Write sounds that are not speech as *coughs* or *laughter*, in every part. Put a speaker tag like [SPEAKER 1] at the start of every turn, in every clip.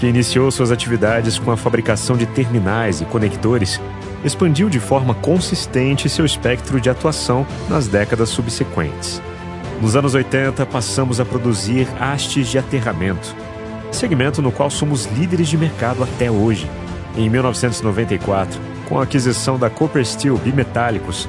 [SPEAKER 1] que iniciou suas atividades com a fabricação de terminais e conectores, expandiu de forma consistente seu espectro de atuação nas décadas subsequentes. Nos anos 80, passamos a produzir hastes de aterramento, segmento no qual somos líderes de mercado até hoje. Em 1994, com a aquisição da Copper Steel Bimetálicos,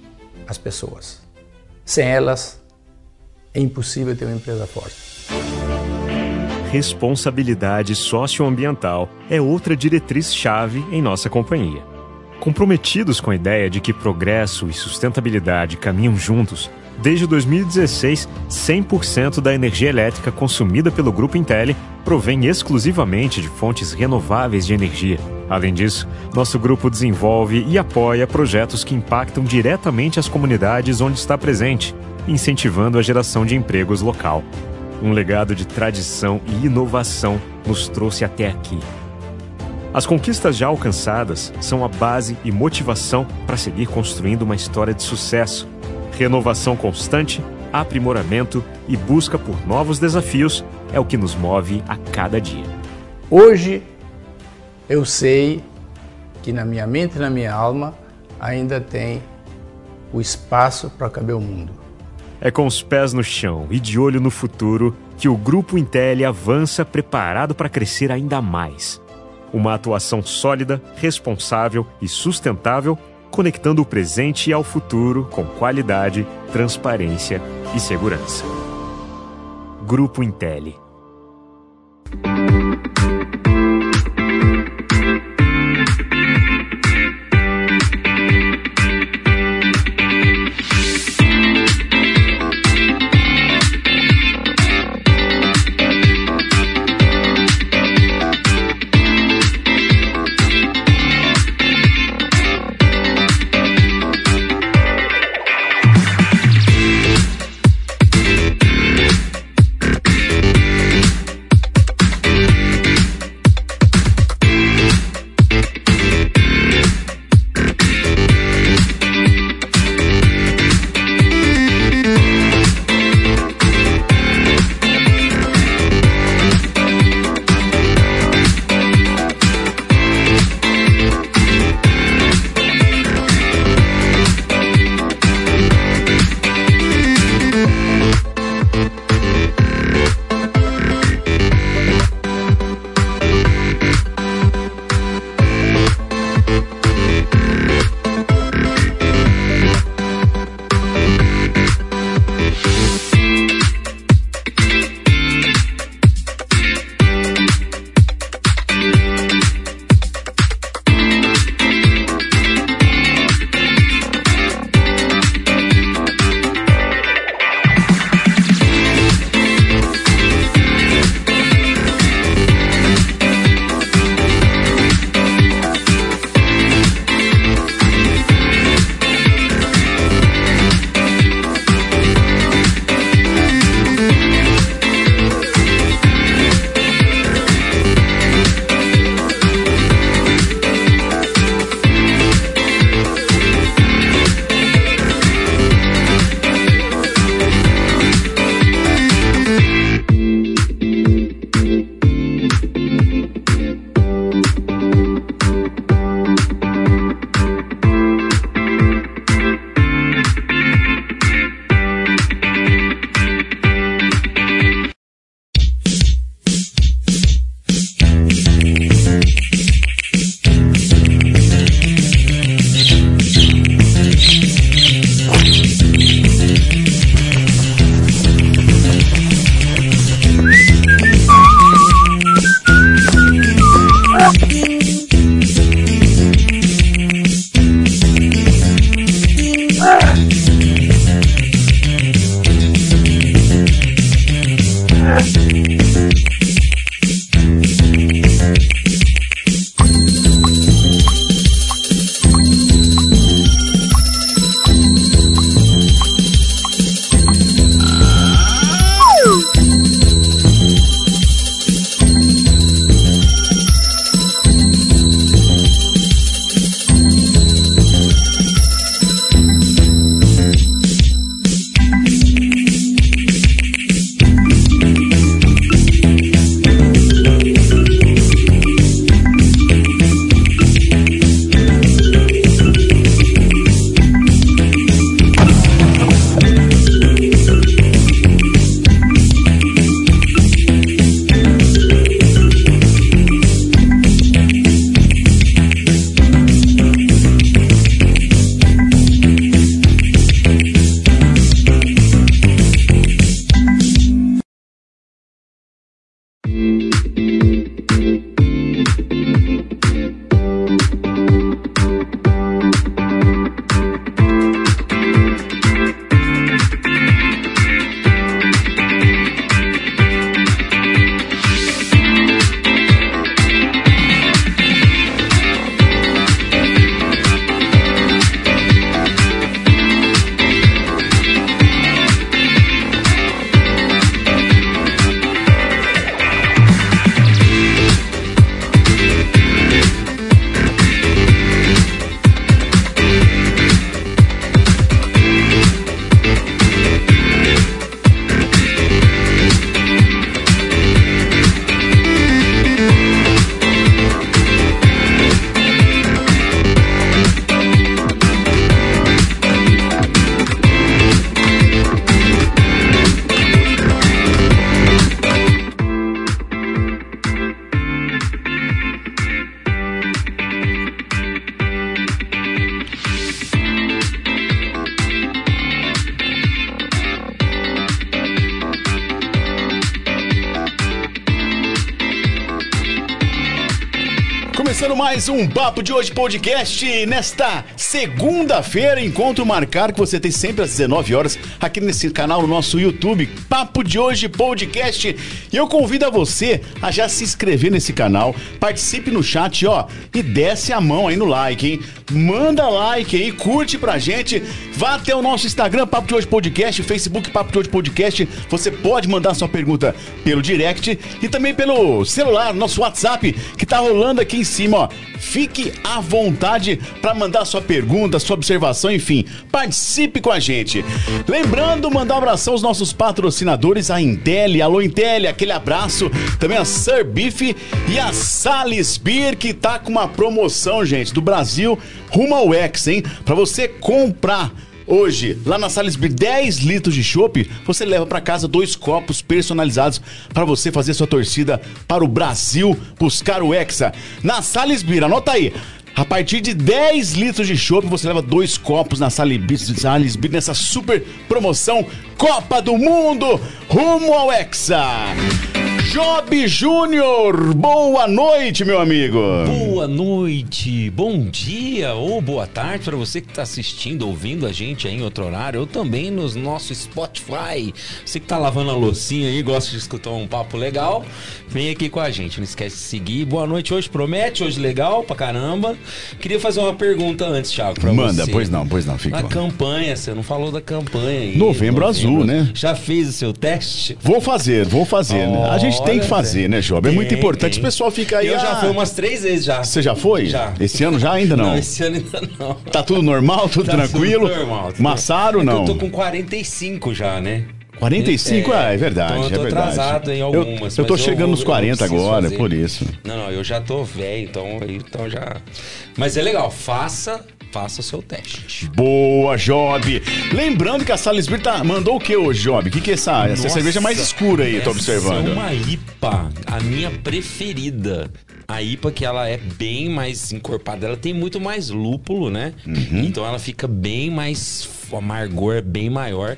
[SPEAKER 2] as pessoas. Sem elas, é impossível ter uma empresa forte.
[SPEAKER 1] Responsabilidade socioambiental é outra diretriz-chave em nossa companhia. Comprometidos com a ideia de que progresso e sustentabilidade caminham juntos, desde 2016, 100% da energia elétrica consumida pelo Grupo Intel provém exclusivamente de fontes renováveis de energia. Além disso, nosso grupo desenvolve e apoia projetos que impactam diretamente as comunidades onde está presente, incentivando a geração de empregos local. Um legado de tradição e inovação nos trouxe até aqui. As conquistas já alcançadas são a base e motivação para seguir construindo uma história de sucesso Renovação constante, aprimoramento e busca por novos desafios é o que nos move a cada dia.
[SPEAKER 2] Hoje eu sei que na minha mente e na minha alma ainda tem o espaço para caber o mundo.
[SPEAKER 1] É com os pés no chão e de olho no futuro que o Grupo Intel avança preparado para crescer ainda mais. Uma atuação sólida, responsável e sustentável conectando o presente ao futuro com qualidade, transparência e segurança. Grupo Intelli
[SPEAKER 3] Papo de Hoje podcast. Nesta segunda-feira, encontro marcado que você tem sempre às 19 horas aqui nesse canal no nosso YouTube, Papo de Hoje podcast. E eu convido a você a já se inscrever nesse canal, participe no chat, ó, e desce a mão aí no like, hein? Manda like aí, curte pra gente. Vá até o nosso Instagram, Papo de Hoje Podcast, Facebook Papo de Hoje Podcast. Você pode mandar sua pergunta pelo direct e também pelo celular, nosso WhatsApp, que tá rolando aqui em cima, ó. Fique à vontade para mandar sua pergunta, sua observação, enfim, participe com a gente. Lembrando, mandar um abração aos nossos patrocinadores, a Intel, alô Intel, aquele abraço. Também a Sir Beef e a Salis Beer, que tá com uma promoção, gente, do Brasil rumo ao X, hein? Para você comprar Hoje, lá na Salisbury, 10 litros de chopp, você leva para casa dois copos personalizados para você fazer sua torcida para o Brasil buscar o Hexa. Na Salisbury, anota aí. A partir de 10 litros de chopp, você leva dois copos na Salisbury nessa super promoção Copa do Mundo rumo ao Hexa. Job Júnior, boa noite, meu amigo.
[SPEAKER 4] Boa noite, bom dia ou boa tarde para você que está assistindo, ouvindo a gente aí em outro horário, ou também nos nossos Spotify. Você que tá lavando a loucinha aí, gosta de escutar um papo legal, vem aqui com a gente. Não esquece de seguir. Boa noite hoje, promete hoje legal pra caramba. Queria fazer uma pergunta antes, Thiago, pra
[SPEAKER 3] Manda,
[SPEAKER 4] você.
[SPEAKER 3] pois não, pois não, fica.
[SPEAKER 4] Na campanha, você não falou da campanha aí.
[SPEAKER 3] Novembro Azul, né?
[SPEAKER 4] Já fez o seu teste?
[SPEAKER 3] Vou fazer, vou fazer. né? A gente tem que fazer, né, Job? É muito importante. O pessoal fica aí.
[SPEAKER 4] Eu já
[SPEAKER 3] ah,
[SPEAKER 4] fui umas três vezes já.
[SPEAKER 3] Você já foi?
[SPEAKER 4] Já.
[SPEAKER 3] Esse ano já ainda não?
[SPEAKER 4] Não, esse ano ainda não.
[SPEAKER 3] Tá tudo normal, tudo *laughs*
[SPEAKER 4] Tá
[SPEAKER 3] tranquilo?
[SPEAKER 4] tudo normal, tudo
[SPEAKER 3] Massaro
[SPEAKER 4] É
[SPEAKER 3] não?
[SPEAKER 4] Eu tô com 45 já, né?
[SPEAKER 3] 45? É, é verdade,
[SPEAKER 4] então eu tô
[SPEAKER 3] é verdade.
[SPEAKER 4] atrasado em
[SPEAKER 3] Eu-
[SPEAKER 4] algumas.
[SPEAKER 3] eu tô
[SPEAKER 4] mas
[SPEAKER 3] chegando
[SPEAKER 4] vou-
[SPEAKER 3] nos
[SPEAKER 4] eu
[SPEAKER 3] 40
[SPEAKER 4] preciso
[SPEAKER 3] agora,
[SPEAKER 4] fazer.
[SPEAKER 3] por isso.
[SPEAKER 4] Não, não, eu já tô velho, então, então já. Mas é legal, faça, faça o seu teste.
[SPEAKER 3] Boa, Job! Lembrando que a Salisbury tá, mandou o que hoje, Job? O que, que é essa, essa
[SPEAKER 4] Nossa,
[SPEAKER 3] cerveja mais escura aí, tô
[SPEAKER 4] essa
[SPEAKER 3] observando?
[SPEAKER 4] É uma IPA, a minha preferida. A IPA que ela é bem mais encorpada, ela tem muito mais lúpulo, né?
[SPEAKER 3] Uhum.
[SPEAKER 4] Então ela fica bem mais o amargor é bem maior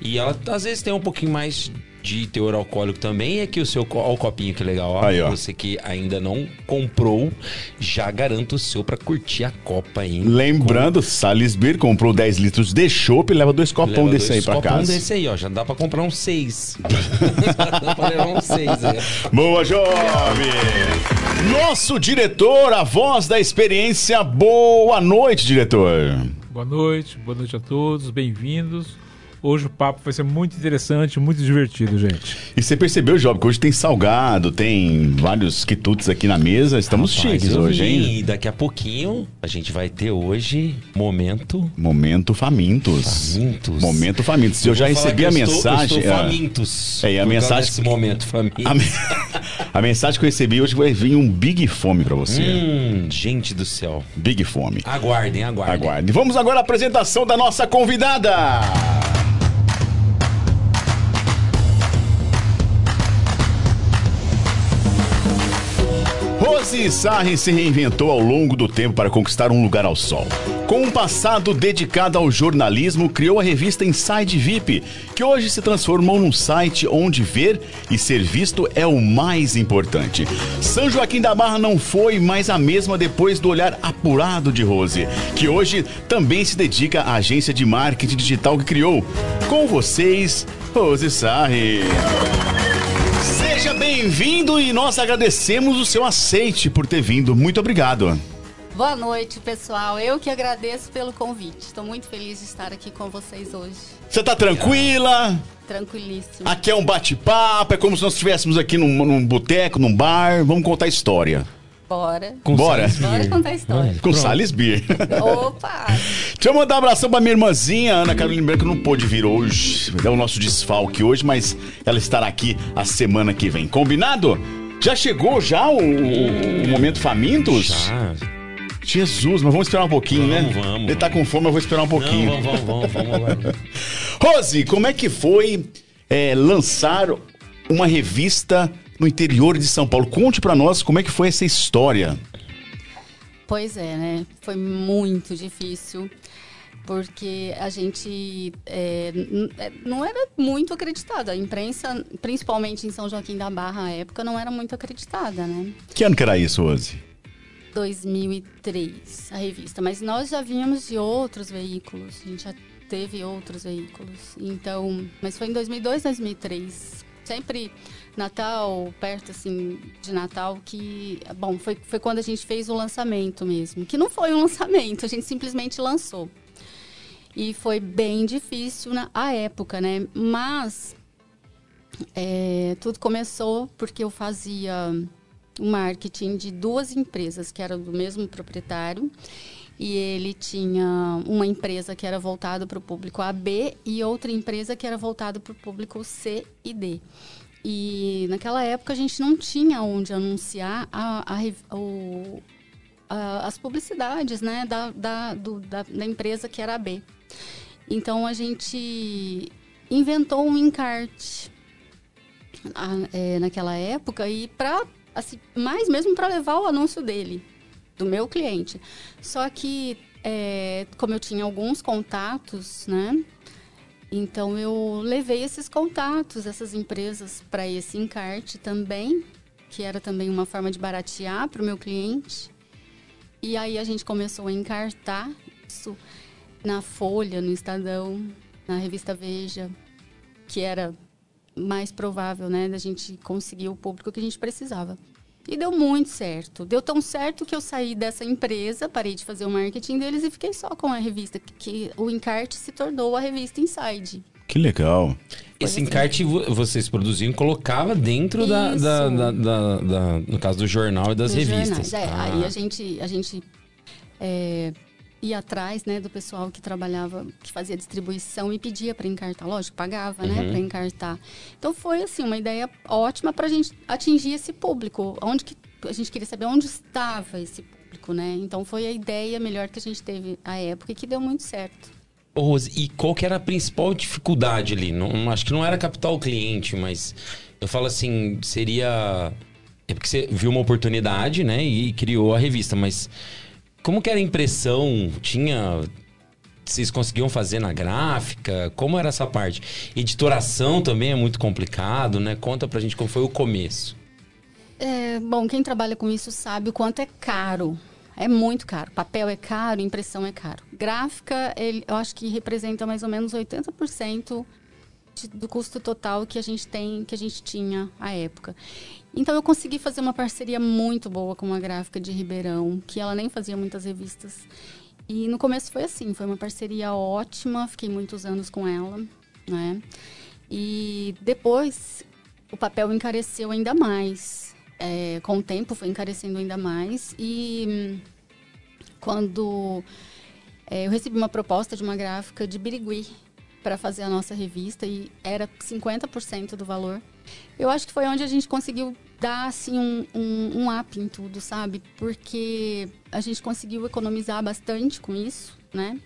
[SPEAKER 4] e ela às vezes tem um pouquinho mais de teor alcoólico também. E aqui o seu ó, o copinho que legal, ó.
[SPEAKER 3] Aí, ó.
[SPEAKER 4] Você que ainda não comprou, já garanto o seu pra curtir a copa aí.
[SPEAKER 3] Lembrando, Salisbury comprou 10 litros de chopp e leva dois copão
[SPEAKER 4] Leva
[SPEAKER 3] desse
[SPEAKER 4] dois
[SPEAKER 3] aí pra
[SPEAKER 4] copão
[SPEAKER 3] casa.
[SPEAKER 4] desse aí, ó. Já dá pra comprar uns seis. *laughs* *laughs* dá pra levar uns seis aí.
[SPEAKER 3] Boa, Job! Nosso diretor, a voz da experiência. Boa noite, diretor.
[SPEAKER 5] Boa noite, boa noite a todos, bem-vindos. Hoje o papo vai ser muito interessante, muito divertido, gente.
[SPEAKER 3] E você percebeu, Job, que hoje tem salgado, tem vários quitutes aqui na mesa. Estamos
[SPEAKER 4] Rapaz,
[SPEAKER 3] chiques
[SPEAKER 4] eu
[SPEAKER 3] hoje, hein?
[SPEAKER 4] E daqui a pouquinho a gente vai ter hoje momento
[SPEAKER 3] Momento famintos.
[SPEAKER 4] famintos.
[SPEAKER 3] Momento famintos. Eu, já
[SPEAKER 4] vou falar
[SPEAKER 3] recebi a
[SPEAKER 4] eu estou-
[SPEAKER 3] mensagem.
[SPEAKER 4] Eu estou
[SPEAKER 3] ah,
[SPEAKER 4] famintos.
[SPEAKER 3] É, e a mensagem-
[SPEAKER 4] desse momento famintos.
[SPEAKER 3] a, me- *laughs* a mensagem que eu recebi hoje vai vir um Big Fome pra você.
[SPEAKER 4] Hum, gente do céu.
[SPEAKER 3] Big Fome.
[SPEAKER 4] Aguardem, aguardem.
[SPEAKER 3] Aguarde. Vamos agora à apresentação da nossa convidada. Rose Sarri se reinventou ao longo do tempo para conquistar um lugar ao sol. Com um passado dedicado ao jornalismo, criou a revista Inside VIP, que hoje se transformou num site onde ver e ser visto é o mais importante. São Joaquim da Barra não foi mais a mesma depois do olhar apurado de Rose, que hoje também se dedica à agência de marketing digital que criou. Com vocês, Rose Sarri. Seja bem-vindo e nós agradecemos o seu aceite por ter vindo. Muito obrigado.
[SPEAKER 6] Boa noite, pessoal. Eu que agradeço pelo convite. Estou muito feliz de estar aqui com vocês hoje.
[SPEAKER 3] Você tá tranquila?
[SPEAKER 6] Tranquilíssimo.
[SPEAKER 3] Aqui é um bate-papo, é como se nós estivéssemos aqui num, num boteco, num bar. Vamos contar história.
[SPEAKER 6] Bora.
[SPEAKER 4] Com
[SPEAKER 3] Bora.
[SPEAKER 6] Bora contar a história.
[SPEAKER 3] Com Salles Beer.
[SPEAKER 6] Opa! *laughs*
[SPEAKER 3] Deixa eu mandar um abração pra minha irmãzinha, Ana Carolina Branco, não pôde vir hoje. É o nosso desfalque hoje, mas ela estará aqui a semana que vem. Combinado? Já chegou já o, o- o momento famintos?
[SPEAKER 4] Já.
[SPEAKER 3] Jesus, mas vamos esperar um pouquinho,
[SPEAKER 4] Vamos,
[SPEAKER 3] né?
[SPEAKER 4] vamos.
[SPEAKER 3] Ele tá com fome, eu vou esperar um pouquinho.
[SPEAKER 4] Não, vamos, vamos, vamos, vamos. *laughs*
[SPEAKER 3] Rose, como é que foi é, lançar uma revista no interior de São Paulo? Conte pra nós como é que foi essa história.
[SPEAKER 6] Pois é, né? Foi muito difícil. Porque a gente é, é, não era muito acreditada. A imprensa, principalmente em São Joaquim da Barra à época, não era muito acreditada, né?
[SPEAKER 3] Que ano que era isso, Rose?
[SPEAKER 6] 2003, a revista. Mas nós já vínhamos de outros veículos. A gente já teve outros veículos. Então, mas foi em 2002, 2003. Sempre Natal, perto assim de Natal, que bom, foi, foi quando a gente fez o lançamento mesmo, que não foi um *laughs* lançamento, a gente simplesmente lançou. E foi bem difícil na a época, né? Mas é, tudo começou porque eu fazia o marketing de duas empresas que eram do mesmo proprietário e ele tinha uma empresa que era voltada para o público AB e outra empresa que era voltada para o público C e D. E naquela época a gente não tinha onde anunciar a, a, o, a, as publicidades né, da, da, do, da, da empresa que era a B. Então a gente inventou um encarte é, naquela época e para assim, mais mesmo para levar o anúncio dele do meu cliente. Só que, é, como eu tinha alguns contatos, né? Então eu levei esses contatos, essas empresas para esse encarte também, que era também uma forma de baratear para o meu cliente. E aí a gente começou a encartar isso na Folha, no Estadão, na revista Veja, que era mais provável, né, da gente conseguir o público que a gente precisava. E deu muito certo. Deu tão certo que eu saí dessa empresa, parei de fazer o marketing deles e fiquei só com a revista, que, que o encarte se tornou a revista Inside.
[SPEAKER 3] Que legal.
[SPEAKER 4] Esse encarte vocês produziam e colocava dentro da, da, da, da, da, No caso do jornal e das Dos revistas.
[SPEAKER 6] Jornais, é, ah. Aí a gente, a gente é, ia atrás né, do pessoal que trabalhava, que fazia distribuição e pedia para encartar. Lógico, pagava né, uhum. né, para encartar. Então foi assim uma ideia ótima para a gente atingir esse público. Onde que a gente queria saber onde estava esse público, né? Então foi a ideia melhor que a gente teve à época e que deu muito certo.
[SPEAKER 4] Rose, e qual que era a principal dificuldade ali? Não, acho que não era captar o cliente, mas eu falo assim, seria. É porque você viu uma oportunidade, né? E criou a revista, mas como que era a impressão? Tinha. Vocês conseguiam fazer na gráfica? Como era essa parte? Editoração também é muito complicado, né? Conta pra gente como foi o começo.
[SPEAKER 6] É, bom, quem trabalha com isso sabe o quanto é caro. É muito caro. Papel é caro, impressão é caro. Gráfica, ele, eu acho que representa mais ou menos 80% de, do custo total que a gente tem, que a gente tinha à época. Então eu consegui fazer uma parceria muito boa com uma gráfica de Ribeirão, que ela nem fazia muitas revistas. E no começo foi assim, foi uma parceria ótima, fiquei muitos anos com ela, né? E depois o papel encareceu ainda mais. É, com o tempo foi encarecendo ainda mais. E quando é, eu recebi uma proposta de uma gráfica de Birigui para fazer a nossa revista e era 50% do valor. Eu acho que foi onde a gente conseguiu dar assim um, um, um up em tudo, sabe? Porque a gente conseguiu economizar bastante com isso, né?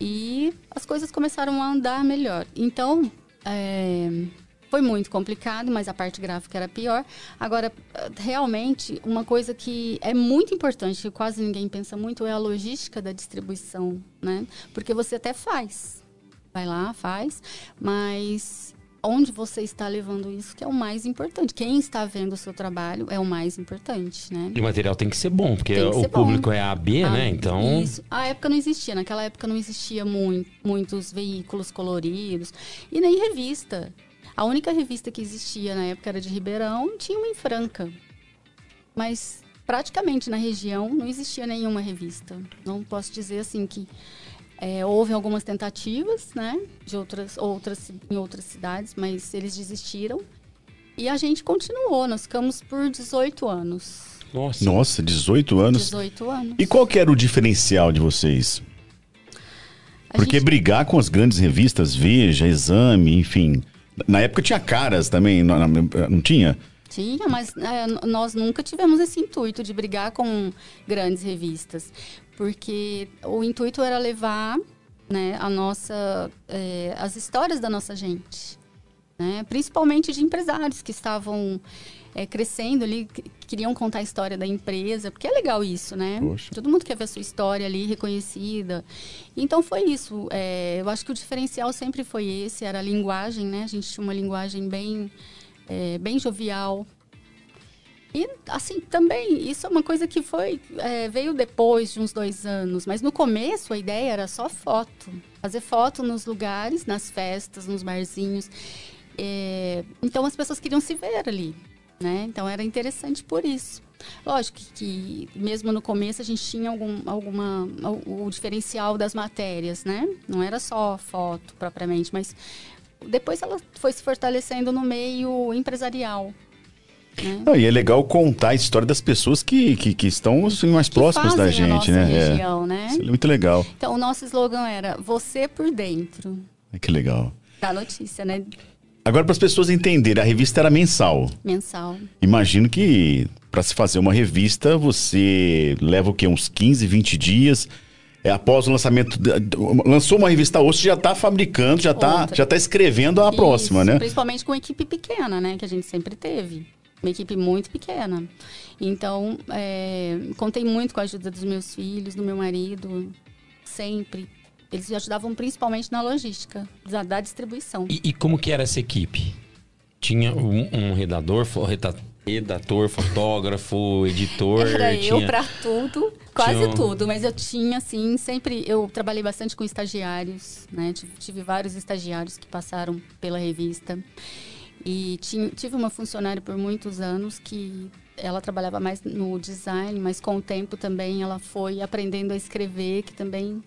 [SPEAKER 6] E as coisas começaram a andar melhor. Então, é, foi muito complicado, mas a parte gráfica era pior. Agora, realmente, uma coisa que é muito importante, que quase ninguém pensa muito, é a logística da distribuição, né? Porque você até faz, vai lá, faz, mas onde você está levando isso que é o mais importante. Quem está vendo o seu trabalho é o mais importante, né?
[SPEAKER 4] E o material tem que ser bom, porque o público é AB, né? Então.
[SPEAKER 6] Isso. A época não existia. Naquela época não existia muito, muitos veículos coloridos e nem revista. A única revista que existia na época era de Ribeirão, tinha uma em Franca. Mas praticamente na região não existia nenhuma revista. Não posso dizer assim que é, houve algumas tentativas, né, de outras, outras, em outras cidades, mas eles desistiram. E a gente continuou, nós ficamos por 18 anos.
[SPEAKER 3] Nossa, Nossa 18 anos?
[SPEAKER 6] 18 anos.
[SPEAKER 3] E qual que era o diferencial de vocês? A Porque gente... brigar com as grandes revistas, Veja, Exame, enfim. Na época tinha caras também, não, não tinha?
[SPEAKER 6] Tinha, mas é, nós nunca tivemos esse intuito de brigar com grandes revistas porque o intuito era levar né, a nossa, é, as histórias da nossa gente, né, principalmente de empresários que estavam é, crescendo ali, queriam contar a história da empresa, porque é legal isso, né? Poxa. Todo mundo quer ver a sua história ali reconhecida. Então foi isso. É, eu acho que o diferencial sempre foi esse, era a linguagem, né? A gente tinha uma linguagem bem, bem jovial, E, assim, também, isso é uma coisa que foi é, veio depois de uns dois anos. Mas no começo, a ideia era só foto. Fazer foto nos lugares, nas festas, nos barzinhos. É, então, as pessoas queriam se ver ali, né? Então, era interessante por isso. Lógico que, que, mesmo no começo a gente tinha algum, alguma o, o, diferencial das matérias, né? Não era só foto propriamente, mas depois ela foi se fortalecendo no meio empresarial.
[SPEAKER 3] Né? Não, e é legal contar a história das pessoas que, que, que estão assim, mais que próximas da gente, né?
[SPEAKER 6] Região,
[SPEAKER 3] é.
[SPEAKER 6] né?
[SPEAKER 3] Isso é muito legal.
[SPEAKER 6] Então o nosso slogan era você por dentro.
[SPEAKER 3] Que legal.
[SPEAKER 6] Da notícia, né?
[SPEAKER 3] Agora, para as pessoas entenderem, a revista era mensal.
[SPEAKER 6] Mensal.
[SPEAKER 3] Imagino que para se fazer uma revista, você leva o quê? Uns 15, 20 dias. É, após o lançamento. Lançou uma revista hoje, já está fabricando, já está já tá escrevendo a Isso, próxima, né?
[SPEAKER 6] Principalmente com equipe pequena, né? Que a gente sempre teve. Uma equipe muito pequena. Então, é, contei muito com a ajuda dos meus filhos, do meu marido, sempre eles me ajudavam principalmente na logística, da, da distribuição.
[SPEAKER 4] E, e, como que era essa equipe? Tinha um, um redator, redator, fotógrafo, *laughs* editor?
[SPEAKER 6] Era
[SPEAKER 4] tinha...
[SPEAKER 6] eu para tudo, quase tinha... tudo. Mas eu tinha, assim, sempre... Eu trabalhei bastante com estagiários, né? Tive, tive vários estagiários que passaram pela revista. E tive uma funcionária por muitos anos que ela trabalhava mais no design, mas com o tempo também ela foi aprendendo a escrever, que também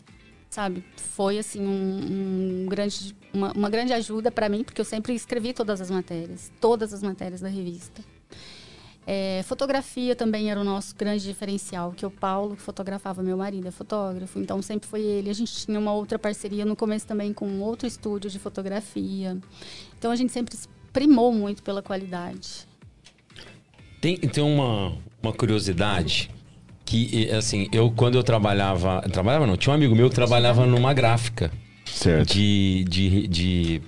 [SPEAKER 6] sabe? Foi assim um, um grande, uma, uma, grande ajuda para mim, porque eu sempre escrevi todas as matérias, todas as matérias da revista. É, fotografia também era o nosso grande diferencial, que o Paulo fotografava, meu marido é fotógrafo, então sempre foi ele. A gente tinha uma outra parceria no começo também com outro estúdio de fotografia. Então a gente sempre primou muito pela qualidade.
[SPEAKER 4] Tem, tem uma, uma curiosidade que, assim, eu quando eu trabalhava. Trabalhava não, tinha um amigo meu que trabalhava numa gráfica.
[SPEAKER 3] Certo.
[SPEAKER 4] De. de, de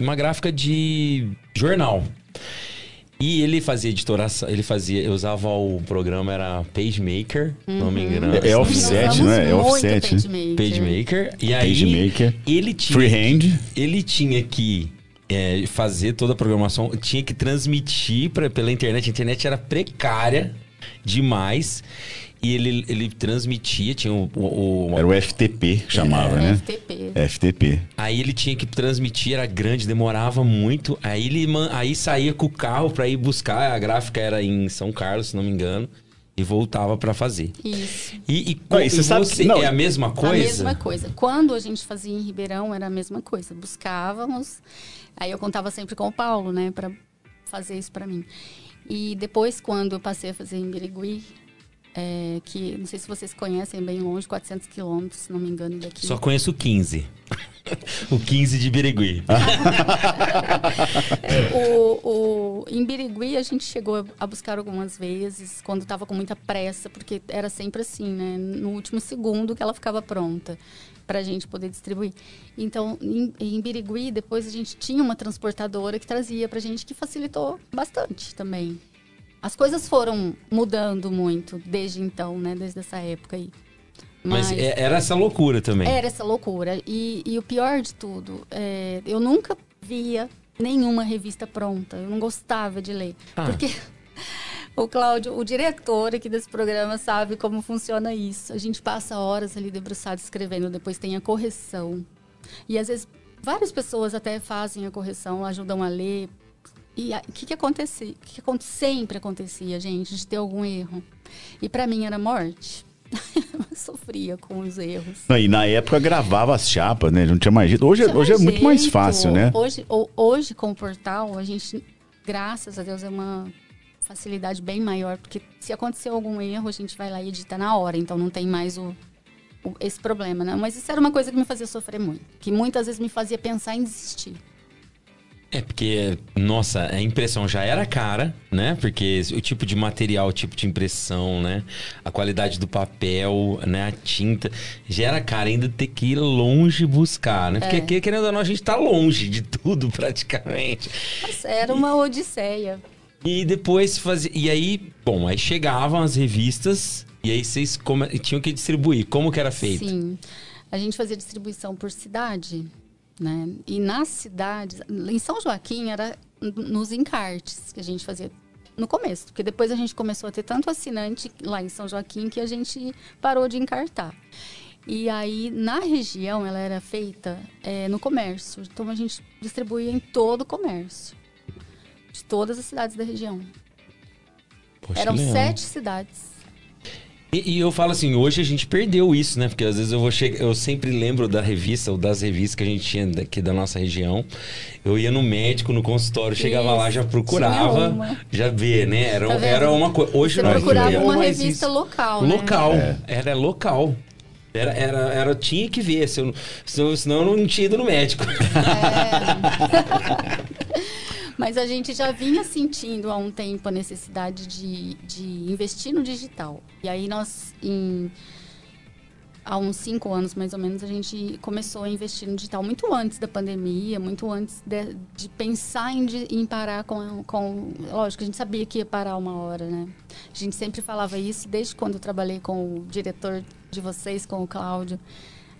[SPEAKER 4] uma gráfica de jornal. E ele fazia editoração, ele fazia, usava o programa, era PageMaker, uhum. não me uhum. engano.
[SPEAKER 3] É, é offset, né? É offset.
[SPEAKER 4] PageMaker. PageMaker. E aí,
[SPEAKER 3] PageMaker.
[SPEAKER 4] ele tinha.
[SPEAKER 3] Freehand.
[SPEAKER 4] Ele tinha que é, fazer toda a programação, tinha que transmitir pra, pela internet. A internet era precária demais. E ele, ele transmitia, tinha o, o,
[SPEAKER 3] o Era o FTP, chamava, né?
[SPEAKER 6] FTP.
[SPEAKER 3] FTP.
[SPEAKER 4] Aí ele tinha que transmitir, era grande, demorava muito. Aí ele aí saía com o carro para ir buscar, a gráfica era em São Carlos, se não me engano. E voltava para fazer.
[SPEAKER 6] Isso.
[SPEAKER 4] E, e, não, e você, sabe você não, é a mesma coisa? A
[SPEAKER 6] mesma coisa. Quando a gente fazia em Ribeirão, era a mesma coisa. Buscávamos. Aí eu contava sempre com o Paulo, né, para fazer isso para mim. E depois, quando eu passei a fazer em Birigui, é, que não sei se vocês conhecem, bem longe, 400 quilômetros, se não me engano, daqui.
[SPEAKER 4] Só conheço *laughs* o 15. o 15 de Birigui. *laughs*
[SPEAKER 6] o, o, em Birigui a gente chegou a buscar algumas vezes, quando estava com muita pressa, porque era sempre assim, né? No último segundo que ela ficava pronta para a gente poder distribuir. Então, em, em Birigui, depois a gente tinha uma transportadora que trazia para a gente, que facilitou bastante também. As coisas foram mudando muito desde então, né? Desde essa época aí.
[SPEAKER 4] Mas, Mas é, era essa loucura também.
[SPEAKER 6] Era essa loucura. E, e o pior de tudo, é, eu nunca via nenhuma revista pronta. Eu não gostava de ler. Ah. Porque *laughs* o Cláudio, o diretor aqui desse programa, sabe como funciona isso. A gente passa horas ali debruçado escrevendo, depois tem a correção. E às vezes várias pessoas até fazem a correção, ajudam a ler. E o que, que acontecia? O que, que sempre acontecia, gente, de ter algum erro? E para mim era morte. *laughs* eu sofria com os erros.
[SPEAKER 3] Não, e na época gravava as chapas, né? Não tinha mais jeito. Hoje, hoje é muito mais fácil, né?
[SPEAKER 6] Hoje, hoje, com o portal, a gente, graças a Deus, é uma facilidade bem maior, porque se acontecer algum erro, a gente vai lá e edita na hora, então não tem mais o, o, esse problema, né? Mas isso era uma coisa que me fazia sofrer muito, que muitas vezes me fazia pensar em desistir.
[SPEAKER 4] É porque, nossa, a impressão já era cara, né? Porque o tipo de material, o tipo de impressão, né? A qualidade do papel, né? A tinta, já era cara ainda ter que ir longe buscar, né? Porque é. aqui, querendo ou não, a gente tá longe de tudo *laughs* praticamente.
[SPEAKER 6] Nossa, era uma odisseia.
[SPEAKER 4] E depois fazia. E aí, bom, aí chegavam as revistas e aí vocês come... tinham que distribuir. Como que era feito?
[SPEAKER 6] Sim. A gente fazia distribuição por cidade, né? E nas cidades, em São Joaquim era nos encartes que a gente fazia no começo, porque depois a gente começou a ter tanto assinante lá em São Joaquim que a gente parou de encartar. E aí, na região, ela era feita é, no comércio. Então, a gente distribuía em todo o comércio. De todas as cidades da região.
[SPEAKER 4] Poxa,
[SPEAKER 6] Eram
[SPEAKER 4] legal.
[SPEAKER 6] sete cidades.
[SPEAKER 4] E, e eu falo assim, hoje a gente perdeu isso, né? Porque às vezes eu vou chegar, eu sempre lembro da revista ou das revistas que a gente tinha daqui da nossa região. Eu ia no médico, no consultório, chegava
[SPEAKER 6] Isso,
[SPEAKER 4] lá, já procurava, já vê, né? Era,
[SPEAKER 6] Tá
[SPEAKER 4] era uma coisa. Hoje
[SPEAKER 6] Você
[SPEAKER 4] não
[SPEAKER 6] procurava
[SPEAKER 4] não
[SPEAKER 6] uma revista
[SPEAKER 4] isso.
[SPEAKER 6] local, né?
[SPEAKER 4] Local, era local. Era, era, era, tinha que ver, se eu, se eu- senão eu não tinha ido no médico. *laughs*
[SPEAKER 6] Mas a gente já vinha sentindo há um tempo a necessidade de, de investir no digital. E aí nós, em, há uns cinco anos mais ou menos, a gente começou a investir no digital muito antes da pandemia, muito antes de, de pensar em, em parar com, com... Lógico, a gente sabia que ia parar uma hora, né? A gente sempre falava isso desde quando eu trabalhei com o diretor de vocês, com o Cláudio.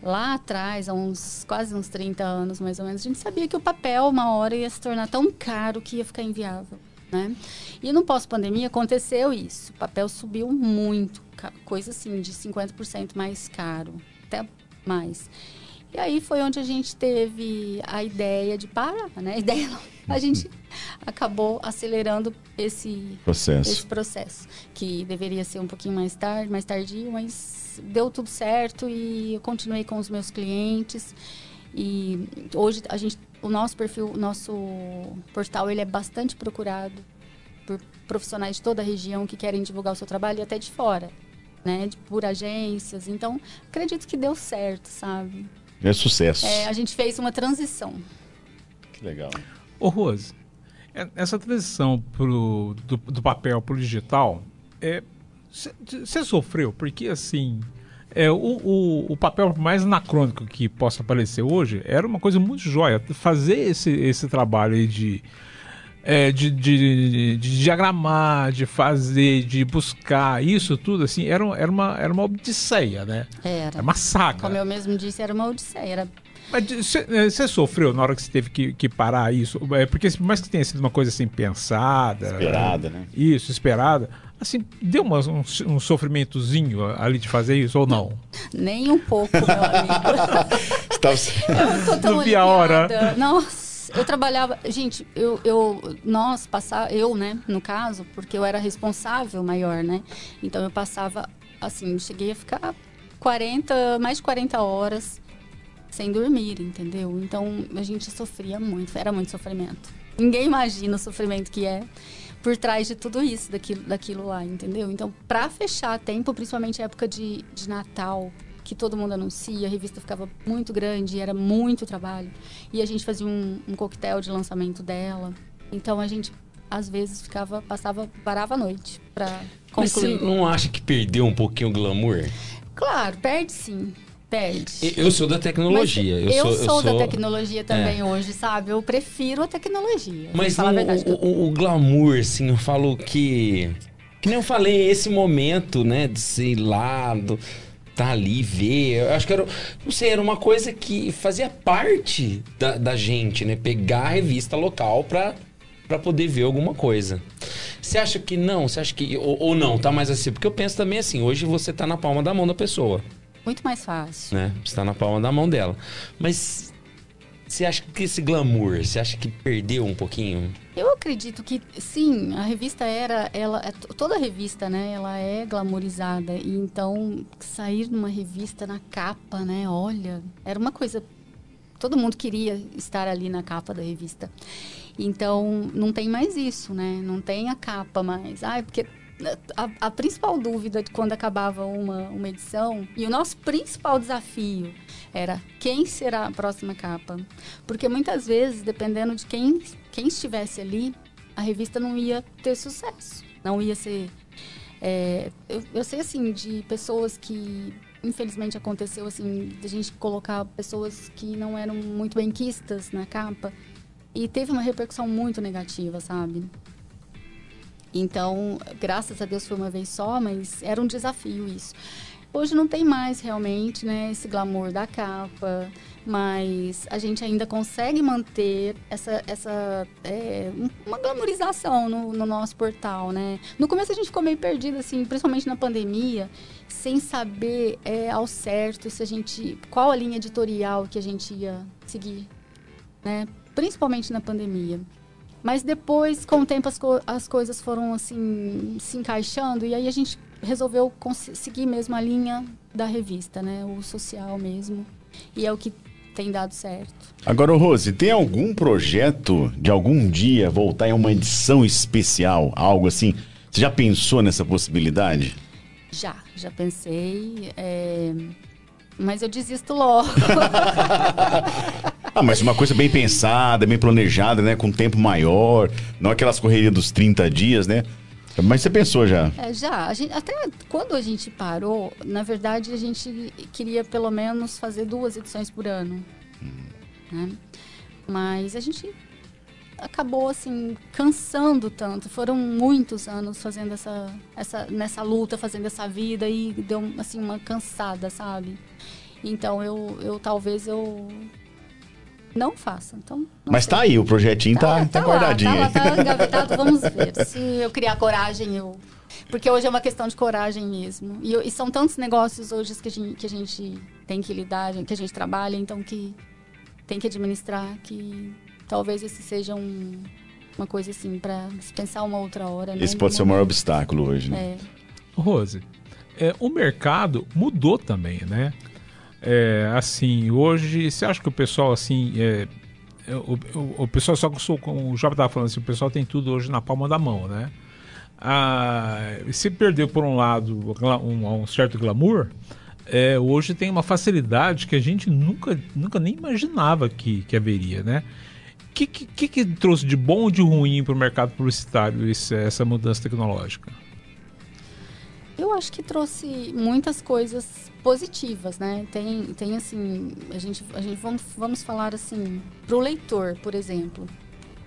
[SPEAKER 6] Lá atrás, há uns quase uns 30 anos mais ou menos, a gente sabia que o papel uma hora ia se tornar tão caro que ia ficar inviável, né? E no pós-pandemia aconteceu isso. O papel subiu muito, coisa assim de 50% mais caro, até mais. E aí foi onde a gente teve a ideia de parar, né? A ideia não. A gente *laughs* acabou acelerando esse
[SPEAKER 3] Processo.
[SPEAKER 6] esse processo, que deveria ser um pouquinho mais tarde, mais tardio, mas deu tudo certo e eu continuei com os meus clientes. E hoje a gente, o nosso perfil, o nosso portal, ele é bastante procurado por profissionais de toda a região que querem divulgar o seu trabalho e até de fora, né, por agências. Então, acredito que deu certo, sabe?
[SPEAKER 3] É sucesso.
[SPEAKER 6] É, a gente fez uma transição.
[SPEAKER 3] Que legal.
[SPEAKER 5] Ô, Rose, é- essa transição pro, do, do papel para o digital, você sofreu? Porque, assim, é, o, o, o papel mais anacrônico que possa aparecer hoje era uma coisa muito jóia. Fazer esse, esse trabalho aí de, é, de, de, de diagramar, de fazer, de buscar, isso tudo, assim, era, um- era, uma, era uma odisseia, né?
[SPEAKER 6] Era.
[SPEAKER 5] Era uma saga.
[SPEAKER 6] Como eu mesmo disse, era uma odisseia. Era
[SPEAKER 5] Mas você sofreu na hora que você teve que, que parar isso? É, Porque por mais que tenha sido uma coisa assim pensada.
[SPEAKER 3] Esperada, né?
[SPEAKER 5] Isso, esperada. Assim, deu uma- um, um sofrimentozinho ali de fazer isso ou não?
[SPEAKER 6] nem um pouco, meu amigo. *laughs*
[SPEAKER 3] Você tava-
[SPEAKER 6] Eu tô tão
[SPEAKER 5] Não vi a hora.
[SPEAKER 6] Nossa, eu trabalhava. Gente, eu, eu. Nós passava. Eu, né, no caso, porque eu era responsável maior, né? Então eu passava. Assim, cheguei a ficar 40, mais de 40 horas sem dormir, entendeu? Então a gente sofria muito, era muito sofrimento. Ninguém imagina o sofrimento que é por trás de tudo isso, daquilo, daquilo lá, entendeu? Então, para fechar a tempo, principalmente época de, de Natal, que todo mundo anuncia, a revista ficava muito grande, era muito trabalho. E a gente fazia um, um coquetel de lançamento dela. Então a gente às vezes ficava, passava, parava a noite para
[SPEAKER 4] Mas você
[SPEAKER 6] concluir.
[SPEAKER 4] não acha que perdeu um pouquinho o glamour?
[SPEAKER 6] Claro, perde sim. Perde.
[SPEAKER 4] Eu- Eu sou da tecnologia. Eu,
[SPEAKER 6] eu,
[SPEAKER 4] sou,
[SPEAKER 6] sou, da tecnologia também hoje, sabe? Eu prefiro a tecnologia.
[SPEAKER 4] Mas não,
[SPEAKER 6] a verdade.
[SPEAKER 4] o, o- o glamour, assim, eu falo que. Que nem eu falei, esse momento, né, de sei lá, do, tá ali, ver. Eu acho que era. Não sei, era uma coisa que fazia parte da, da gente, né? Pegar a revista local pra, pra poder ver alguma coisa. Você acha que não? Você acha que. Ou, ou não, tá mais assim? Porque eu penso também assim, hoje você tá na palma da mão da pessoa
[SPEAKER 6] Muito mais fácil.
[SPEAKER 4] né? Está na palma da mão dela. Mas você acha que esse glamour, você acha que perdeu um pouquinho?
[SPEAKER 6] Eu acredito que sim, a revista era, ela, é to- toda revista, né, ela é glamourizada e então sair numa revista na capa, né, olha, era uma coisa, todo mundo queria estar ali na capa da revista. Então não tem mais isso, né, não tem a capa mais. Ai, porque a, a principal dúvida de quando acabava uma, uma edição e o nosso principal desafio era quem será a próxima capa. Porque muitas vezes, dependendo de quem, quem estivesse ali, a revista não ia ter sucesso. Não ia ser. é, eu, eu sei, assim, de pessoas que. Infelizmente aconteceu assim, de a gente colocar pessoas que não eram muito benquistas na capa. E teve uma repercussão muito negativa, sabe? Então, graças a Deus foi uma vez só, mas era um desafio isso. Hoje não tem mais realmente, né, esse glamour da capa, mas a gente ainda consegue manter essa, essa é, uma glamorização no, no, nosso portal, né? No começo a gente ficou meio perdido, assim, principalmente na pandemia, sem saber é, ao certo se a gente qual a linha editorial que a gente ia seguir, né? Principalmente na pandemia. Mas depois, com o tempo, as, co as coisas foram assim se encaixando e aí a gente resolveu seguir mesmo a linha da revista, né? O social mesmo. E é o que tem dado certo.
[SPEAKER 3] Agora, Rose, tem algum projeto de algum dia voltar em uma edição especial, algo assim? Você já pensou nessa possibilidade?
[SPEAKER 6] Já, já pensei. É... Mas eu desisto logo. *laughs* *laughs*
[SPEAKER 3] ah, mas uma coisa bem pensada, bem planejada, né? Com tempo maior, não aquelas correrias dos 30 dias, né? Mas você pensou já?
[SPEAKER 6] É, já. Gente, até quando a gente parou, na verdade, a gente queria pelo menos fazer duas edições por ano. Hum. Né? Mas a gente acabou assim cansando tanto. Foram muitos anos fazendo essa, essa nessa luta, fazendo essa vida e deu assim uma cansada, sabe? Então eu, eu talvez eu não faça. Então,
[SPEAKER 3] Mas sei. tá aí, o projetinho tá, tá, tá, tá guardadinho.
[SPEAKER 6] Lá, tá, tá *laughs* engavetado, vamos ver. Se eu criar coragem, eu. Porque hoje é uma questão de coragem mesmo. E, e são tantos negócios hoje que a, gente, que a gente tem que lidar, que a gente trabalha, então que tem que administrar, que talvez esse seja um, uma coisa assim, para pensar uma outra hora.
[SPEAKER 3] Né? Esse pode ser o maior obstáculo hoje, né?
[SPEAKER 5] É. Rose, é, o mercado mudou também, né? É, assim, hoje, você acha que o pessoal, assim, é, é o, o, o, pessoal só como o Jovem estava falando assim, o pessoal tem tudo hoje na palma da mão, né? Ah, se perdeu por um lado um, um certo glamour, é, hoje tem uma facilidade que a gente nunca, nunca nem imaginava que, que haveria, né? O que, que, que, trouxe de bom ou de ruim para o mercado publicitário essa mudança tecnológica?
[SPEAKER 6] Eu acho que trouxe muitas coisas positivas, né? Tem, tem assim, a gente, a gente vamos, vamos falar assim, para o leitor, por exemplo,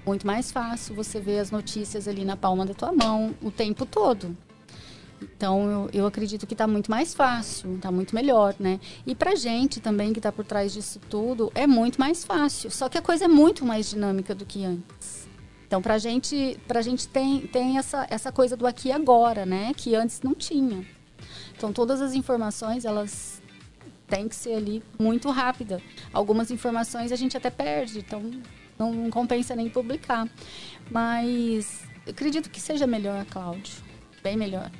[SPEAKER 6] muito mais fácil você ver as notícias ali na palma da tua mão o tempo todo. Então, eu, eu acredito que está muito mais fácil, está muito melhor, né? E para gente também que está por trás disso tudo, é muito mais fácil. Só que a coisa é muito mais dinâmica do que antes. Então, para gente, a gente tem, tem essa, essa coisa do aqui e agora, né? Que antes não tinha. Então, todas as informações, elas têm que ser ali muito rápida. Algumas informações a gente até perde, então não, não compensa nem publicar. Mas acredito que seja melhor, Cláudio. Bem melhor.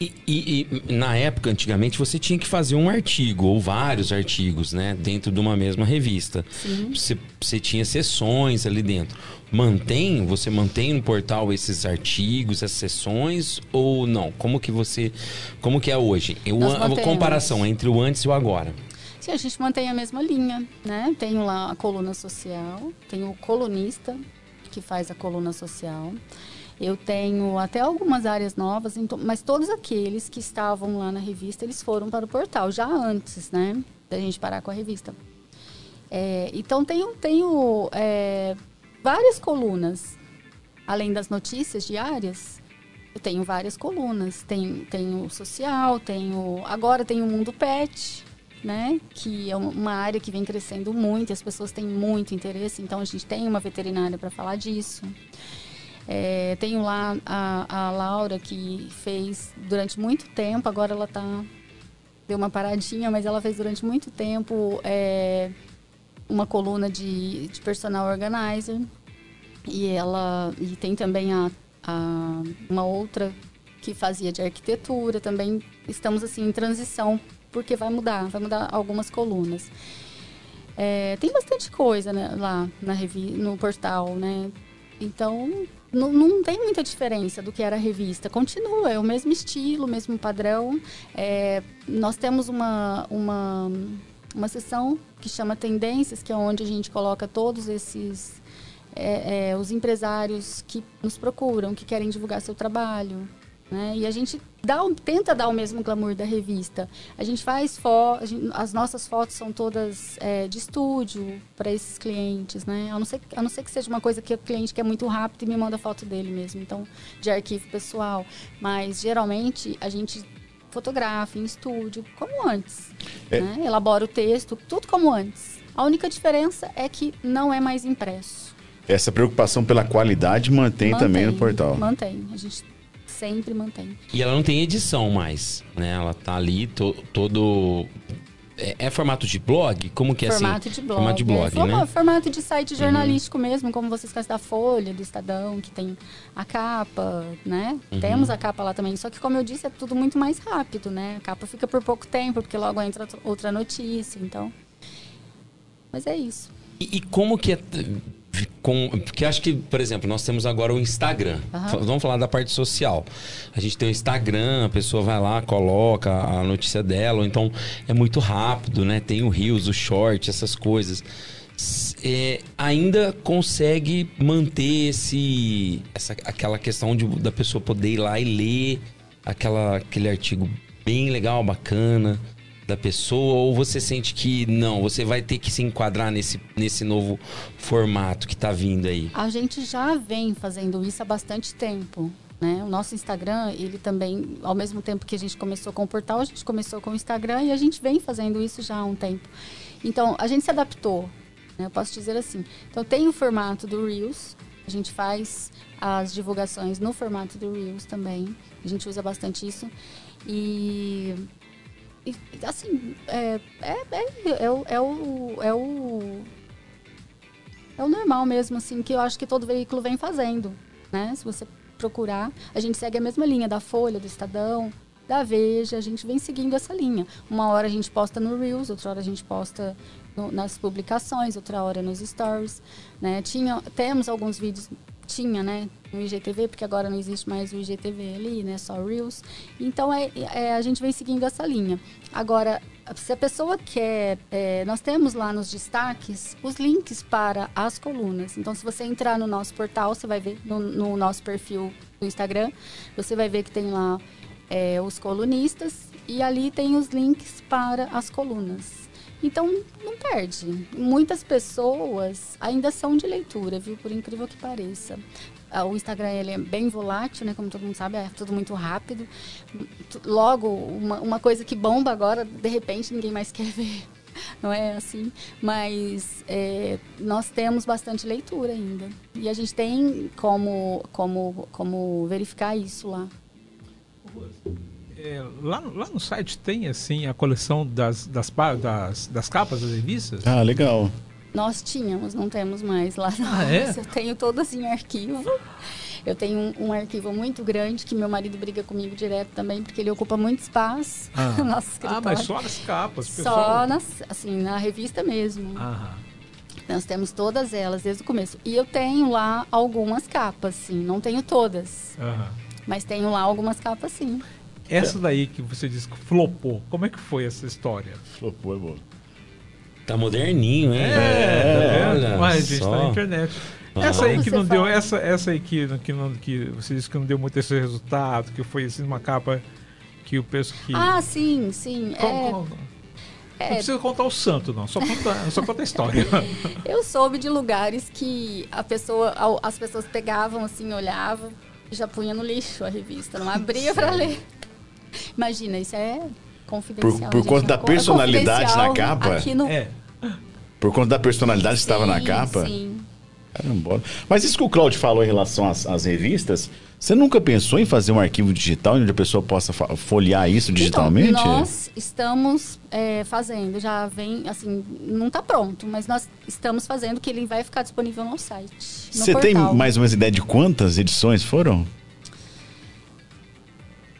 [SPEAKER 4] E, e, e, na época, antigamente, você tinha que fazer um artigo ou vários artigos, né? Dentro de uma mesma revista. Você, você tinha sessões ali dentro. Mantém, você mantém no portal esses artigos, essas sessões ou não? Como que você, como que é hoje? Eu, a comparação entre o antes e o agora.
[SPEAKER 6] Sim, a gente mantém a mesma linha, né? Tenho lá a coluna social, tenho o colunista que faz a coluna social. Eu tenho até algumas áreas novas, então, mas todos aqueles que estavam lá na revista, eles foram para o portal, já antes, né? Da gente parar com a revista. É, então, tenho, tenho é, várias colunas. Além das notícias diárias, eu tenho várias colunas. Tenho, tenho social, tenho... Agora tenho o Mundo Pet, né? Que é uma área que vem crescendo muito e as pessoas têm muito interesse. Então, a gente tem uma veterinária para falar disso. É, tenho lá a, a Laura que fez durante muito tempo, agora ela tá deu uma paradinha, mas ela fez durante muito tempo é, uma coluna de, de personal organizer e ela e tem também a, a, uma outra que fazia de arquitetura também estamos assim em transição porque vai mudar vai mudar algumas colunas é, tem bastante coisa né, lá na revi no portal né então não, não, tem muita diferença do que era a revista. Continua, é o mesmo estilo, o mesmo padrão. É, nós temos uma, uma, uma seção que chama Tendências, que é onde a gente coloca todos esses. É, é, os empresários que nos procuram, que querem divulgar seu trabalho, né? E a gente dá, tenta dar o mesmo glamour da revista. A gente faz fotos, as nossas fotos são todas é, de estúdio para esses clientes, né? A não, ser, a não ser que seja uma coisa que o cliente quer muito rápido e me manda foto dele mesmo, então de arquivo pessoal. Mas geralmente a gente fotografa em estúdio, como antes.
[SPEAKER 3] É.
[SPEAKER 6] né? Elabora o texto, tudo como antes. A única diferença é que não é mais impresso.
[SPEAKER 3] Essa preocupação pela qualidade mantém, também no portal.
[SPEAKER 6] Mantém. A gente sempre mantém.
[SPEAKER 4] E ela não tem edição mais, né? Ela tá ali to- todo... É, é formato de blog? Como que é
[SPEAKER 6] formato
[SPEAKER 4] assim?
[SPEAKER 6] de blog.
[SPEAKER 4] Formato de blog,
[SPEAKER 6] é, forma-
[SPEAKER 4] né?
[SPEAKER 6] Formato de site jornalístico mesmo, como vocês conhecem da Folha, do Estadão, que tem a capa, né?
[SPEAKER 4] Uhum.
[SPEAKER 6] Temos a capa lá também. Só que, como eu disse, é tudo muito mais rápido, né? A capa fica por pouco tempo, porque logo entra outra notícia, então... Mas é isso.
[SPEAKER 4] E, e como que é... Com, porque acho que, por exemplo, nós temos agora o Instagram. F- Vamos falar da parte social. A gente tem o Instagram, a pessoa vai lá, coloca a notícia dela, ou então é muito rápido, né? Tem o Reels, o Short, essas coisas. É, ainda consegue manter esse, essa, aquela questão de, da pessoa poder ir lá e ler aquela, aquele artigo bem legal, bacana da pessoa, ou você sente que não, você vai ter que se enquadrar nesse, nesse novo formato que tá vindo aí?
[SPEAKER 6] A gente já vem fazendo isso há bastante tempo. Né? O nosso Instagram, ele também, ao mesmo tempo que a gente começou com o portal, a gente começou com o Instagram e a gente vem fazendo isso já há um tempo. Então, a gente se adaptou, né? eu posso dizer assim. Então, tem o formato do Reels, a gente faz as divulgações no formato do Reels também, a gente usa bastante isso. E, e, assim, é, é, é, é, o- é o... É o é o normal mesmo, assim, que eu acho que todo veículo vem fazendo, né? Se você procurar, a gente segue a mesma linha da Folha, do Estadão, da Veja, a gente vem seguindo essa linha. Uma hora a gente posta no Reels, outra hora a gente posta no- nas publicações, outra hora nos Stories, né? Tinha, temos alguns vídeos, tinha, né, no IGTV, porque agora não existe mais o IGTV ali, né, só Reels. Então, é, é, a gente vem seguindo essa linha. Agora, se a pessoa quer, é, nós temos lá nos destaques os links para as colunas. Então, se você entrar no nosso portal, você vai ver no, no nosso perfil do Instagram, você vai ver que tem lá é, os colunistas e ali tem os links para as colunas. Então, não perde. Muitas pessoas ainda são de leitura, viu? Por incrível que pareça. Ah, O Instagram ele é bem volátil, né? Como todo mundo sabe, é tudo muito rápido. Logo, uma, uma coisa que bomba agora, de repente, ninguém mais *laughs* quer ver. Não é assim? Mas é, nós temos bastante leitura ainda. E a gente tem como, como, como verificar isso lá.
[SPEAKER 5] É, lá, no- lá no site tem assim a coleção das, das, das, das capas das revistas?
[SPEAKER 3] Ah, legal.
[SPEAKER 6] Nós tínhamos, não temos mais lá. Não.
[SPEAKER 5] Ah, é?
[SPEAKER 6] Eu tenho todas em arquivo. Eu tenho um, um arquivo muito grande que meu marido briga comigo direto também, porque ele ocupa muito espaço
[SPEAKER 5] Ah. *laughs*
[SPEAKER 6] no nosso
[SPEAKER 5] Ah,
[SPEAKER 6] escritório.
[SPEAKER 5] mas só nas capas,
[SPEAKER 6] Só
[SPEAKER 5] pessoal.
[SPEAKER 6] nas, assim, na revista mesmo.
[SPEAKER 5] Aham.
[SPEAKER 6] Nós temos todas elas desde o começo. E eu tenho lá algumas capas, sim. Não tenho todas,
[SPEAKER 5] aham.
[SPEAKER 6] mas tenho lá algumas capas, sim.
[SPEAKER 5] Essa daí que você disse que flopou, como é que foi essa história?
[SPEAKER 3] Flopou, é bom.
[SPEAKER 4] Tá moderninho, hein?
[SPEAKER 5] É,
[SPEAKER 4] olha
[SPEAKER 5] mas a gente tá
[SPEAKER 4] só.
[SPEAKER 5] na internet.
[SPEAKER 4] Ah.
[SPEAKER 5] Essa aí que não deu, essa, essa aí que, que, não, que você disse que não deu muito esse resultado, que foi assim uma capa que o pessoal que.
[SPEAKER 6] Ah, sim, sim.
[SPEAKER 5] Como-
[SPEAKER 6] É,
[SPEAKER 5] como-
[SPEAKER 6] é,
[SPEAKER 5] Não precisa contar o santo, não. Só conta, *laughs* só conta a história.
[SPEAKER 6] Eu soube de lugares que a pessoa, as pessoas pegavam assim, olhavam e já punha no lixo a revista, não abria para ler. Imagina, isso é confidencial.
[SPEAKER 3] Por- por conta da
[SPEAKER 6] é
[SPEAKER 3] personalidade na
[SPEAKER 6] confidencial
[SPEAKER 3] capa?
[SPEAKER 6] Aqui no...
[SPEAKER 5] é.
[SPEAKER 3] Por conta da personalidade que estava na
[SPEAKER 6] Sim,
[SPEAKER 3] capa?
[SPEAKER 6] Sim.
[SPEAKER 3] Caramba. Mas isso que o Claudio falou em relação às, às revistas, você nunca pensou em fazer um arquivo digital onde a pessoa possa folhear isso digitalmente?
[SPEAKER 6] Então, nós estamos é, fazendo, já vem, assim, não está pronto, mas nós estamos fazendo que ele vai ficar disponível no site. no
[SPEAKER 3] Você tem mais ou menos ideia de quantas edições foram?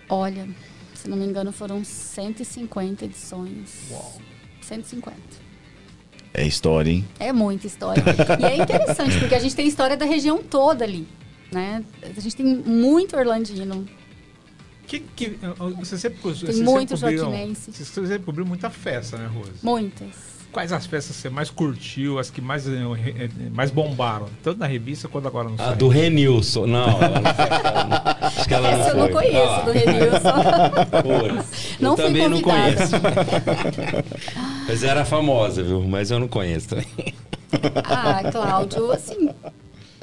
[SPEAKER 6] Olha, se não me engano, foram 150 edições. Uau. 150.
[SPEAKER 3] É história, hein?
[SPEAKER 6] É muita história. e é interessante, porque a gente tem história da região toda ali. Né? A gente tem muito orlandino.
[SPEAKER 5] Que, que, você sempre, você
[SPEAKER 6] Tem
[SPEAKER 5] sempre
[SPEAKER 6] muito
[SPEAKER 5] cobriu-
[SPEAKER 6] joaquinense.
[SPEAKER 5] Você sempre cobriu muita festa, né, Rose?
[SPEAKER 6] Muitas.
[SPEAKER 5] Quais as festas você mais curtiu, as que mais, eh, eh, mais bombaram? Tanto na revista quanto agora no
[SPEAKER 4] A
[SPEAKER 5] site?
[SPEAKER 4] do Renilson. Não, não. Acho que ela
[SPEAKER 6] Essa eu não
[SPEAKER 4] foi.
[SPEAKER 6] conheço,
[SPEAKER 4] Ah,
[SPEAKER 6] do Renilson. Não
[SPEAKER 4] eu
[SPEAKER 6] fui
[SPEAKER 4] também não
[SPEAKER 6] convidada.
[SPEAKER 4] conheço. Mas era famosa, viu? Mas eu não conheço também.
[SPEAKER 6] Ah, Cláudio, assim,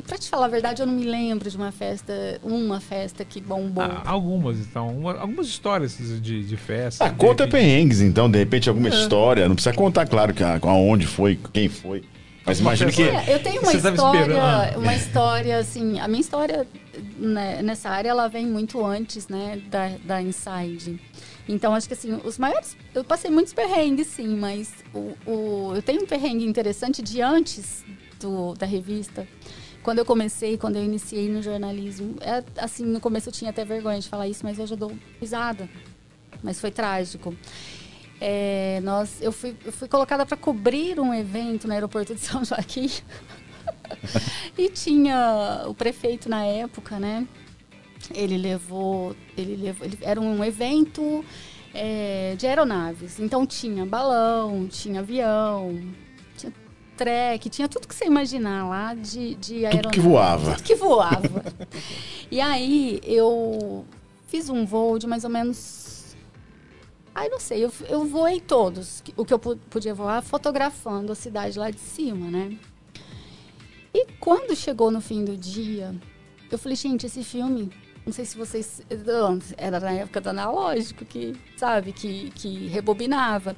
[SPEAKER 6] Pra te falar a verdade, eu não me lembro de uma festa, uma festa que bombou.
[SPEAKER 5] Ah, algumas, então. uma- algumas histórias de, de festa.
[SPEAKER 3] Ah,
[SPEAKER 5] de
[SPEAKER 3] conta
[SPEAKER 5] repente.
[SPEAKER 3] perrengues, então, de repente, alguma
[SPEAKER 5] É.
[SPEAKER 3] história. Não precisa contar, claro, que, a- aonde foi, quem foi. Mas imagino que.
[SPEAKER 6] É, eu tenho uma história, uma história assim, a minha história né, nessa área ela vem muito antes, né, da, da Inside. Então acho que assim, os maiores, eu passei muitos perrengues sim, mas o, o- eu tenho um perrengue interessante de antes do, da revista. Quando eu comecei, quando eu iniciei no jornalismo, é, assim, no começo eu tinha até vergonha de falar isso, mas hoje eu dou risada. Mas foi trágico. É, nós, eu, fui, eu fui colocada para cobrir um evento no aeroporto de São Joaquim. *laughs* e tinha o prefeito na época, né? Ele levou. Ele levou ele, era um evento é, de aeronaves. Então tinha balão, tinha avião, trek, tinha tudo que você imaginar lá de, de aeronave.
[SPEAKER 3] Tudo que voava.
[SPEAKER 6] Tudo que voava. e aí eu fiz um voo de mais ou menos Ai, não sei, eu, eu voei todos, o que eu podia voar, fotografando a cidade lá de cima, né? E quando chegou no fim do dia, eu falei, gente, esse filme, não sei se vocês. Era na época do analógico, que, sabe, que, que rebobinava.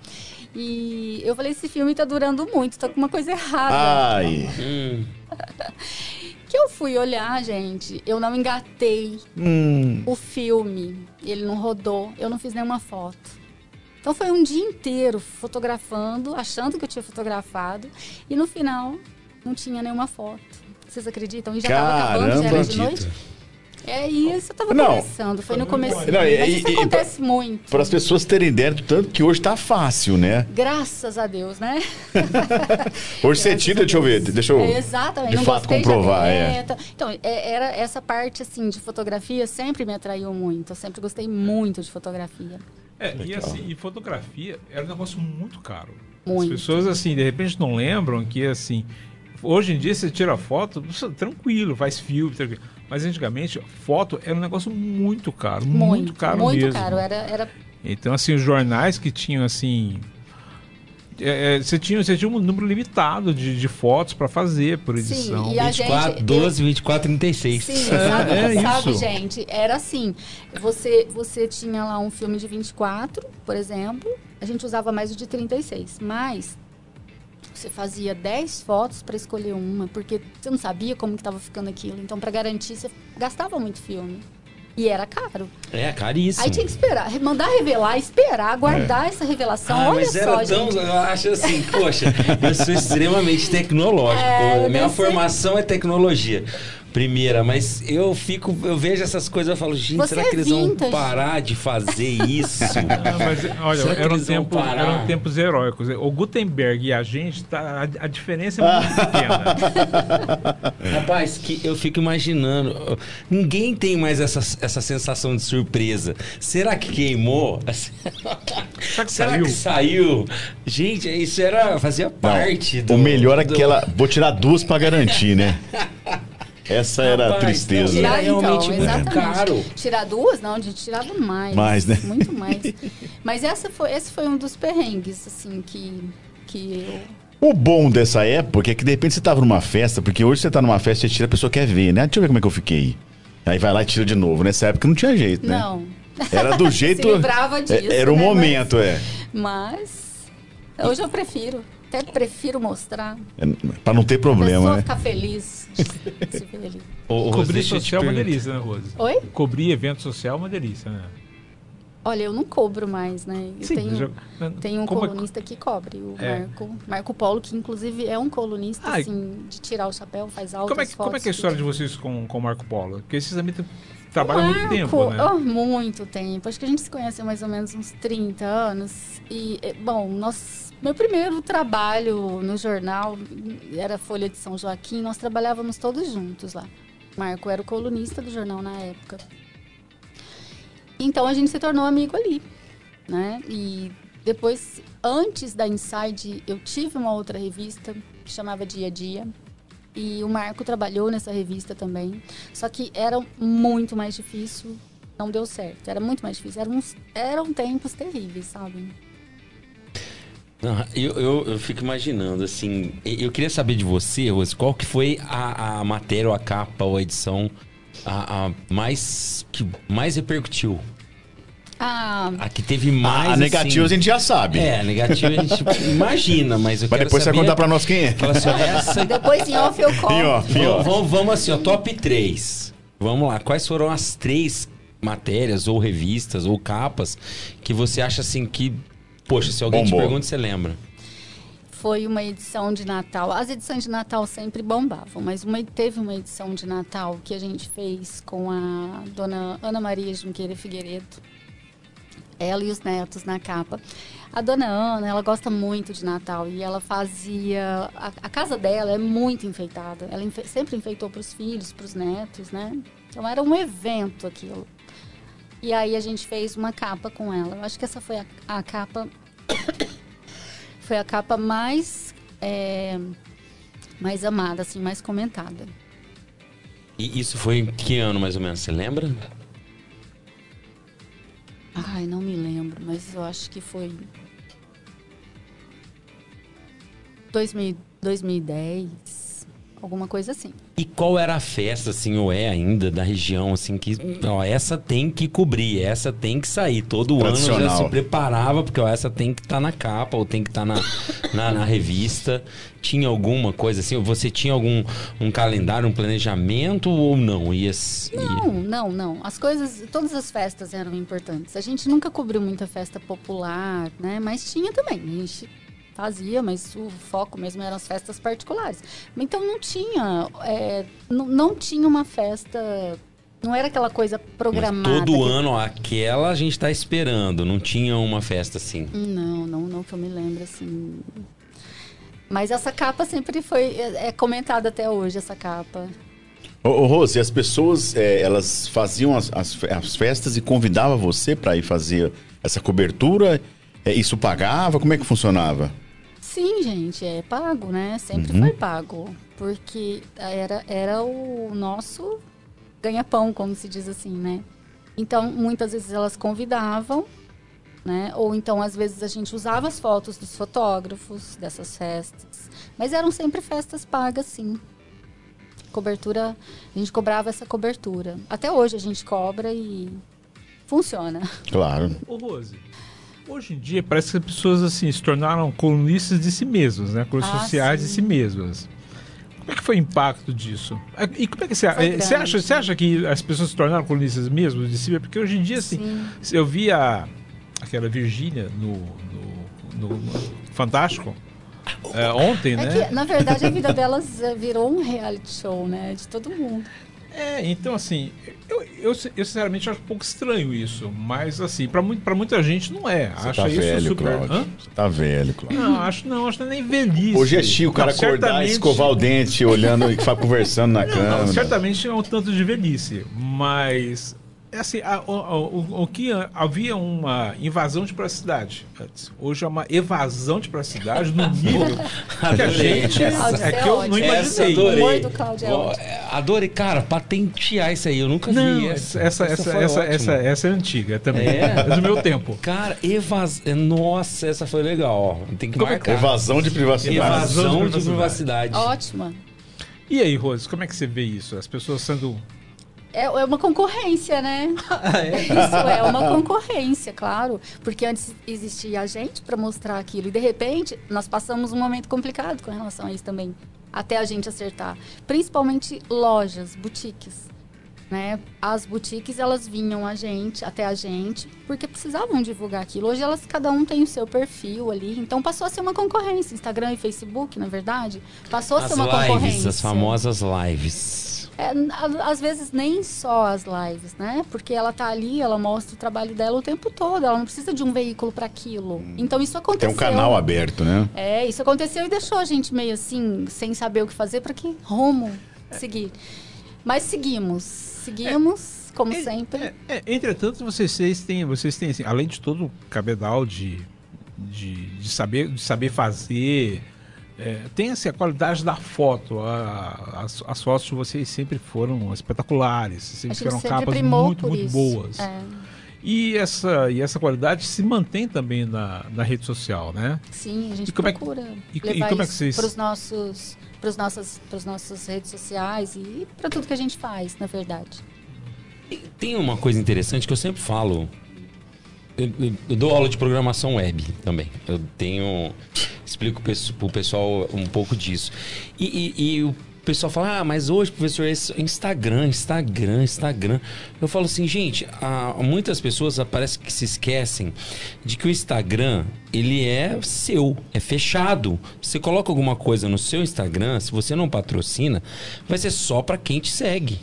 [SPEAKER 6] E eu falei, esse filme tá durando muito, tá com uma coisa errada.
[SPEAKER 3] Ai.
[SPEAKER 4] Hum, *laughs*
[SPEAKER 6] Que eu fui olhar, gente, eu não engatei
[SPEAKER 3] Hum.
[SPEAKER 6] o filme, ele não rodou, eu não fiz nenhuma foto. Então foi um dia inteiro fotografando, achando que eu tinha fotografado, e no final não tinha nenhuma foto. Vocês acreditam? E já tava acabando, já era de noite. É isso, eu tava
[SPEAKER 3] Não.
[SPEAKER 6] começando, foi no começo.
[SPEAKER 3] Não, e-
[SPEAKER 6] Mas isso
[SPEAKER 3] e- e
[SPEAKER 6] acontece muito.
[SPEAKER 3] Para as pessoas terem ideia do tanto que hoje tá fácil, né?
[SPEAKER 6] Graças a Deus, né? *laughs*
[SPEAKER 3] Hoje você tira, deixa eu ver, deixa eu.
[SPEAKER 6] É, exatamente.
[SPEAKER 3] de
[SPEAKER 6] não
[SPEAKER 3] fato comprovar, é.
[SPEAKER 6] Então, é- era essa parte assim de fotografia sempre me atraiu muito. Eu sempre gostei muito de fotografia.
[SPEAKER 5] É, e assim, e fotografia era um negócio muito caro.
[SPEAKER 6] Muito.
[SPEAKER 5] As pessoas, assim, de repente não lembram que, assim, hoje em dia você tira foto, tranquilo, faz filme, tranquilo. Mas antigamente, foto era um negócio muito caro, muito, caro
[SPEAKER 6] muito
[SPEAKER 5] mesmo.
[SPEAKER 6] caro. Era, era
[SPEAKER 5] Então, assim, os jornais que tinham, assim... é, é, você, tinha, você tinha um número limitado de, de fotos para fazer por
[SPEAKER 6] Sim,
[SPEAKER 5] edição.
[SPEAKER 6] e a
[SPEAKER 4] 24,
[SPEAKER 6] gente-
[SPEAKER 4] 12, 24, 36.
[SPEAKER 6] Sim, sabe, *laughs*
[SPEAKER 5] é
[SPEAKER 6] sabe,
[SPEAKER 5] isso.
[SPEAKER 6] gente? Era assim. Você, você tinha lá um filme de 24, por exemplo. A gente usava mais o de 36. Mas você fazia 10 fotos para escolher uma, porque você não sabia como que estava ficando aquilo. Então, para garantir, você gastava muito filme. E era caro.
[SPEAKER 4] É, caríssimo.
[SPEAKER 6] Aí tinha que esperar, mandar revelar, esperar, guardar essa revelação.
[SPEAKER 4] Ah,
[SPEAKER 6] Olha
[SPEAKER 4] mas
[SPEAKER 6] só,
[SPEAKER 4] era tão.
[SPEAKER 6] gente.
[SPEAKER 4] Eu acho assim, poxa, eu sou extremamente tecnológico. *laughs*
[SPEAKER 6] É,
[SPEAKER 4] Minha
[SPEAKER 6] deve ser.
[SPEAKER 4] formação é tecnologia. Primeira, mas eu fico, eu vejo essas coisas e falo, gente,
[SPEAKER 6] Você
[SPEAKER 4] será
[SPEAKER 6] é
[SPEAKER 4] que eles vão parar de fazer *laughs* isso?
[SPEAKER 5] Ah, mas, olha, eram
[SPEAKER 4] eles vão
[SPEAKER 5] tempos,
[SPEAKER 4] parar?
[SPEAKER 5] eram tempos heróicos. O Gutenberg e a gente, tá, a, a diferença é muito *laughs* pequena.
[SPEAKER 4] Rapaz, que eu fico imaginando. Ninguém tem mais essa, essa sensação de surpresa. Será que queimou? *laughs*
[SPEAKER 5] Será que
[SPEAKER 4] Será
[SPEAKER 5] saiu?
[SPEAKER 4] que saiu? Gente, isso era fazia
[SPEAKER 3] Não,
[SPEAKER 4] parte do.
[SPEAKER 3] o melhor é
[SPEAKER 4] do-
[SPEAKER 3] aquela. Vou tirar duas para garantir, né? Essa era a
[SPEAKER 4] Rapaz,
[SPEAKER 3] tristeza.
[SPEAKER 4] não,
[SPEAKER 6] Tirar, então,
[SPEAKER 4] muito
[SPEAKER 6] exatamente.
[SPEAKER 4] caro.
[SPEAKER 6] Tirar duas, não, a gente tirava mais.
[SPEAKER 3] Mais, né?
[SPEAKER 6] Muito *laughs* mais. Mas essa foi, esse foi um dos perrengues, assim, que, que eu.
[SPEAKER 3] O bom dessa época é que de repente você tava numa festa, porque hoje você tá numa festa e tira, a pessoa quer ver, né? Deixa eu ver como é que eu fiquei. Aí vai lá e tira de novo. Nessa época não tinha jeito, né?
[SPEAKER 6] Não.
[SPEAKER 3] Era do *laughs* jeito.
[SPEAKER 6] Se livrava disso,
[SPEAKER 3] É- Era o
[SPEAKER 6] né?
[SPEAKER 3] momento, é.
[SPEAKER 6] Mas. Hoje eu prefiro. Até prefiro mostrar.
[SPEAKER 3] é. Pra não ter problema,
[SPEAKER 6] pessoa
[SPEAKER 3] né?
[SPEAKER 6] ficar feliz de *laughs* se ver ali.
[SPEAKER 4] Ô,
[SPEAKER 5] Cobrir social é uma delícia, né, Rose?
[SPEAKER 6] Oi?
[SPEAKER 5] Cobrir evento social é uma delícia, né?
[SPEAKER 6] Olha, eu não cobro mais, né? Eu
[SPEAKER 5] Sim,
[SPEAKER 6] tenho,
[SPEAKER 5] já-
[SPEAKER 6] tenho um
[SPEAKER 5] como é-
[SPEAKER 6] colunista que cobre, o
[SPEAKER 5] É.
[SPEAKER 6] Marco, Marco Polo, que inclusive é um colunista,
[SPEAKER 5] Ai.
[SPEAKER 6] assim, de tirar o chapéu, faz altas
[SPEAKER 5] Como é, que, como é
[SPEAKER 6] fotos,
[SPEAKER 5] que é a história de vocês com com o Marco Polo? Porque vocês também t- trabalham há muito
[SPEAKER 6] Marco,
[SPEAKER 5] tempo, né?
[SPEAKER 6] oh, muito tempo. Acho que a gente se conhece há mais ou menos uns 30 anos. E, eh, bom, nós, meu primeiro trabalho no jornal era Folha de São Joaquim. Nós trabalhávamos todos juntos lá. Marco era o colunista do jornal na época. Então a gente se tornou amigo ali, né? E depois, antes da Inside, eu tive uma outra revista que chamava Dia a Dia. E o Marco trabalhou nessa revista também. Só que era muito mais difícil, não deu certo. Era muito mais difícil. Eram, uns- eram tempos terríveis, sabe?
[SPEAKER 4] Não, eu, eu, eu fico imaginando, assim, eu queria saber de você, Rose, qual que foi a, a matéria, ou a capa, ou a edição a, a mais, que mais repercutiu?
[SPEAKER 6] Ah,
[SPEAKER 4] A que teve mais,
[SPEAKER 3] a, a negativa
[SPEAKER 4] assim,
[SPEAKER 3] a gente já sabe.
[SPEAKER 4] É, a negativa a gente *laughs* imagina, mas eu
[SPEAKER 3] Mas
[SPEAKER 4] quero
[SPEAKER 3] depois você
[SPEAKER 4] saber...
[SPEAKER 3] vai contar pra nós quem é.
[SPEAKER 4] Fala assim, *laughs* essa...
[SPEAKER 6] depois em off eu conto.
[SPEAKER 3] Em off, em off.
[SPEAKER 4] Vamos, vamos assim, ó, top 3. Vamos lá, quais foram as três matérias, ou revistas, ou capas, que você acha assim que... Poxa, se alguém
[SPEAKER 3] Bombou.
[SPEAKER 4] te pergunta, você lembra?
[SPEAKER 6] Foi uma edição de Natal. As edições de Natal sempre bombavam, mas uma, teve uma edição de Natal que a gente fez com a dona Ana Maria Junqueira Figueiredo. Ela e os netos na capa. A dona Ana, ela gosta muito de Natal e ela fazia. A, a casa dela é muito enfeitada. Ela enfe- sempre enfeitou para os filhos, para os netos, né? Então era um evento aquilo. E aí a gente fez uma capa com ela. Eu acho que essa foi a, a capa *coughs* foi a capa mais é, mais amada, assim, mais comentada.
[SPEAKER 4] E isso foi em que ano, mais ou menos, você lembra?
[SPEAKER 6] Ai, não me lembro, mas eu acho que foi 2000, 2010, alguma coisa assim.
[SPEAKER 4] E qual era a festa, assim, ou é ainda, da região, assim, que, ó, essa tem que cobrir, essa tem que sair. Todo ano já se preparava, porque, ó, essa tem que estar na capa, ou tem que estar na, *laughs* na, na revista. Tinha alguma coisa assim? Você tinha algum um calendário, um planejamento, ou não? Ia, ia-
[SPEAKER 6] Não, não, não. As coisas, todas as festas eram importantes. A gente nunca cobriu muita festa popular, né? Mas tinha também. A gente fazia, mas o foco mesmo eram as festas particulares. Então não tinha, é, não, não tinha uma festa, não era aquela coisa
[SPEAKER 4] Mas
[SPEAKER 6] programada.
[SPEAKER 4] todo
[SPEAKER 6] que-
[SPEAKER 4] ano, aquela a gente tá esperando. Não tinha uma festa assim.
[SPEAKER 6] Não, não, não que eu me lembro assim. Mas essa capa sempre foi é, é comentada até hoje essa capa.
[SPEAKER 3] Ô, ô Rose, as pessoas, é, elas faziam as, as as festas e convidavam você para ir fazer essa cobertura? É, isso pagava? Como é que funcionava?
[SPEAKER 6] Sim, gente, é pago, né? Sempre
[SPEAKER 3] Uhum.
[SPEAKER 6] foi pago. Porque era, era o nosso ganha-pão, como se diz assim, né? Então, muitas vezes elas convidavam, né? Ou então, às vezes, a gente usava as fotos dos fotógrafos dessas festas. Mas eram sempre festas pagas, sim. Cobertura, a gente cobrava essa cobertura. Até hoje a gente cobra e funciona.
[SPEAKER 3] Claro.
[SPEAKER 5] Ô, Rose, hoje em dia parece que as pessoas assim se tornaram colunistas de si mesmas, né? Colunistas
[SPEAKER 6] Ah,
[SPEAKER 5] sociais
[SPEAKER 6] sim.
[SPEAKER 5] de si mesmas. Como é que foi o impacto disso? E como é que você, eh, você acha? Você acha que as pessoas se tornaram colunistas mesmo de si? mesmas? Porque hoje em dia, assim,
[SPEAKER 6] Sim.
[SPEAKER 5] eu vi a, aquela Virgínia no, no, no- Fantástico eh, ontem,
[SPEAKER 6] É
[SPEAKER 5] né?
[SPEAKER 6] que, na verdade, a vida *laughs* delas eh, virou um reality show, né? De todo mundo.
[SPEAKER 5] É, então assim, eu, eu, eu sinceramente acho um pouco estranho isso, mas assim, pra, muito, pra muita gente não é.
[SPEAKER 3] Você
[SPEAKER 5] Acha
[SPEAKER 3] tá
[SPEAKER 5] isso
[SPEAKER 3] velho,
[SPEAKER 5] super.
[SPEAKER 3] Cláudio. Você tá velho, Cláudio.
[SPEAKER 5] Não, acho não, acho que nem velhice.
[SPEAKER 3] Hoje é chique o cara
[SPEAKER 5] Não,
[SPEAKER 3] acordar,
[SPEAKER 5] certamente-
[SPEAKER 3] escovar o dente, olhando e conversando na
[SPEAKER 5] Não,
[SPEAKER 3] cama.
[SPEAKER 5] certamente é um tanto de velhice, mas é assim, a- o, o- o que havia uma invasão de privacidade antes. Hoje é uma evasão de privacidade no *laughs* nível que a
[SPEAKER 4] Adorei
[SPEAKER 5] gente
[SPEAKER 4] essa.
[SPEAKER 5] é que eu não imaginei.
[SPEAKER 4] Adorei.
[SPEAKER 6] do Cláudio é
[SPEAKER 4] é, Adorei, cara, patentear isso aí, eu nunca
[SPEAKER 5] Não,
[SPEAKER 4] vi.
[SPEAKER 5] essa, essa, essa, essa, essa, essa é antiga também.
[SPEAKER 4] É? *laughs*
[SPEAKER 5] É do meu tempo.
[SPEAKER 4] Cara, evasão. Nossa, essa foi legal, ó. Tem que
[SPEAKER 5] Como é
[SPEAKER 4] marcar.
[SPEAKER 3] Evasão de privacidade.
[SPEAKER 4] Evasão
[SPEAKER 5] Evasão
[SPEAKER 4] de
[SPEAKER 5] de
[SPEAKER 4] privacidade.
[SPEAKER 6] Ótima.
[SPEAKER 5] E aí, Rose, como é que você vê isso? As pessoas sendo.
[SPEAKER 6] É, é uma concorrência, né? *laughs*
[SPEAKER 5] Ah, *laughs*
[SPEAKER 6] Isso é uma concorrência, claro. Porque antes existia a gente para mostrar aquilo. E de repente, nós passamos um momento complicado com relação a isso também. Até a gente acertar. Principalmente lojas, boutiques. Né? As boutiques, elas vinham a gente, até a gente, porque precisavam divulgar aquilo. Hoje elas, cada um tem o seu perfil ali. Então passou a ser uma concorrência. Instagram e Facebook, na verdade, passou a
[SPEAKER 4] As
[SPEAKER 6] ser uma
[SPEAKER 4] lives,
[SPEAKER 6] concorrência.
[SPEAKER 4] as famosas lives.
[SPEAKER 6] É, às vezes nem só as lives, né? Porque ela tá ali, ela mostra o trabalho dela o tempo todo, ela não precisa de um veículo para aquilo. Então isso
[SPEAKER 3] Tem
[SPEAKER 6] aconteceu.
[SPEAKER 3] um canal aberto, né?
[SPEAKER 6] É, isso aconteceu e deixou a gente meio assim, sem saber o que fazer, para que rumo seguir. Mas seguimos, seguimos, como
[SPEAKER 5] É,
[SPEAKER 6] sempre.
[SPEAKER 5] é, é, entretanto, vocês têm, vocês têm assim, além de todo o cabedal de, de, de saber, de saber fazer, é, tem assim, a qualidade da foto. a- as, as fotos de vocês sempre foram espetaculares, sempre
[SPEAKER 6] sempre
[SPEAKER 5] capas muito, muito
[SPEAKER 6] isso.
[SPEAKER 5] boas.
[SPEAKER 6] É.
[SPEAKER 5] E essa, e essa qualidade se mantém também na, na rede social, né?
[SPEAKER 6] Sim, a gente
[SPEAKER 5] E como é que-
[SPEAKER 6] procura
[SPEAKER 5] e- e
[SPEAKER 6] levar
[SPEAKER 5] como é que
[SPEAKER 6] isso
[SPEAKER 5] vocês-
[SPEAKER 6] para os nossos para os nossas para as nossas redes sociais e para tudo que a gente faz, na verdade.
[SPEAKER 4] Tem uma coisa interessante que eu sempre falo. Eu, dou aula de programação web também. Eu tenho. Explico pro pessoal um pouco disso. E, e- e o pessoal fala: Ah, mas hoje, professor, é Instagram, Instagram, Instagram. Eu falo assim, gente, há- muitas pessoas parece que se esquecem de que o Instagram ele é seu, é fechado. Você coloca alguma coisa no seu Instagram, se você não patrocina, vai ser só para quem te segue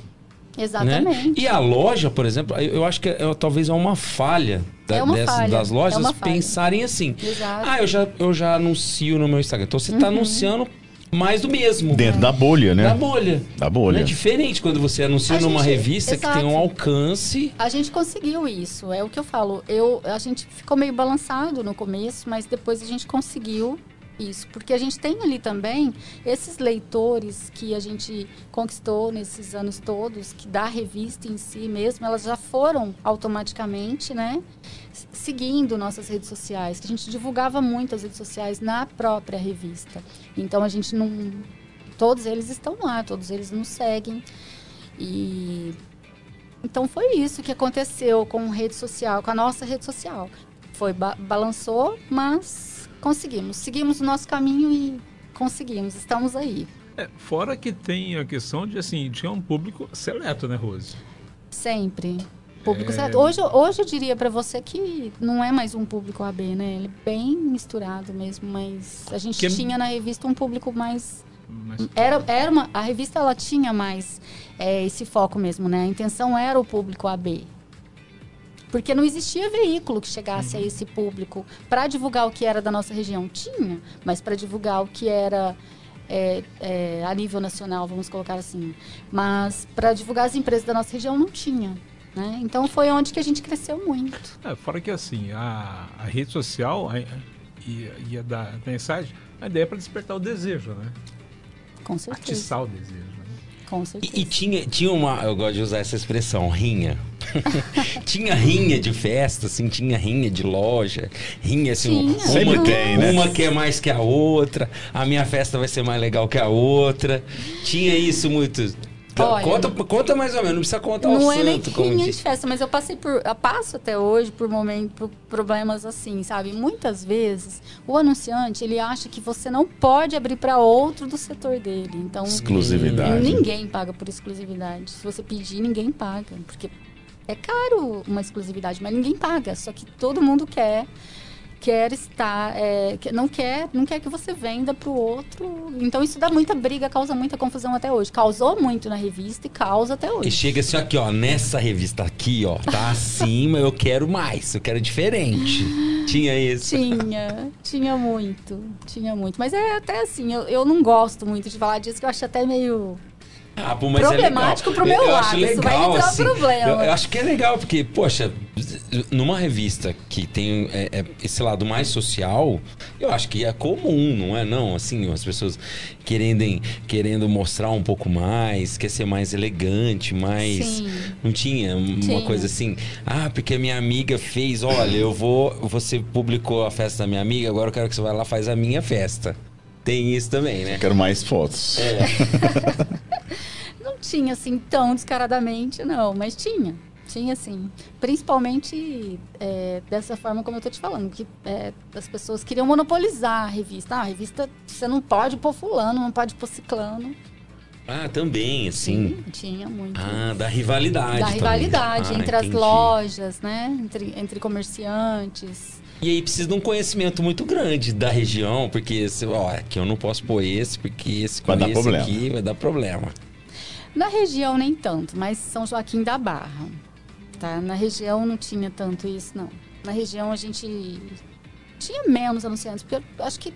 [SPEAKER 4] né?
[SPEAKER 6] Exatamente.
[SPEAKER 4] E a loja, por exemplo, eu eu acho que é, talvez é uma falha, da-
[SPEAKER 6] É
[SPEAKER 4] dessas- das lojas
[SPEAKER 6] é falha.
[SPEAKER 4] pensarem assim.
[SPEAKER 6] Exato.
[SPEAKER 4] Ah, eu já, eu já anuncio no meu Instagram. Então você está anunciando mais do mesmo.
[SPEAKER 3] Dentro da bolha, né?
[SPEAKER 4] Da bolha.
[SPEAKER 3] Da bolha.
[SPEAKER 4] É diferente quando você anuncia
[SPEAKER 6] A
[SPEAKER 4] numa
[SPEAKER 6] gente-
[SPEAKER 4] revista que tem um
[SPEAKER 6] exato.
[SPEAKER 4] alcance.
[SPEAKER 6] A gente conseguiu isso, é o que eu falo. Eu, a gente ficou meio balançado no começo, mas depois a gente conseguiu isso. Porque a gente tem ali também esses leitores que a gente conquistou nesses anos todos, que da revista em si mesmo, elas já foram automaticamente, né? Seguindo nossas redes sociais, que a gente divulgava muito as redes sociais na própria revista. Então a gente não. Todos eles estão lá, todos eles nos seguem. E então foi isso que aconteceu com rede social, com a nossa rede social. Foi ba balançou, mas conseguimos. Seguimos o nosso caminho e conseguimos. Estamos aí.
[SPEAKER 5] É, fora que tem a questão de, assim, tinha um público seleto, né, Rose?
[SPEAKER 6] Sempre. Público
[SPEAKER 5] É.
[SPEAKER 6] certo. Hoje, hoje eu diria para você que não é mais um público AB, né? Ele é bem misturado mesmo, mas a gente
[SPEAKER 5] Que-
[SPEAKER 6] tinha na revista um público mais
[SPEAKER 5] Mas
[SPEAKER 6] era, era uma, a revista ela tinha mais é, esse foco mesmo, né? A intenção era o público AB. Porque não existia veículo que chegasse a esse público para divulgar o que era da nossa região. Tinha, mas para divulgar o que era é, é, a nível nacional, vamos colocar assim. Mas para divulgar as empresas da nossa região não tinha. Né? Então foi onde que a gente cresceu muito.
[SPEAKER 5] É, fora que assim, a, a rede social a, ia, ia dar mensagem, a ideia é para despertar o desejo, né?
[SPEAKER 6] Com certeza.
[SPEAKER 5] Atiçar o desejo. Né?
[SPEAKER 6] Com certeza.
[SPEAKER 4] E, e tinha, tinha uma. Eu gosto de usar essa expressão, rinha. *laughs* tinha rinha de festa, assim, tinha rinha de loja, rinha assim,
[SPEAKER 6] Tinha.
[SPEAKER 4] uma,
[SPEAKER 3] Sempre tem, né?
[SPEAKER 4] uma quer mais que a outra, a minha festa vai ser mais legal que a outra. Tinha isso muito.
[SPEAKER 6] Olha,
[SPEAKER 4] conta, conta mais ou menos, não precisa contar o
[SPEAKER 6] Não é nem
[SPEAKER 4] santo, como
[SPEAKER 6] rinha de festa, mas eu passei por. Eu passo até hoje por momentos, por problemas assim, sabe? Muitas vezes o anunciante ele acha que você não pode abrir para outro do setor dele. Então
[SPEAKER 3] Exclusividade.
[SPEAKER 6] ninguém paga por exclusividade. Se você pedir, ninguém paga. Porque é caro uma exclusividade, mas ninguém paga. Só que todo mundo quer. Quer estar, é, não quer, não quer que você venda para o outro. Então isso dá muita briga, causa muita confusão até hoje. Causou muito na revista e causa até hoje.
[SPEAKER 4] E chega assim, aqui, ó, nessa revista aqui, ó, tá acima, eu quero mais, eu quero diferente. Tinha isso.
[SPEAKER 6] Tinha, tinha muito, tinha muito. Mas é até assim, eu, eu não gosto muito de falar disso, que eu acho até meio.
[SPEAKER 4] Ah, pô, mas
[SPEAKER 6] Problemático
[SPEAKER 4] é
[SPEAKER 6] pro
[SPEAKER 4] legal.
[SPEAKER 6] meu
[SPEAKER 4] eu
[SPEAKER 6] lado,
[SPEAKER 4] acho
[SPEAKER 6] isso
[SPEAKER 4] legal,
[SPEAKER 6] vai entrar
[SPEAKER 4] assim.
[SPEAKER 6] problema.
[SPEAKER 4] Eu, eu acho que é legal, porque, poxa, numa revista que tem é, é, esse lado mais social, eu acho que é comum, não é? Não, assim, as pessoas querendo, querendo mostrar um pouco mais, quer ser mais elegante, mais.
[SPEAKER 6] Sim.
[SPEAKER 4] Não tinha uma coisa assim, ah, porque a minha amiga fez, olha, eu vou. Você publicou a festa da minha amiga, agora eu quero que você vá lá e faz a minha festa. Tem isso também, né?
[SPEAKER 3] Quero mais fotos.
[SPEAKER 4] É. *laughs*
[SPEAKER 6] Não tinha assim tão descaradamente, não, mas tinha. Tinha sim. Principalmente é, dessa forma como eu tô te falando, que é, as pessoas queriam monopolizar a revista. Ah, a revista você não pode pôr fulano, não pode pôr ciclano.
[SPEAKER 4] Ah, também, assim.
[SPEAKER 6] Tinha muito.
[SPEAKER 4] Ah, da rivalidade.
[SPEAKER 6] da
[SPEAKER 4] também.
[SPEAKER 6] rivalidade
[SPEAKER 4] Ah,
[SPEAKER 6] entre as
[SPEAKER 4] entendi.
[SPEAKER 6] lojas, né? Entre, entre comerciantes.
[SPEAKER 4] E aí precisa de um conhecimento muito grande da região, porque você, ó, aqui eu não posso pôr esse, porque esse
[SPEAKER 3] Vai
[SPEAKER 4] com
[SPEAKER 3] dar
[SPEAKER 4] esse
[SPEAKER 3] problema.
[SPEAKER 4] aqui vai dar problema.
[SPEAKER 6] Na região nem tanto, mas São Joaquim da Barra. Tá? Na região não tinha tanto isso, não. Na região a gente tinha menos anunciantes, porque eu acho que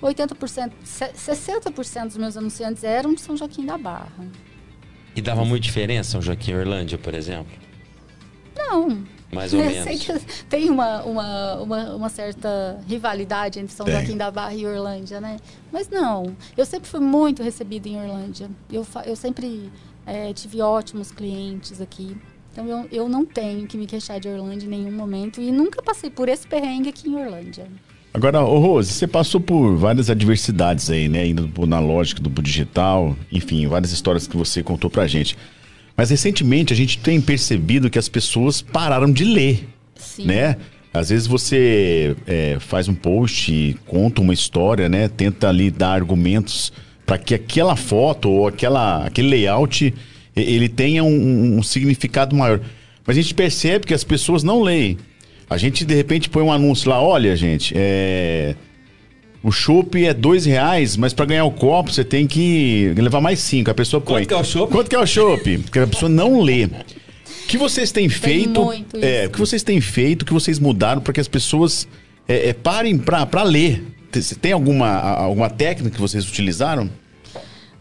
[SPEAKER 6] 80%, se- 60% dos meus anunciantes eram de São Joaquim da Barra.
[SPEAKER 4] E dava muita diferença São Joaquim e Orlândia, por exemplo?
[SPEAKER 6] Não.
[SPEAKER 4] Mais ou *laughs*
[SPEAKER 6] Eu
[SPEAKER 4] menos.
[SPEAKER 6] sei que tem uma, uma, uma, uma certa rivalidade entre São
[SPEAKER 3] Tem.
[SPEAKER 6] Joaquim da Barra e Orlândia, né? Mas não, eu sempre fui muito recebida em Orlândia. Eu, eu sempre eh, tive ótimos clientes aqui. Então eu, eu não tenho que me queixar de Orlândia em nenhum momento e nunca passei por esse perrengue aqui em Orlândia.
[SPEAKER 3] Agora, ô Rose, você passou por várias adversidades aí, né? Indo na lógica do digital, enfim, várias histórias que você contou pra gente. Mas recentemente a gente tem percebido que as pessoas pararam de ler,
[SPEAKER 6] Sim.
[SPEAKER 3] né? Às vezes você é, faz um post, conta uma história, né? Tenta ali dar argumentos para que aquela foto ou aquela, aquele layout ele tenha um, um significado maior. Mas a gente percebe que as pessoas não leem. A gente de repente põe um anúncio lá, olha, gente, é, o chopp é dois reais, mas para ganhar o copo você tem que levar mais cinco. A pessoa põe.
[SPEAKER 4] Quanto que é o chopp?
[SPEAKER 3] Quanto que é o chopp? Porque a pessoa não lê. O que vocês têm feito?
[SPEAKER 6] muito
[SPEAKER 3] é,
[SPEAKER 6] isso.
[SPEAKER 3] o que vocês têm feito? O que vocês mudaram para que as pessoas é, é, parem para ler? Tem- Tem alguma, alguma técnica que vocês utilizaram?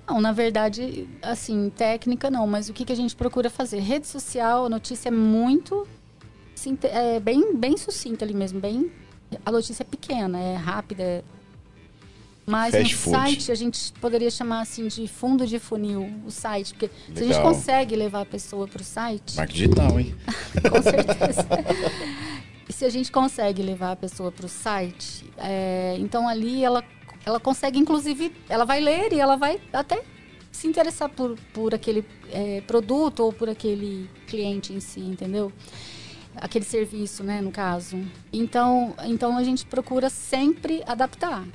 [SPEAKER 6] Não, na verdade, assim, técnica não, mas o que, que a gente procura fazer? Rede social, a notícia é muito. É bem, bem sucinta ali mesmo, bem. A notícia é pequena, é rápida. é- Mas
[SPEAKER 3] Fast
[SPEAKER 6] no
[SPEAKER 3] food.
[SPEAKER 6] site a gente poderia chamar assim de fundo de funil, o site. Porque se a gente
[SPEAKER 3] Legal.
[SPEAKER 6] consegue levar a pessoa para o site,
[SPEAKER 3] Marca digital, hein? *laughs*
[SPEAKER 6] com certeza. e se a gente consegue levar a pessoa para o site, é, então ali ela, ela consegue, inclusive, ela vai ler e ela vai até se interessar por, por aquele é, produto ou por aquele cliente em si, entendeu? Aquele serviço, né, no caso. Então, então a gente procura sempre adaptar.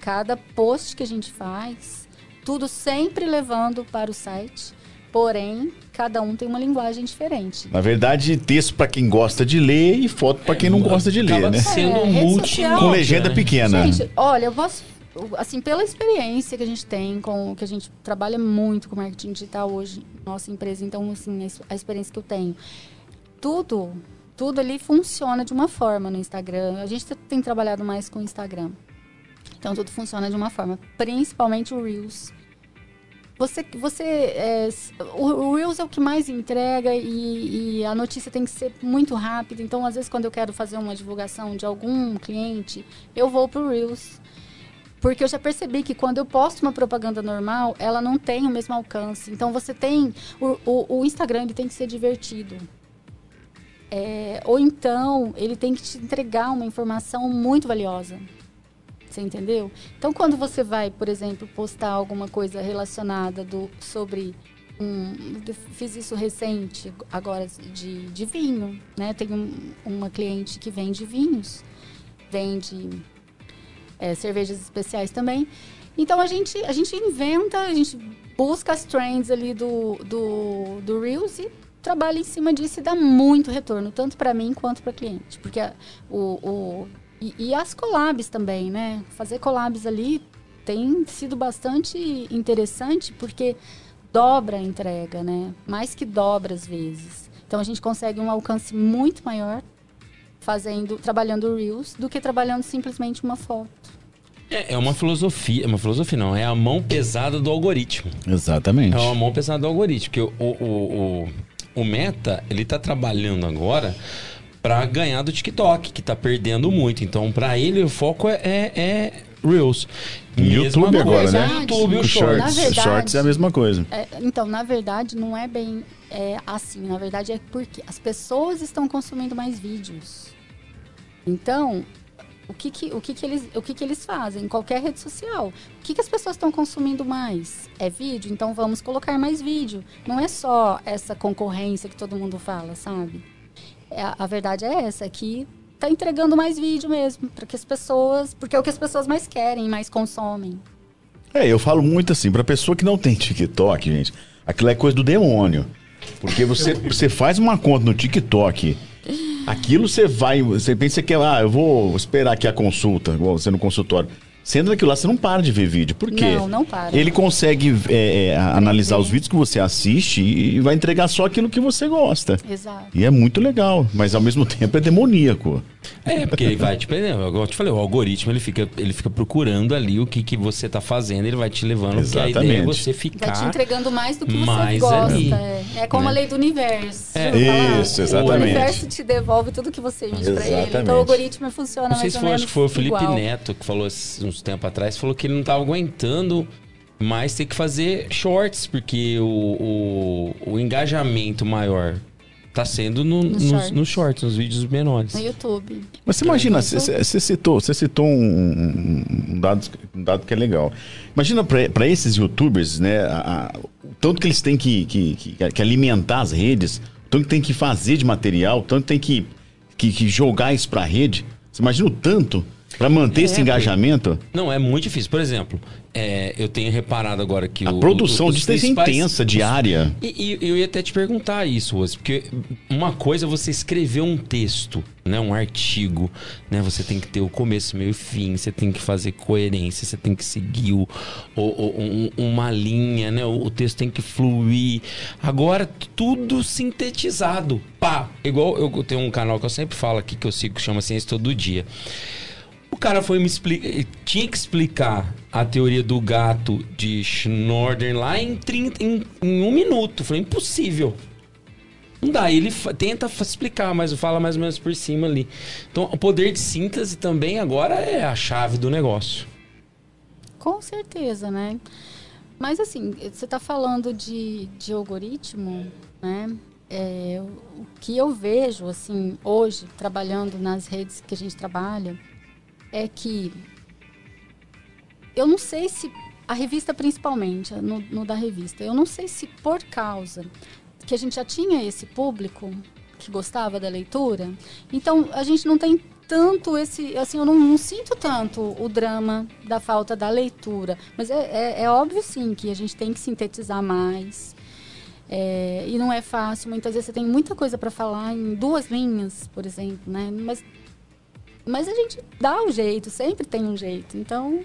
[SPEAKER 6] Cada post que a gente faz, tudo sempre levando para o site. Porém, cada um tem uma linguagem diferente.
[SPEAKER 3] Na verdade, texto para quem gosta de ler e foto para quem não gosta de ler, né?
[SPEAKER 4] sendo
[SPEAKER 6] É,
[SPEAKER 4] um multi
[SPEAKER 6] social.
[SPEAKER 3] Com legenda
[SPEAKER 4] né?
[SPEAKER 3] pequena.
[SPEAKER 6] Gente, olha, eu posso. Assim, pela experiência que a gente tem, com que a gente trabalha muito com marketing digital hoje, nossa empresa, então, assim, a experiência que eu tenho, tudo, tudo ali funciona de uma forma no Instagram. A gente tem trabalhado mais com o Instagram. Então, tudo funciona de uma forma, principalmente o Reels. Você, você é, o Reels é o que mais entrega e, e a notícia tem que ser muito rápida. Então, às vezes, quando eu quero fazer uma divulgação de algum cliente, eu vou pro Reels. Porque eu já percebi que quando eu posto uma propaganda normal, ela não tem o mesmo alcance. Então, você tem... O, o, o Instagram, ele tem que ser divertido. É, ou então, ele tem que te entregar uma informação muito valiosa. Você entendeu? Então, quando você vai, por exemplo, postar alguma coisa relacionada do, sobre. Um, fiz isso recente, agora, de, de vinho. Né? Tem um- uma cliente que vende vinhos, vende é, cervejas especiais também. Então, a gente, a gente inventa, a gente busca as trends ali do, do, do Reels e trabalha em cima disso e dá muito retorno, tanto para mim quanto para cliente. Porque o, o, e, e as collabs também, né? Fazer collabs ali tem sido bastante interessante porque dobra a entrega, né? Mais que dobra às vezes. Então a gente consegue um alcance muito maior fazendo, trabalhando Reels do que trabalhando simplesmente uma foto.
[SPEAKER 4] É, é uma filosofia, é uma filosofia não, é a mão pesada do algoritmo.
[SPEAKER 3] Exatamente.
[SPEAKER 4] É uma mão pesada do algoritmo, porque o, o, o, o Meta, ele tá trabalhando agora para ganhar do TikTok, que tá perdendo muito. Então, para ele, o foco é, é, é Reels. Mesma
[SPEAKER 3] YouTube
[SPEAKER 4] coisa
[SPEAKER 3] agora, né?
[SPEAKER 4] YouTube, o
[SPEAKER 3] O
[SPEAKER 4] Shorts.
[SPEAKER 6] verdade-
[SPEAKER 3] shorts é a mesma coisa.
[SPEAKER 6] É, então, na verdade, não é bem é, assim. Na verdade, é porque as pessoas estão consumindo mais vídeos. Então, o que, que, o que, que, eles, o que, que eles fazem? Em qualquer rede social. O que, que as pessoas estão consumindo mais? É vídeo? Então vamos colocar mais vídeo. Não é só essa concorrência que todo mundo fala, sabe? É, a verdade é essa, é que tá entregando mais vídeo mesmo. Para que as pessoas. Porque é o que as pessoas mais querem, mais consomem.
[SPEAKER 3] É, eu falo muito assim, pra pessoa que não tem TikTok, gente, aquilo é coisa do demônio. Porque você, *laughs* você faz uma conta no TikTok, aquilo você vai, você pensa que, ah, eu vou esperar aqui a consulta, igual você no consultório. Sendo naquilo lá, você não para de ver vídeo. Por quê?
[SPEAKER 6] Não, não para.
[SPEAKER 3] Ele consegue é, é, a- analisar os vídeos que você assiste e vai entregar só aquilo que você gosta.
[SPEAKER 6] Exato.
[SPEAKER 3] E é muito legal, mas ao mesmo *laughs* tempo é demoníaco.
[SPEAKER 4] É, porque ele vai. Igual eu te falei, o algoritmo ele fica, ele fica procurando ali o que, que você tá fazendo, ele vai te levando, porque a ideia é
[SPEAKER 3] Exatamente.
[SPEAKER 4] você
[SPEAKER 6] Vai te
[SPEAKER 4] ficar.
[SPEAKER 6] entregando mais do que você gosta.
[SPEAKER 4] ali,
[SPEAKER 6] é. É como a
[SPEAKER 4] né?
[SPEAKER 6] lei do universo.
[SPEAKER 4] É.
[SPEAKER 6] falar?
[SPEAKER 3] Isso, exatamente.
[SPEAKER 6] O universo te devolve tudo que você emite pra ele.
[SPEAKER 3] Exatamente.
[SPEAKER 6] Então o algoritmo funciona
[SPEAKER 4] Não sei
[SPEAKER 6] mais
[SPEAKER 4] se
[SPEAKER 6] ou
[SPEAKER 4] foi,
[SPEAKER 6] menos
[SPEAKER 4] acho que foi o Felipe
[SPEAKER 6] igual.
[SPEAKER 4] Neto que falou esse- uns tempos atrás, falou que ele não tava aguentando mais ter que fazer shorts, porque o, o, o engajamento maior Tá sendo no,
[SPEAKER 6] Nos
[SPEAKER 4] nos,
[SPEAKER 6] shorts.
[SPEAKER 4] nos shorts, nos vídeos menores.
[SPEAKER 6] No YouTube.
[SPEAKER 3] Mas você imagina, você citou, você citou um, um- um dado, um dado que é legal. Imagina para esses youtubers, né, a- a- o tanto que eles têm que, que, que- que alimentar as redes, o tanto que tem que fazer de material, o tanto que tem que, que, que jogar isso pra rede. Você imagina o tanto para manter
[SPEAKER 4] É,
[SPEAKER 3] esse engajamento?
[SPEAKER 4] Não, é muito difícil. Por exemplo, é, eu tenho reparado agora que
[SPEAKER 3] A
[SPEAKER 4] o-
[SPEAKER 3] produção
[SPEAKER 4] os
[SPEAKER 3] disso
[SPEAKER 4] principais-
[SPEAKER 3] intensa, diária.
[SPEAKER 4] E, e eu ia até te perguntar isso, Rose, porque uma coisa é você escrever um texto, né, um artigo, né, você tem que ter o começo, meio e fim, você tem que fazer coerência, você tem que seguir o, o- o- um- uma linha, né, o, o texto tem que fluir. Agora, tudo sintetizado, pá, igual eu tenho um canal que eu sempre falo aqui, que eu sigo, que chama Ciência Todo Dia. O cara foi me explicar. Tinha que explicar a teoria do gato de Schnorder lá em, 30, em, em um minuto. Falei, impossível. Não dá. Ele tenta explicar, mas fala mais ou menos por cima ali. Então, o poder de síntese também agora é a chave do negócio.
[SPEAKER 6] Com certeza, né? Mas assim, você está falando de, de algoritmo, né? É, o que eu vejo, assim, hoje, trabalhando nas redes que a gente trabalha, é que eu não sei se a revista principalmente, no, no da revista, eu não sei se por causa que a gente já tinha esse público que gostava da leitura, então a gente não tem tanto esse, assim, eu não, não sinto tanto o drama da falta da leitura, mas é, é, é óbvio sim que a gente tem que sintetizar mais. É, e não é fácil, muitas vezes você tem muita coisa para falar em duas linhas, por exemplo, né? Mas, mas a gente dá um jeito, sempre tem um jeito. Então,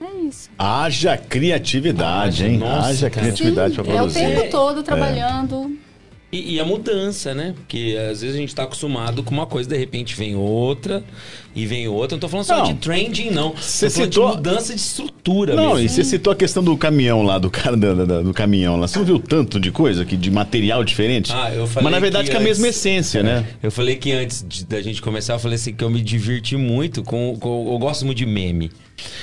[SPEAKER 6] é isso.
[SPEAKER 3] Haja criatividade,
[SPEAKER 4] Haja,
[SPEAKER 3] hein?
[SPEAKER 4] nossa,
[SPEAKER 3] Haja
[SPEAKER 4] cara.
[SPEAKER 3] criatividade para
[SPEAKER 6] é o
[SPEAKER 3] produzir.
[SPEAKER 6] tempo todo trabalhando.
[SPEAKER 4] E, e a mudança, né? Porque às vezes a gente tá acostumado com uma coisa, de repente vem outra, e vem outra. Não tô falando só
[SPEAKER 3] Não.
[SPEAKER 4] de trending, não.
[SPEAKER 3] Você citou-
[SPEAKER 4] de mudança de estrutura
[SPEAKER 3] Não,
[SPEAKER 4] mesmo.
[SPEAKER 3] e você citou a questão do caminhão lá, do cara da- da- do caminhão lá. Você não viu tanto de coisa, que, de material diferente?
[SPEAKER 4] Ah, eu falei
[SPEAKER 3] Mas na verdade
[SPEAKER 4] que
[SPEAKER 3] que é a mesma essência, né?
[SPEAKER 4] Eu falei que antes de- da gente começar, eu falei assim que eu me diverti muito com. com- eu gosto muito de meme.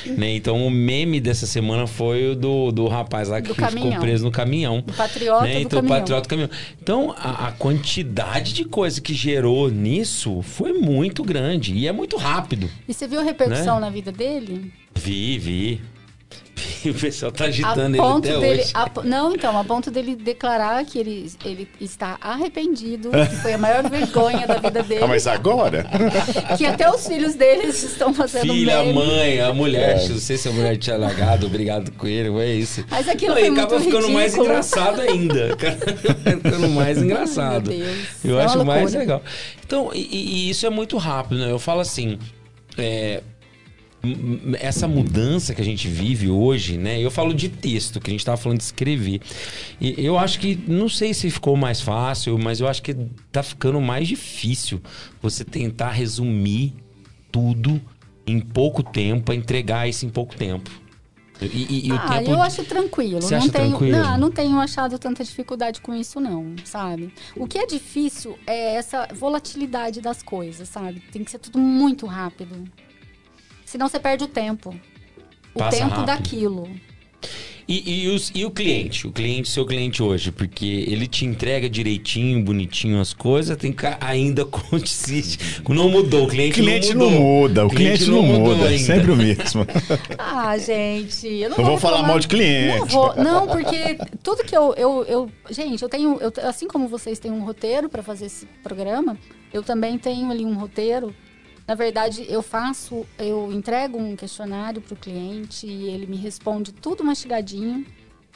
[SPEAKER 4] Né? Então o meme dessa semana foi o do, do rapaz lá que
[SPEAKER 6] Do
[SPEAKER 4] ficou
[SPEAKER 6] caminhão.
[SPEAKER 4] preso no caminhão.
[SPEAKER 6] O patriota
[SPEAKER 4] né?
[SPEAKER 6] do
[SPEAKER 4] então,
[SPEAKER 6] caminhão.
[SPEAKER 4] o patriota do caminhão. Então a, a quantidade de coisa que gerou nisso foi muito grande e é muito rápido.
[SPEAKER 6] E você viu a repercussão
[SPEAKER 4] Né?
[SPEAKER 6] na vida dele?
[SPEAKER 4] Vi, vi. *laughs* O pessoal tá
[SPEAKER 6] A
[SPEAKER 4] agitando ele
[SPEAKER 6] ponto
[SPEAKER 4] até
[SPEAKER 6] dele,
[SPEAKER 4] hoje.
[SPEAKER 6] a não, então, a ponto dele declarar que ele, ele está arrependido, *laughs* que foi a maior vergonha da vida dele,
[SPEAKER 3] Ah, mas agora? *laughs*
[SPEAKER 6] que até os filhos deles estão fazendo
[SPEAKER 4] Filha,
[SPEAKER 6] meme.
[SPEAKER 4] mãe, a mulher, não sei se a mulher tinha largado, obrigado com ele, foi isso.
[SPEAKER 6] Mas aquilo
[SPEAKER 4] Não,
[SPEAKER 6] foi muito
[SPEAKER 4] acaba ficando mais
[SPEAKER 6] ridículo.
[SPEAKER 4] engraçado ainda. Ficando mais engraçado.
[SPEAKER 6] Meu Deus,
[SPEAKER 4] Eu
[SPEAKER 6] é
[SPEAKER 4] acho mais legal. Então, e, e isso é muito rápido, né? Eu falo assim. é, essa mudança que a gente vive hoje, né? Eu falo de texto, que a gente tava falando de escrever. E eu acho que, não sei se ficou mais fácil, mas eu acho que tá ficando mais difícil você tentar resumir tudo em pouco tempo, entregar isso em pouco tempo. E, e- e
[SPEAKER 6] ah, eu
[SPEAKER 4] de-
[SPEAKER 6] acho tranquilo.
[SPEAKER 4] Você
[SPEAKER 6] não
[SPEAKER 4] acha
[SPEAKER 6] tenho,
[SPEAKER 4] tranquilo?
[SPEAKER 6] Não, não tenho achado tanta dificuldade com isso, não, sabe? O que é difícil é essa volatilidade das coisas, sabe? Tem que ser tudo muito rápido. Senão você perde o tempo. O
[SPEAKER 4] Passa
[SPEAKER 6] tempo
[SPEAKER 4] rápido.
[SPEAKER 6] daquilo.
[SPEAKER 4] E, e os- e o cliente? O cliente, seu cliente hoje, porque ele te entrega direitinho, bonitinho as coisas, tem que ainda *laughs* consiste. Não mudou, o
[SPEAKER 3] O
[SPEAKER 4] cliente,
[SPEAKER 3] cliente
[SPEAKER 4] não
[SPEAKER 3] não muda, o cliente não
[SPEAKER 4] mudou
[SPEAKER 3] muda, é sempre o mesmo. *laughs*
[SPEAKER 6] Ah, gente, eu não,
[SPEAKER 3] Não vou falar mal de cliente.
[SPEAKER 6] Não, vou, não, porque tudo que eu, eu, eu- gente, eu tenho, eu- assim como vocês têm um roteiro para fazer esse programa, eu também tenho ali um roteiro. Na verdade, eu faço, eu entrego um questionário para o cliente e ele me responde tudo mastigadinho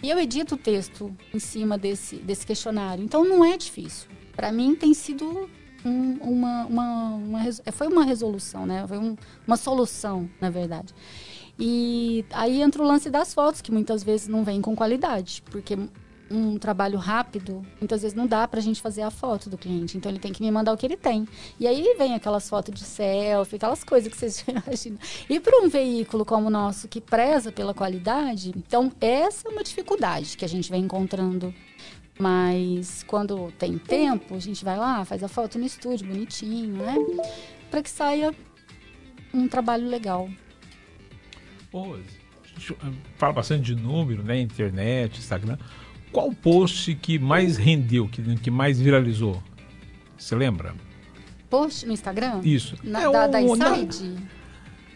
[SPEAKER 6] e eu edito o texto em cima desse, desse questionário. Então, não é difícil. Para mim, tem sido um- uma, uma, uma res- foi uma resolução, né? Foi um- uma solução, na verdade. E aí entra o lance das fotos, que muitas vezes não vem com qualidade, porque um trabalho rápido, muitas vezes não dá pra gente fazer a foto do cliente. Então ele tem que me mandar o que ele tem. E aí vem aquelas fotos de selfie, aquelas coisas que vocês *laughs* imaginam. E para um veículo como o nosso, que preza pela qualidade, então essa é uma dificuldade que a gente vem encontrando. Mas quando tem tempo, a gente vai lá, faz a foto no estúdio, bonitinho, né? Para que saia um trabalho legal.
[SPEAKER 5] Ô, a gente fala bastante de número, né? Internet, Instagram. Qual post que mais rendeu, que, que mais viralizou? Você lembra?
[SPEAKER 6] Post no Instagram?
[SPEAKER 5] Isso.
[SPEAKER 6] Na,
[SPEAKER 5] É
[SPEAKER 6] da,
[SPEAKER 5] o-
[SPEAKER 6] da
[SPEAKER 5] na-
[SPEAKER 6] Inside?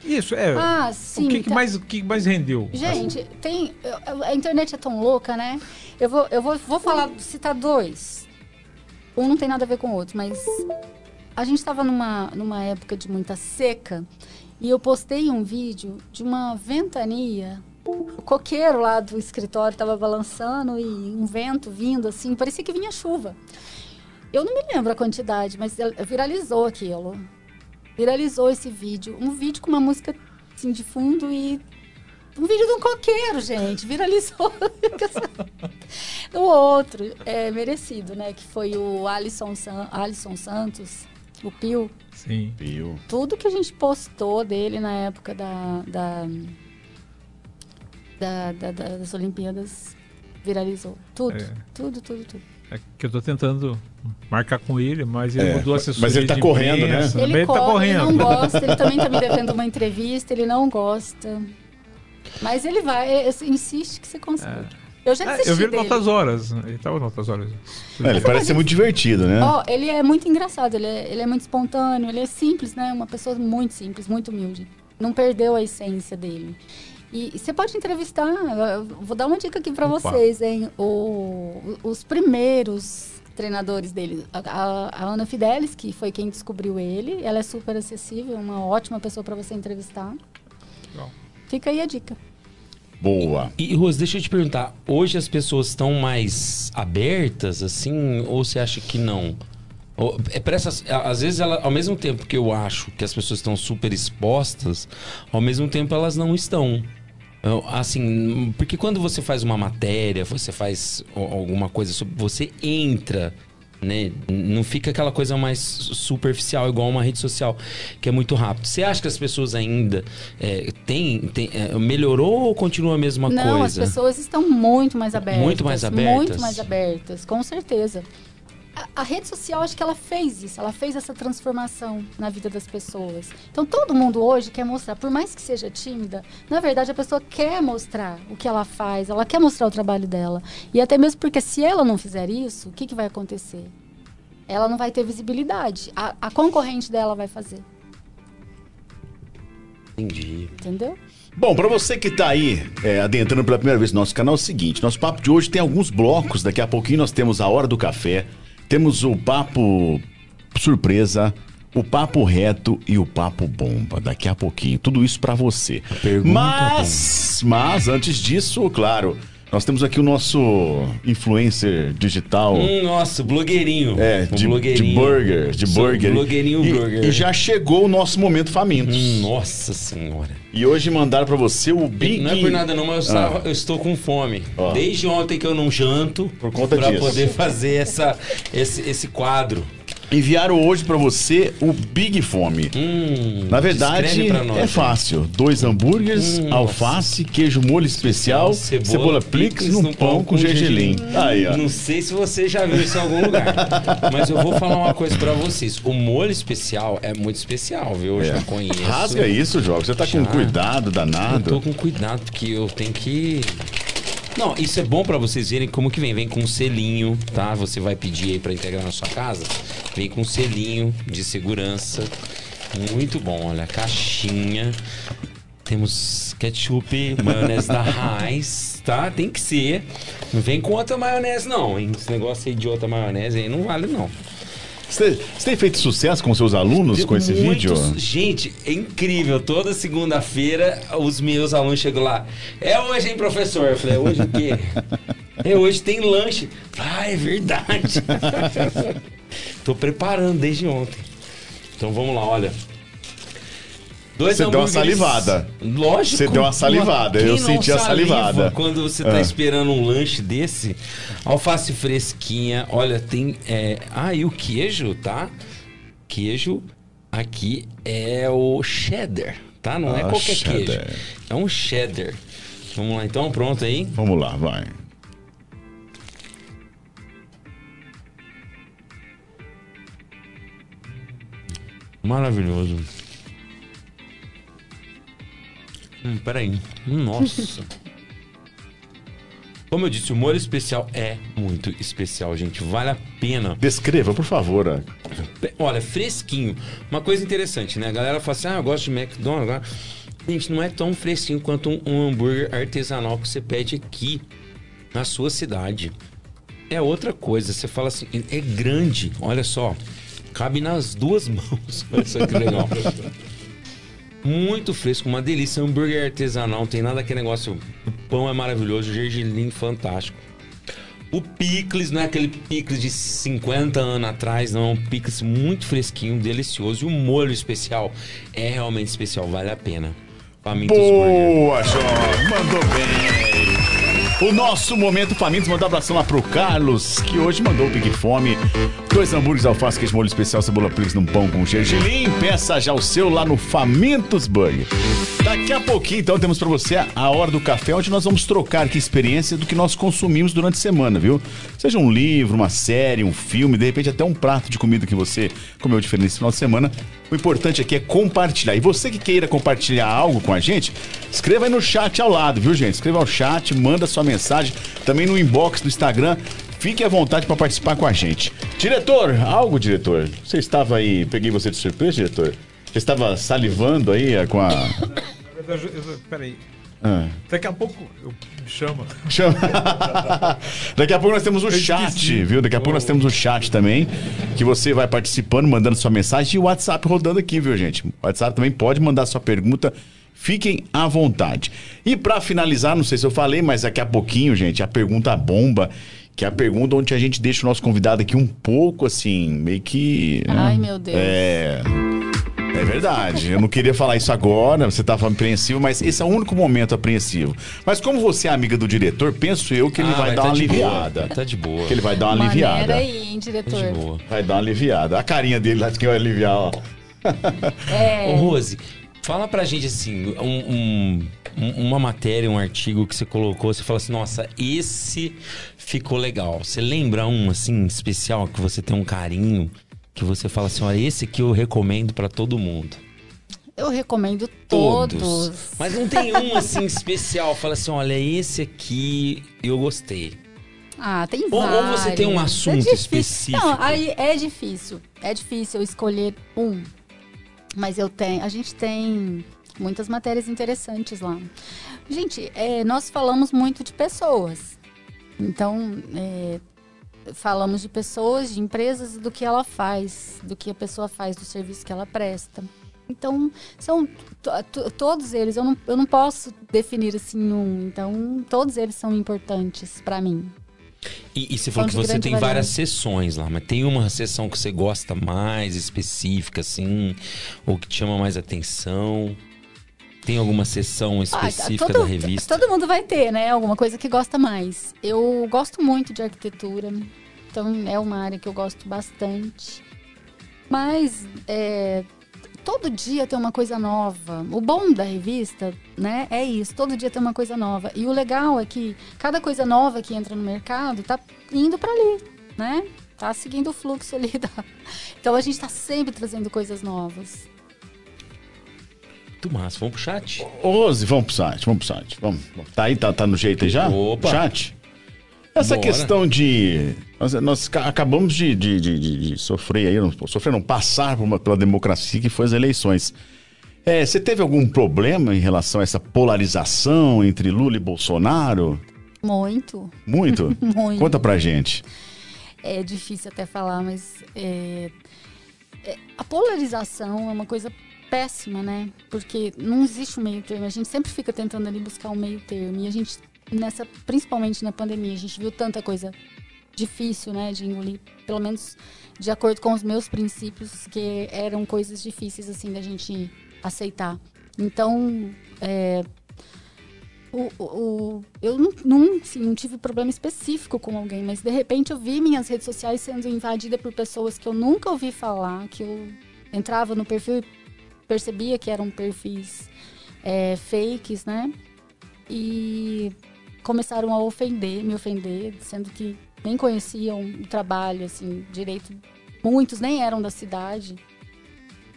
[SPEAKER 5] Isso, é.
[SPEAKER 6] Ah, sim.
[SPEAKER 5] o que, que
[SPEAKER 6] tá.
[SPEAKER 5] mais, o que mais rendeu?
[SPEAKER 6] Gente, tem. eu- A internet é tão louca, né? Eu vou, eu vou, vou falar, citar dois. Um não tem nada a ver com o outro, mas a gente estava numa, numa época de muita seca e eu postei um vídeo de uma ventania. O coqueiro lá do escritório estava balançando e um vento vindo assim, parecia que vinha chuva. Eu não me lembro a quantidade, mas viralizou aquilo. Viralizou esse vídeo. Um vídeo com uma música assim, de fundo e um vídeo de um coqueiro, gente. Viralizou. *laughs* o outro, é merecido, né? Que foi o Alisson, San- Alisson Santos, o Pio.
[SPEAKER 5] Sim.
[SPEAKER 3] Viu?
[SPEAKER 6] Tudo que a gente postou dele na época da, da, da- da- da- das Olimpíadas viralizou. Tudo,
[SPEAKER 5] É.
[SPEAKER 6] tudo, tudo, tudo.
[SPEAKER 5] É que eu tô tentando marcar com ele, mas ele
[SPEAKER 3] É,
[SPEAKER 5] mudou a assessoria
[SPEAKER 3] mas ele tá
[SPEAKER 5] de
[SPEAKER 3] correndo, né?
[SPEAKER 5] imprensa,
[SPEAKER 6] Ele,
[SPEAKER 5] Também
[SPEAKER 6] corre,
[SPEAKER 5] tá correndo.
[SPEAKER 6] ele não gosta, ele também tá me devendo uma entrevista, ele não gosta. Mas ele vai, é, insiste que você consegue. Eu já
[SPEAKER 5] É,
[SPEAKER 6] desisti
[SPEAKER 5] eu vi ele
[SPEAKER 6] dele.
[SPEAKER 5] em altas horas. Ele tava em altas horas.
[SPEAKER 3] É, ele parece ser muito divertido, né?
[SPEAKER 6] Ó, ele é muito engraçado, ele é, ele é muito espontâneo, ele é simples, né? Uma pessoa muito simples, muito humilde. Não perdeu a essência dele. E, e você pode entrevistar, eu vou dar uma dica aqui pra
[SPEAKER 5] Opa.
[SPEAKER 6] vocês, hein? O- os primeiros treinadores dele, a, a- a Ana Fidelis, que foi quem descobriu ele, ela é super acessível, uma ótima pessoa pra você entrevistar.
[SPEAKER 5] Legal.
[SPEAKER 6] Fica aí a dica.
[SPEAKER 3] Boa.
[SPEAKER 4] E, Rose, deixa eu te perguntar, hoje as pessoas estão mais abertas, assim, ou você acha que não? É pra essas, às vezes, ela, ao mesmo tempo que eu acho que as pessoas estão super expostas, ao mesmo tempo elas não estão. Assim, porque quando você faz uma matéria, você faz alguma coisa. Você entra, né? Não fica aquela coisa mais superficial, igual uma rede social, que é muito rápido. Você acha que as pessoas ainda é, tem, tem- é, melhorou ou continua a mesma
[SPEAKER 6] Não,
[SPEAKER 4] coisa?
[SPEAKER 6] as pessoas estão muito mais abertas.
[SPEAKER 4] Muito mais abertas?
[SPEAKER 6] Muito mais abertas, com certeza. A, a rede social, acho que ela fez isso, ela fez essa transformação na vida das pessoas. Então, todo mundo hoje quer mostrar, por mais que seja tímida, na verdade, a pessoa quer mostrar o que ela faz, ela quer mostrar o trabalho dela. E até mesmo porque se ela não fizer isso, o que, que vai acontecer? Ela não vai ter visibilidade. A, a concorrente dela vai fazer,
[SPEAKER 4] Entendi.
[SPEAKER 6] entendeu?
[SPEAKER 3] Bom, pra você que tá aí é, adentrando pela primeira vez no nosso canal, é o seguinte: nosso papo de hoje tem alguns blocos. Daqui a pouquinho nós temos a hora do café, temos o papo surpresa, o papo reto e o papo bomba. Daqui a pouquinho, tudo isso pra você.
[SPEAKER 4] pergunta
[SPEAKER 3] Mas, mas antes disso, claro, nós temos aqui o nosso influencer digital.
[SPEAKER 4] Hum, nossa, blogueirinho.
[SPEAKER 3] É, de, de
[SPEAKER 4] blogueirinho.
[SPEAKER 3] burger, de
[SPEAKER 4] Sou
[SPEAKER 3] burger.
[SPEAKER 4] Blogueirinho
[SPEAKER 3] e,
[SPEAKER 4] burger.
[SPEAKER 3] E já chegou o nosso momento famintos.
[SPEAKER 4] Hum, nossa senhora.
[SPEAKER 3] E hoje mandaram pra você o Big...
[SPEAKER 4] Não é por nada não, mas eu,
[SPEAKER 3] Ah.
[SPEAKER 4] estou com fome.
[SPEAKER 3] Ó.
[SPEAKER 4] Desde ontem que eu não janto.
[SPEAKER 3] Por conta
[SPEAKER 4] pra
[SPEAKER 3] disso.
[SPEAKER 4] poder fazer essa, esse, esse quadro.
[SPEAKER 3] Enviaram hoje pra você o Big Fome.
[SPEAKER 4] Hum,
[SPEAKER 3] Na verdade,
[SPEAKER 4] nós,
[SPEAKER 3] é fácil. Dois hambúrgueres,
[SPEAKER 4] Hum,
[SPEAKER 3] alface, queijo molho especial,
[SPEAKER 4] Cebola,
[SPEAKER 3] cebola, plix e um
[SPEAKER 4] no
[SPEAKER 3] pão com gergelim. Aí, ó.
[SPEAKER 4] Não sei se você já viu isso em algum lugar. *laughs* mas eu vou falar uma coisa pra vocês. O molho especial é muito especial, viu? Eu já conheço.
[SPEAKER 3] É. Rasga isso, João. Você tá com
[SPEAKER 4] Já.
[SPEAKER 3] cuidado
[SPEAKER 4] Eu
[SPEAKER 3] danado.
[SPEAKER 4] tô com cuidado, porque eu tenho que. Não, isso é bom pra vocês verem como que vem. Vem com um selinho, tá? Você vai pedir aí pra integrar na sua casa. Vem com um selinho de segurança. Muito bom, olha, caixinha. Temos ketchup, maionese da Heinz, tá? Tem que ser. Não vem com outra maionese, não, hein? Esse negócio aí de outra maionese aí não vale, não.
[SPEAKER 3] Você você tem feito sucesso com seus alunos com esse vídeo?
[SPEAKER 4] Muitos- Gente, é incrível. Toda segunda-feira os meus alunos chegam lá. É hoje, hein, professor? Eu falei, hoje o quê? É hoje tem lanche. Ah, é verdade. *laughs* Tô preparando desde ontem. Então vamos lá, olha. Dois
[SPEAKER 3] Você deu uma salivada.
[SPEAKER 4] Lógico.
[SPEAKER 3] Você deu uma salivada, eu
[SPEAKER 4] Quem
[SPEAKER 3] senti a
[SPEAKER 4] saliva
[SPEAKER 3] salivada.
[SPEAKER 4] Quando você tá
[SPEAKER 3] Ah.
[SPEAKER 4] esperando um lanche desse, alface fresquinha, olha, tem. É... Ah, e o queijo, tá? Queijo aqui é o cheddar, tá? Não é
[SPEAKER 3] Ah,
[SPEAKER 4] qualquer
[SPEAKER 3] cheddar.
[SPEAKER 4] queijo. É um cheddar. Vamos lá, então, pronto aí.
[SPEAKER 3] Vamos lá, vai.
[SPEAKER 4] Maravilhoso. Hum, peraí. Hum, Nossa. Como eu disse, o molho especial é muito especial, gente. Vale a pena.
[SPEAKER 3] Descreva, por favor.
[SPEAKER 4] Olha, fresquinho. Uma coisa interessante, né? A galera fala assim: ah, eu gosto de McDonald's. Gente, não é tão fresquinho quanto um, um hambúrguer artesanal que você pede aqui na sua cidade. É outra coisa. Você fala assim: é grande, olha só. Cabe nas duas *laughs* mãos. Olha só que legal. Muito fresco, uma delícia. Hambúrguer artesanal, não tem nada aquele negócio. O pão é maravilhoso, o gergelim fantástico. O picles não é aquele picles de 50 anos atrás, não. É um picles muito fresquinho, delicioso. E o molho especial é realmente especial, vale a pena.
[SPEAKER 3] Famintos Boa, Jorge. Mandou bem. O nosso momento famintos, mandar um abração lá pro Carlos, que hoje mandou o Big Fome. Dois hambúrgueres, alface, queijo molho especial, cebola picles num pão com gergelim. Peça já o seu lá no Famintos Burger. Daqui a pouquinho, então, temos para você a Hora do Café, onde nós vamos trocar aqui experiência do que nós consumimos durante a semana, viu? Seja um livro, uma série, um filme, de repente até um prato de comida que você comeu diferente nesse final de semana. O importante aqui é compartilhar. E você que queira compartilhar algo com a gente, escreva aí no chat ao lado, viu, gente? Escreva ao chat, manda sua mensagem, também no inbox do Instagram. Fique à vontade para participar com a gente. Diretor, algo, diretor? Você estava aí, peguei você de surpresa, diretor? Você estava salivando aí eh, com a. *coughs*
[SPEAKER 5] Peraí. Ah. Daqui a pouco eu me chama.
[SPEAKER 3] Chama. *laughs* Daqui a pouco nós temos o chat, viu? Daqui a pouco nós temos o chat também, que você vai participando, mandando sua mensagem e o WhatsApp rodando aqui, viu, gente? O WhatsApp também pode mandar sua pergunta Fiquem à vontade. E para finalizar, não sei se eu falei, mas daqui a pouquinho, gente, a pergunta bomba, que é a pergunta onde a gente deixa o nosso convidado aqui um pouco assim, meio que.
[SPEAKER 6] Né? Ai, meu Deus.
[SPEAKER 3] É. É verdade. Eu não queria falar isso agora, você estava apreensivo, mas esse é o único momento apreensivo. Mas como você é amiga do diretor, penso eu que ele ah, vai, dar tá uma aliviada.
[SPEAKER 4] Boa. Tá de boa.
[SPEAKER 3] Que ele vai dar uma Maneira aliviada.
[SPEAKER 6] aí, hein, diretor. Tá de boa.
[SPEAKER 3] Vai dar uma aliviada. A carinha dele lá de quem vai aliviar, ó.
[SPEAKER 4] É. Ô, Rose, Fala pra gente assim, um, um, uma matéria, um artigo que você colocou, você fala assim, nossa, esse ficou legal. Você lembra um assim especial que você tem um carinho, que você fala assim, olha, esse que eu recomendo para todo mundo.
[SPEAKER 6] Eu recomendo todos. todos.
[SPEAKER 4] Mas não tem um assim especial, fala assim, olha, esse aqui eu gostei.
[SPEAKER 6] Ah, tem
[SPEAKER 4] ou,
[SPEAKER 6] vários.
[SPEAKER 4] Ou você tem um assunto é específico. Não,
[SPEAKER 6] aí é difícil. É difícil escolher um. Mas eu tenho, a gente tem muitas matérias interessantes lá. Gente, é, nós falamos muito de pessoas. Então, é, falamos de pessoas, de empresas e do que ela faz, do que a pessoa faz, do serviço que ela presta. Então, são todos eles, eu não, eu não posso definir assim um. Então, todos eles são importantes para mim.
[SPEAKER 4] E, e você falou que você tem várias sessões lá, mas tem uma sessão que você gosta mais, específica, assim, ou que te chama mais atenção? Tem alguma sessão específica ah, todo, da revista?
[SPEAKER 6] Todo mundo vai ter, né? Alguma coisa que gosta mais. Eu gosto muito de arquitetura, então é uma área que eu gosto bastante. Mas é, todo dia tem uma coisa nova. O bom da revista, né, é isso. Todo dia tem uma coisa nova. E o legal é que cada coisa nova que entra no mercado tá indo para ali, né? Tá seguindo o fluxo ali. *laughs* Da... Então a gente está sempre trazendo coisas novas.
[SPEAKER 4] Muito massa. Vamos pro chat?
[SPEAKER 3] Rose, vamos pro site, vamos pro site. Vamos. Tá aí, tá, tá no jeito aí já?
[SPEAKER 4] Opa.
[SPEAKER 3] Chat? Essa Bora. questão de. Nós, nós acabamos de, de, de, de, sofrer aí, não, sofrer não, passar uma, pela democracia que foi as eleições. É, você teve algum problema em relação a essa polarização entre Lula e Bolsonaro?
[SPEAKER 6] Muito.
[SPEAKER 3] Muito? *laughs*
[SPEAKER 6] Muito.
[SPEAKER 3] Conta pra gente.
[SPEAKER 6] É difícil até falar, mas é, é, a polarização é uma coisa péssima, né? Porque não existe um meio termo. A gente sempre fica tentando ali buscar um meio termo. E a gente nessa, principalmente na pandemia, a gente viu tanta coisa difícil, né, de engolir, pelo menos de acordo com os meus princípios, que eram coisas difíceis assim da gente aceitar. Então, é, o, o, eu não, não, assim, não tive problema específico com alguém, mas de repente eu vi minhas redes sociais sendo invadidas por pessoas que eu nunca ouvi falar, que eu entrava no perfil e percebia que eram perfis é, fakes, né? E começaram a ofender, me ofender, sendo que nem conheciam o trabalho, assim, direito. Muitos nem eram da cidade.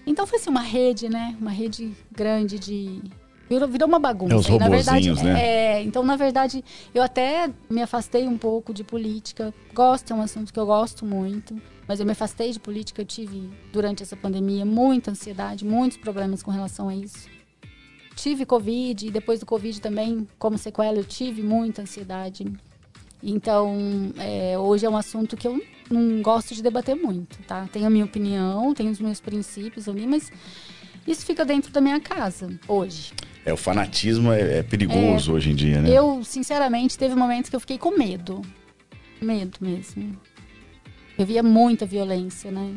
[SPEAKER 6] Então foi assim, uma rede, né? Uma rede grande de, Virou, virou uma bagunça.
[SPEAKER 3] É, os
[SPEAKER 6] na verdade,
[SPEAKER 3] né?
[SPEAKER 6] é, então, na verdade, eu até me afastei um pouco de política. Gosto, é um assunto que eu gosto muito. Mas eu me afastei de política. Eu tive, durante essa pandemia, muita ansiedade, muitos problemas com relação a isso. Tive Covid e depois do Covid também, como sequela, eu tive muita ansiedade. Então, é, hoje é um assunto que eu não gosto de debater muito, tá? Tenho a minha opinião, tenho os meus princípios ali, mas isso fica dentro da minha casa, hoje.
[SPEAKER 3] É, o fanatismo é, é perigoso hoje em dia, né?
[SPEAKER 6] Eu, sinceramente, teve momentos que eu fiquei com medo. Medo mesmo. Eu via muita violência, né?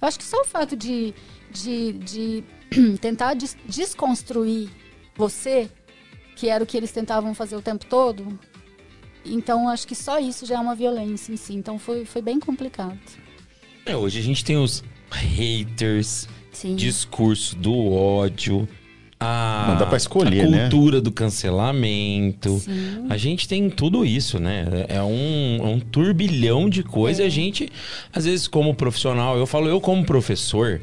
[SPEAKER 6] Eu acho que só o fato de, de, de *clears throat* tentar des- desconstruir você, que era o que eles tentavam fazer o tempo todo, então acho que só isso já é uma violência em si. Então foi, foi bem complicado.
[SPEAKER 4] É, hoje a gente tem os haters,
[SPEAKER 6] Sim.
[SPEAKER 4] discurso do ódio, a,
[SPEAKER 3] Não, dá pra escolher,
[SPEAKER 4] a
[SPEAKER 3] né?
[SPEAKER 4] cultura do cancelamento.
[SPEAKER 6] Sim.
[SPEAKER 4] A gente tem tudo isso, né? É um, é um turbilhão de coisas. E
[SPEAKER 6] É.
[SPEAKER 4] a gente, às vezes, como profissional, eu falo, eu como professor,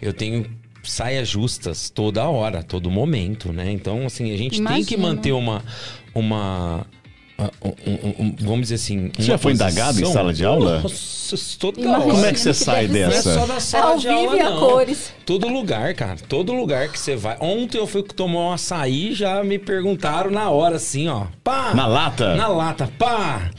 [SPEAKER 4] eu tenho saias justas toda hora, todo momento, né? Então, assim, a gente tem que manter uma. uma um- um- um- vamos dizer assim.
[SPEAKER 3] Você já foi indagado em sala de aula?
[SPEAKER 4] Nossa, toda
[SPEAKER 6] Imagina.
[SPEAKER 3] Como é que você *laughs* sai
[SPEAKER 6] deve
[SPEAKER 4] Não é
[SPEAKER 3] dessa?
[SPEAKER 4] só da sala
[SPEAKER 6] Ao
[SPEAKER 4] de
[SPEAKER 6] vivo
[SPEAKER 4] aula,
[SPEAKER 6] e a
[SPEAKER 4] não.
[SPEAKER 6] cores.
[SPEAKER 4] Todo lugar, cara. Todo lugar que você vai. Ontem eu fui tomar um açaí já me perguntaram na hora, assim, ó. Pá!
[SPEAKER 3] Na lata?
[SPEAKER 4] Na lata, pá!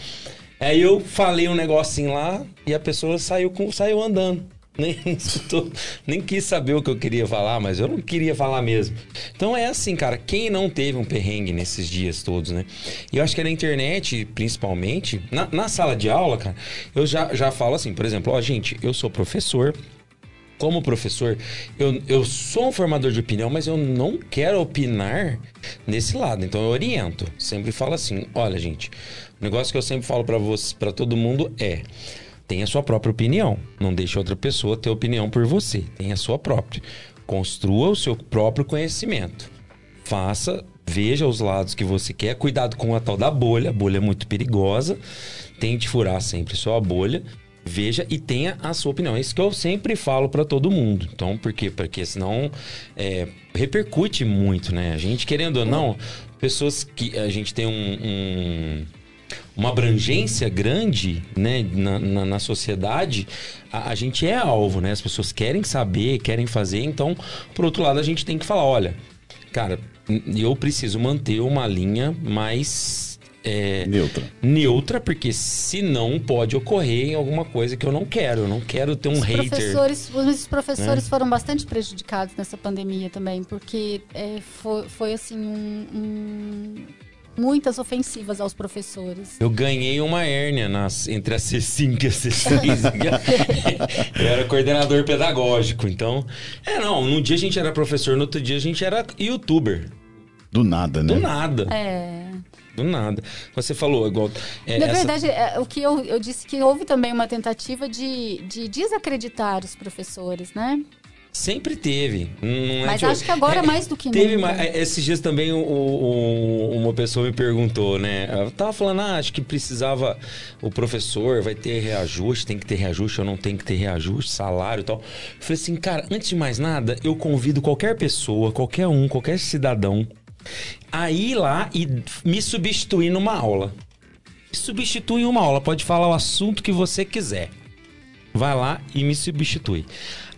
[SPEAKER 4] Aí eu falei um negocinho lá e a pessoa saiu, com, saiu andando. *laughs* Nem escutou, nem quis saber o que eu queria falar, mas eu não queria falar mesmo. Então é assim, cara, quem não teve um perrengue nesses dias todos, né? E eu acho que na internet, principalmente, na, na sala de aula, cara, eu já, já falo assim, por exemplo, ó, gente, eu sou professor, como professor, eu, eu sou um formador de opinião, mas eu não quero opinar nesse lado. Então eu oriento. Sempre falo assim: olha, gente, o negócio que eu sempre falo pra você, para todo mundo é. Tenha sua própria opinião. Não deixe outra pessoa ter opinião por você. Tenha a sua própria. Construa o seu próprio conhecimento. Faça, veja os lados que você quer. Cuidado com a tal da bolha. A bolha é muito perigosa. Tente furar sempre sua bolha. Veja e tenha a sua opinião. É isso que eu sempre falo pra todo mundo. Então, por quê? Porque senão é, repercute muito, né? A gente, querendo ou não, pessoas que a gente tem um- um uma abrangência grande né, na, na, na sociedade, a, a gente é alvo, né? As pessoas querem saber, querem fazer. Então, por outro lado, a gente tem que falar, olha, cara, eu preciso manter uma linha mais é,
[SPEAKER 3] Neutra.
[SPEAKER 4] neutra, porque senão pode ocorrer em alguma coisa que eu não quero. Eu não quero ter um
[SPEAKER 6] Os
[SPEAKER 4] hater.
[SPEAKER 6] professores, os
[SPEAKER 3] Né?
[SPEAKER 6] professores foram bastante prejudicados nessa pandemia também, porque é, foi, foi assim um- um- muitas ofensivas aos professores.
[SPEAKER 4] Eu ganhei uma hérnia nas, entre a C5 e a *laughs* C6. eu era coordenador pedagógico. Então, é, não. Num dia a gente era professor, no outro dia a gente era youtuber.
[SPEAKER 3] Do nada, né?
[SPEAKER 4] Do nada.
[SPEAKER 6] É,
[SPEAKER 4] Do nada. Você falou igual. é,
[SPEAKER 6] Na
[SPEAKER 4] essa-
[SPEAKER 6] verdade, é, o que eu, eu disse que houve também uma tentativa de, de desacreditar os professores, né?
[SPEAKER 4] Sempre teve. Não é
[SPEAKER 6] Mas acho que agora mais do que
[SPEAKER 4] Teve
[SPEAKER 6] nunca.
[SPEAKER 4] ma- esses dias também o- o- uma pessoa me perguntou, né? Eu tava falando, ah, acho que precisava o professor vai ter reajuste, tem que ter reajuste ou não tem que ter reajuste, salário e tal. Eu falei assim, cara, antes de mais nada, eu convido qualquer pessoa, qualquer um, qualquer cidadão a ir lá e me substituir numa aula. Substitui uma aula, pode falar o assunto que você quiser. Vai lá e me substitui.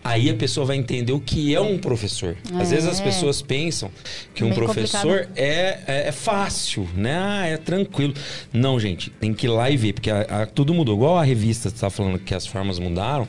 [SPEAKER 4] Aí a pessoa vai entender o que é um professor. Às
[SPEAKER 6] É.
[SPEAKER 4] vezes as pessoas pensam que um
[SPEAKER 6] Bem
[SPEAKER 4] professor é, é, é fácil, né? Ah, é tranquilo. Não, gente, tem que ir lá e ver, porque a- a- tudo mudou. Igual a revista está falando que as formas mudaram,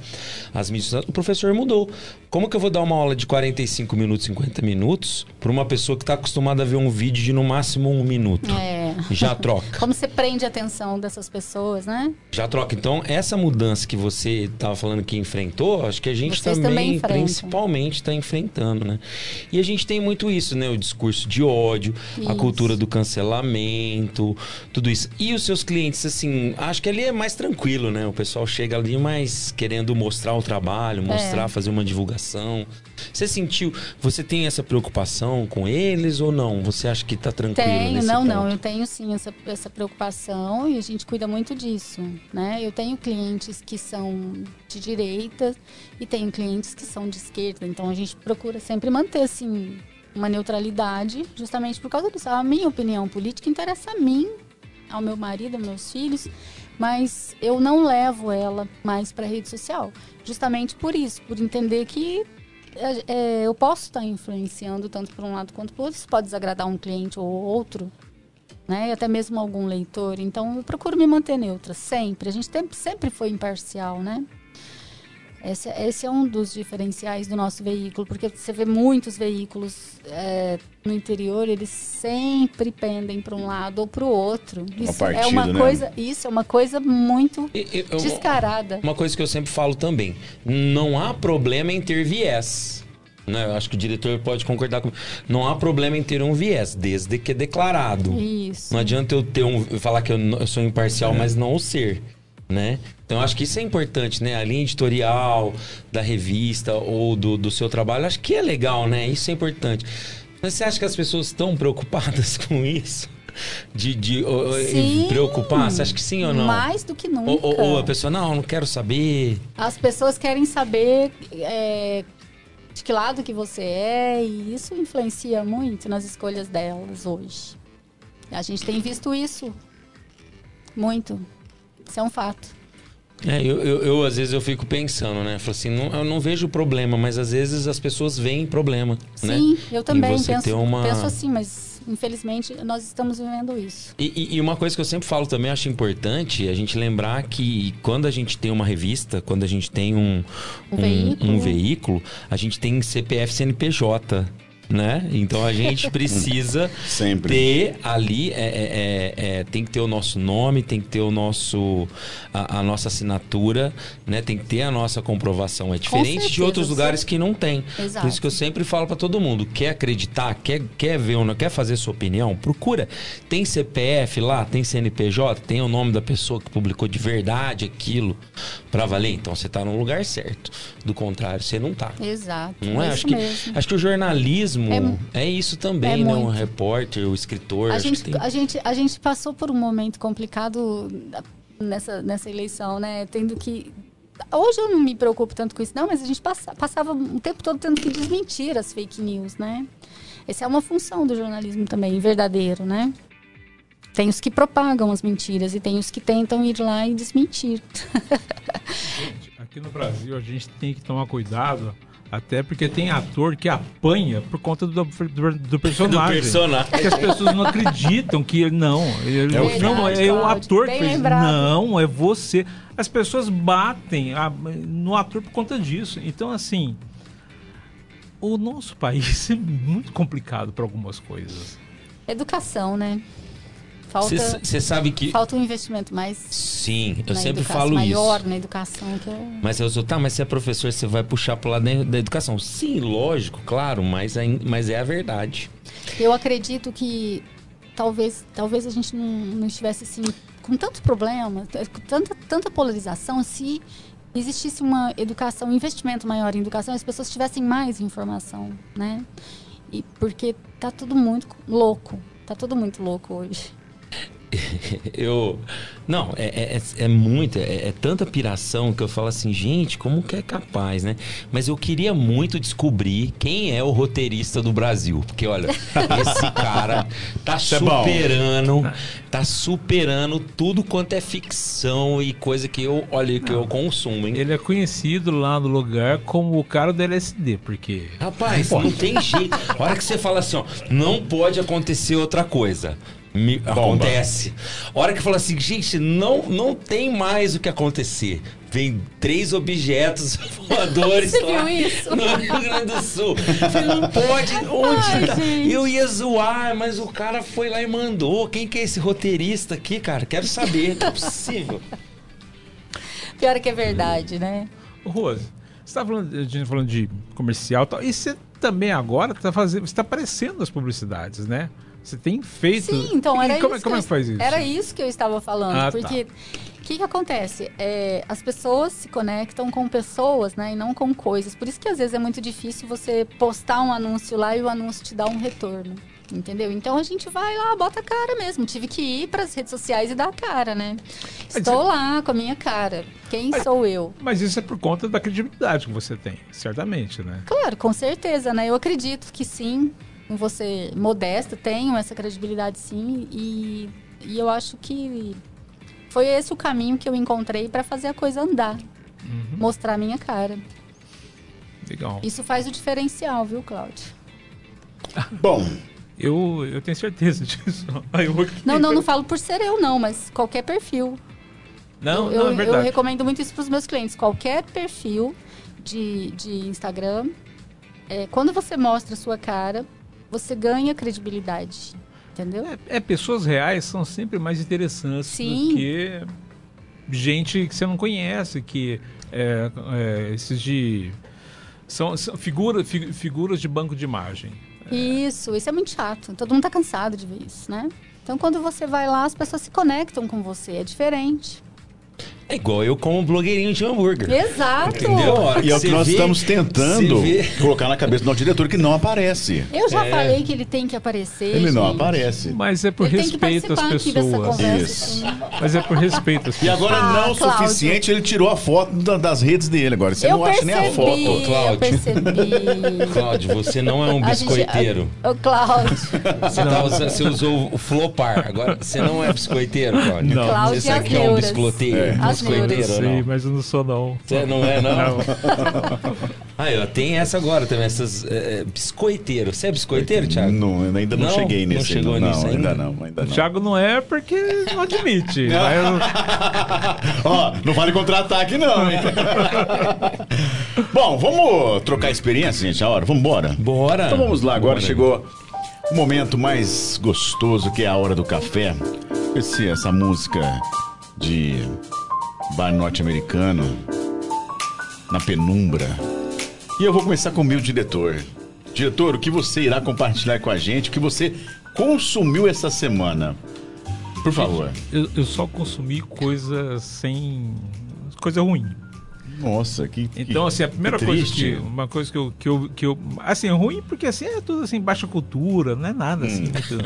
[SPEAKER 4] as mídias, o professor mudou. Como que eu vou dar uma aula de 45 minutos, 50 minutos para uma pessoa que está acostumada a ver um vídeo de no máximo um minuto?
[SPEAKER 6] É. *laughs*
[SPEAKER 4] Já troca.
[SPEAKER 6] Como você prende a atenção dessas pessoas, né?
[SPEAKER 4] Já troca. Então, essa mudança que você estava falando que enfrentou, acho que a gente
[SPEAKER 6] Vocês
[SPEAKER 4] também,
[SPEAKER 6] também
[SPEAKER 4] principalmente, está enfrentando, né? E a gente tem muito isso, né? O discurso de ódio, a
[SPEAKER 6] Isso.
[SPEAKER 4] cultura do cancelamento, tudo isso. E os seus clientes, assim, acho que ali é mais tranquilo, né? O pessoal chega ali mais querendo mostrar o trabalho, mostrar,
[SPEAKER 6] É.
[SPEAKER 4] fazer uma divulgação. Você sentiu, você tem essa preocupação com eles ou não? Você acha que tá tranquilo
[SPEAKER 6] Tenho, não,
[SPEAKER 4] ponto?
[SPEAKER 6] não. Eu tenho sim essa, essa preocupação e a gente cuida muito disso, né? Eu tenho clientes que são de direita e tenho clientes que são de esquerda, então a gente procura sempre manter assim uma neutralidade, justamente por causa disso. A minha opinião política interessa a mim, ao meu marido, aos meus filhos, mas eu não levo ela mais para rede social, justamente por isso, por entender que é, é, eu posso estar influenciando tanto por um lado quanto por outro. Isso pode desagradar um cliente ou outro, né? E até mesmo algum leitor. Então, eu procuro me manter neutra sempre. A gente sempre foi imparcial, né? Esse, esse, é um dos diferenciais do nosso veículo, porque você vê muitos veículos é, no interior, eles sempre pendem para um lado ou para o outro. Isso partido, é uma né? coisa, isso é uma coisa muito eu, descarada.
[SPEAKER 4] Uma coisa que eu sempre falo também, não há problema em ter viés. Né? Eu acho que o diretor pode concordar comigo. Não há problema em ter um viés, desde que declarado.
[SPEAKER 6] Isso.
[SPEAKER 4] Não adianta eu ter um, falar que eu, eu sou imparcial, é. mas não o ser né? Então acho que isso é importante, né? A linha editorial da revista ou do, do seu trabalho, acho que é legal, né? Isso é importante. Mas você acha que as pessoas estão preocupadas *laughs* com isso? De, de sim, preocupar? Você acha que sim ou não?
[SPEAKER 6] Mais do que nunca.
[SPEAKER 4] Ou, ou a pessoa, não, não quero saber.
[SPEAKER 6] As pessoas querem saber é, de que lado que você é e isso influencia muito nas escolhas delas hoje. A gente tem visto isso muito. Isso é um fato.
[SPEAKER 4] É, eu, eu, eu, às vezes eu fico pensando, né? Falo assim, não, eu não vejo problema, mas às vezes as pessoas veem problema,
[SPEAKER 6] Sim,
[SPEAKER 4] né?
[SPEAKER 6] Sim, eu também penso, uma... penso assim, mas infelizmente nós estamos vivendo isso.
[SPEAKER 4] E, e, uma coisa que eu sempre falo também, acho importante, é a gente lembrar que quando a gente tem uma revista, quando a gente tem um,
[SPEAKER 6] um, um, veículo.
[SPEAKER 4] um veículo, a gente tem CPF CNPJ né? Então a gente *laughs* precisa ter ali, é, é, é, é, tem que ter o nosso nome, tem que ter o nosso, a, a, nossa assinatura, né? Tem que ter a nossa comprovação. É diferente de outros lugares que não tem. Exato. Por isso que eu sempre falo para todo mundo, quer acreditar, quer, quer ver ou não quer fazer sua opinião, procura. Tem CPF lá, tem CNPJ, tem o nome da pessoa que publicou de verdade aquilo para valer. Então você tá no lugar certo. Do contrário, você não tá.
[SPEAKER 6] Exato.
[SPEAKER 4] Não é? Acho que, acho que o jornalismo jornalismo é, é isso também, é né? Um repórter, o escritor.
[SPEAKER 6] A gente, tem... a, gente, a gente passou por um momento complicado nessa, nessa eleição, né? Tendo que. Hoje eu não me preocupo tanto com isso, não, mas a gente passa, passava o tempo todo tendo que desmentir as fake news, né? Essa é uma função do jornalismo também, verdadeiro, né? Tem os que propagam as mentiras e tem os que tentam ir lá e desmentir. *laughs*
[SPEAKER 5] Gente, aqui no Brasil a gente tem que tomar cuidado até porque tem ator que apanha por conta do, do, do personagem. Do personagem. Que as pessoas não acreditam que ele não. Ele, é o não, é o ator que fez. Não, é você. As pessoas batem no ator por conta disso. Então, assim, o nosso país *laughs* é muito complicado para algumas coisas.
[SPEAKER 6] Educação, né?
[SPEAKER 4] Falta, Você sabe que.
[SPEAKER 6] Falta um investimento mais.
[SPEAKER 4] Sim, eu sempre falo
[SPEAKER 6] maior
[SPEAKER 4] isso.
[SPEAKER 6] Maior na educação. Que é...
[SPEAKER 4] Mas eu sou, tá, mas se é professor, você vai puxar pro lado da educação. Sim, lógico, claro, mas é, mas é a verdade.
[SPEAKER 6] Eu acredito que talvez, talvez a gente não, não estivesse assim com tantos problemas, com tanta, tanta polarização, se existisse uma educação, um investimento maior em educação, as pessoas tivessem mais informação, né? E porque tá tudo muito louco, tá tudo muito louco hoje. *laughs*
[SPEAKER 4] eu. Não, é, é, é muito, é, é, tanta piração que eu falo assim, gente, como que é capaz, né? Mas eu queria muito descobrir quem é o roteirista do Brasil. Porque, olha, *laughs* esse cara tá Isso é superando, é tá superando tudo quanto é ficção e coisa que eu, olha, que eu consumo, hein?
[SPEAKER 5] Ele é conhecido lá no lugar como o cara do LSD, porque.
[SPEAKER 4] Rapaz, não, não tem jeito. A hora que você fala assim, ó, não pode acontecer outra coisa me, acontece. Hora que fala assim, gente, não, não tem mais o que acontecer. Vem três objetos *laughs* voadores
[SPEAKER 6] Você lá viu isso?
[SPEAKER 4] no Rio Grande do Sul. Você não pode. *laughs* Onde Ai, tá? Eu ia zoar, mas o cara foi lá e mandou. Quem que é esse roteirista aqui, cara? Quero saber. Não é possível.
[SPEAKER 6] Pior que é verdade, né?
[SPEAKER 5] Rose, você tá falando, a gente falando de comercial e tal. E você também agora está fazendo. Você está aparecendo nas publicidades, né? Você tem feito.
[SPEAKER 6] Sim, então era
[SPEAKER 5] e como,
[SPEAKER 6] isso.
[SPEAKER 5] Como é que faz isso?
[SPEAKER 6] Era isso que eu estava falando. Ah, tá. porque o tá. que, que acontece? É, as pessoas se conectam com pessoas, né? E não com coisas. Por isso que às vezes é muito difícil você postar um anúncio lá e o anúncio te dar um retorno. Entendeu? Então a gente vai lá, bota a cara mesmo. Tive que ir para as redes sociais e dar a cara, né? Estou lá com a minha cara. Quem mas, sou eu?
[SPEAKER 5] Mas isso é por conta da credibilidade que você tem, certamente, né?
[SPEAKER 6] Claro, com certeza, né? Eu acredito que sim vou ser modesta, tenho essa credibilidade sim, e, e eu acho que foi esse o caminho que eu encontrei para fazer a coisa andar, mostrar a minha cara.
[SPEAKER 5] Legal.
[SPEAKER 6] Isso faz o diferencial, viu, Cláudio? *laughs*
[SPEAKER 3] Bom,
[SPEAKER 5] Eu, eu tenho certeza disso. *laughs* Eu
[SPEAKER 6] Não, não, não falo por ser eu, não, mas qualquer perfil.
[SPEAKER 5] Não,
[SPEAKER 6] eu,
[SPEAKER 5] não, é
[SPEAKER 6] eu
[SPEAKER 5] verdade.
[SPEAKER 6] recomendo muito isso para os meus clientes. Qualquer perfil de, de Instagram, é, quando você mostra a sua cara, você ganha credibilidade. Entendeu?
[SPEAKER 5] É, é, pessoas reais são sempre mais interessantes
[SPEAKER 6] Sim.
[SPEAKER 5] do que gente que você não conhece, que é, é, esses de são, são figura, fi- figuras de banco de imagem.
[SPEAKER 6] Isso, isso é muito chato. Todo mundo tá cansado de ver isso, né? Então, quando você vai lá, as pessoas se conectam com você. É diferente.
[SPEAKER 4] É igual eu como blogueirinho de hambúrguer.
[SPEAKER 6] Exato!
[SPEAKER 4] Entendeu?
[SPEAKER 3] E é o que nós
[SPEAKER 4] vê-
[SPEAKER 3] estamos tentando colocar na cabeça do nosso diretor que não aparece.
[SPEAKER 6] Eu já
[SPEAKER 4] É.
[SPEAKER 6] falei que ele tem que aparecer.
[SPEAKER 3] Ele não
[SPEAKER 6] gente.
[SPEAKER 3] aparece.
[SPEAKER 5] Mas é por
[SPEAKER 6] Ele
[SPEAKER 5] respeito às pessoas.
[SPEAKER 3] Isso.
[SPEAKER 5] Mas é por respeito às
[SPEAKER 3] E
[SPEAKER 5] pessoas.
[SPEAKER 3] agora,
[SPEAKER 6] Ah,
[SPEAKER 3] não o suficiente, ele tirou a foto da- das redes dele. Agora você
[SPEAKER 6] Eu
[SPEAKER 3] não acha nem a
[SPEAKER 6] percebi,
[SPEAKER 3] foto.
[SPEAKER 4] Ô, Cláudio.
[SPEAKER 6] eu percebi.
[SPEAKER 4] Cláudio, você não é um biscoiteiro.
[SPEAKER 6] Ô, Cláudio.
[SPEAKER 4] Você, tá usando- você usou o flopar. Agora, você não é biscoiteiro, Cláudio.
[SPEAKER 5] Não.
[SPEAKER 6] Cláudio
[SPEAKER 4] Você
[SPEAKER 6] e
[SPEAKER 4] sabe que é um biscoiteiro?
[SPEAKER 3] É.
[SPEAKER 4] Biscoiteiro ou
[SPEAKER 5] Sei,
[SPEAKER 4] não?
[SPEAKER 5] mas eu não sou não.
[SPEAKER 4] Você não é, não?
[SPEAKER 5] Não.
[SPEAKER 4] Aí, ó, tem essa agora também, essas é, biscoiteiro. Você é biscoiteiro, Thiago?
[SPEAKER 3] Não, eu ainda não,
[SPEAKER 4] Não?
[SPEAKER 3] cheguei
[SPEAKER 4] Não
[SPEAKER 3] nesse.
[SPEAKER 4] chegou
[SPEAKER 3] não,
[SPEAKER 4] nisso
[SPEAKER 3] ainda
[SPEAKER 4] ainda?
[SPEAKER 3] não, ainda
[SPEAKER 5] O
[SPEAKER 3] não.
[SPEAKER 5] Thiago não é porque não admite. *laughs* mas-
[SPEAKER 3] Ó, não vale contra-ataque não, hein? *laughs* Bom, vamos trocar experiência, gente, a hora. Vamos embora?
[SPEAKER 4] Bora!
[SPEAKER 3] Então vamos lá, agora
[SPEAKER 4] Bora.
[SPEAKER 3] chegou o momento mais gostoso que é a hora do café. Esse, essa música de bar norte-americano na penumbra. E eu vou começar com o meu diretor. Diretor, o que você irá compartilhar com a gente? O que você consumiu essa semana? Por favor.
[SPEAKER 5] eu, eu só consumi coisa sem. coisa ruim.
[SPEAKER 3] Nossa, que. que-
[SPEAKER 5] Então, assim, a primeira
[SPEAKER 3] que
[SPEAKER 5] coisa que. Uma coisa que eu, que eu. que eu. Assim, ruim porque assim, é tudo assim, baixa cultura, não é nada
[SPEAKER 3] Hum.
[SPEAKER 5] assim.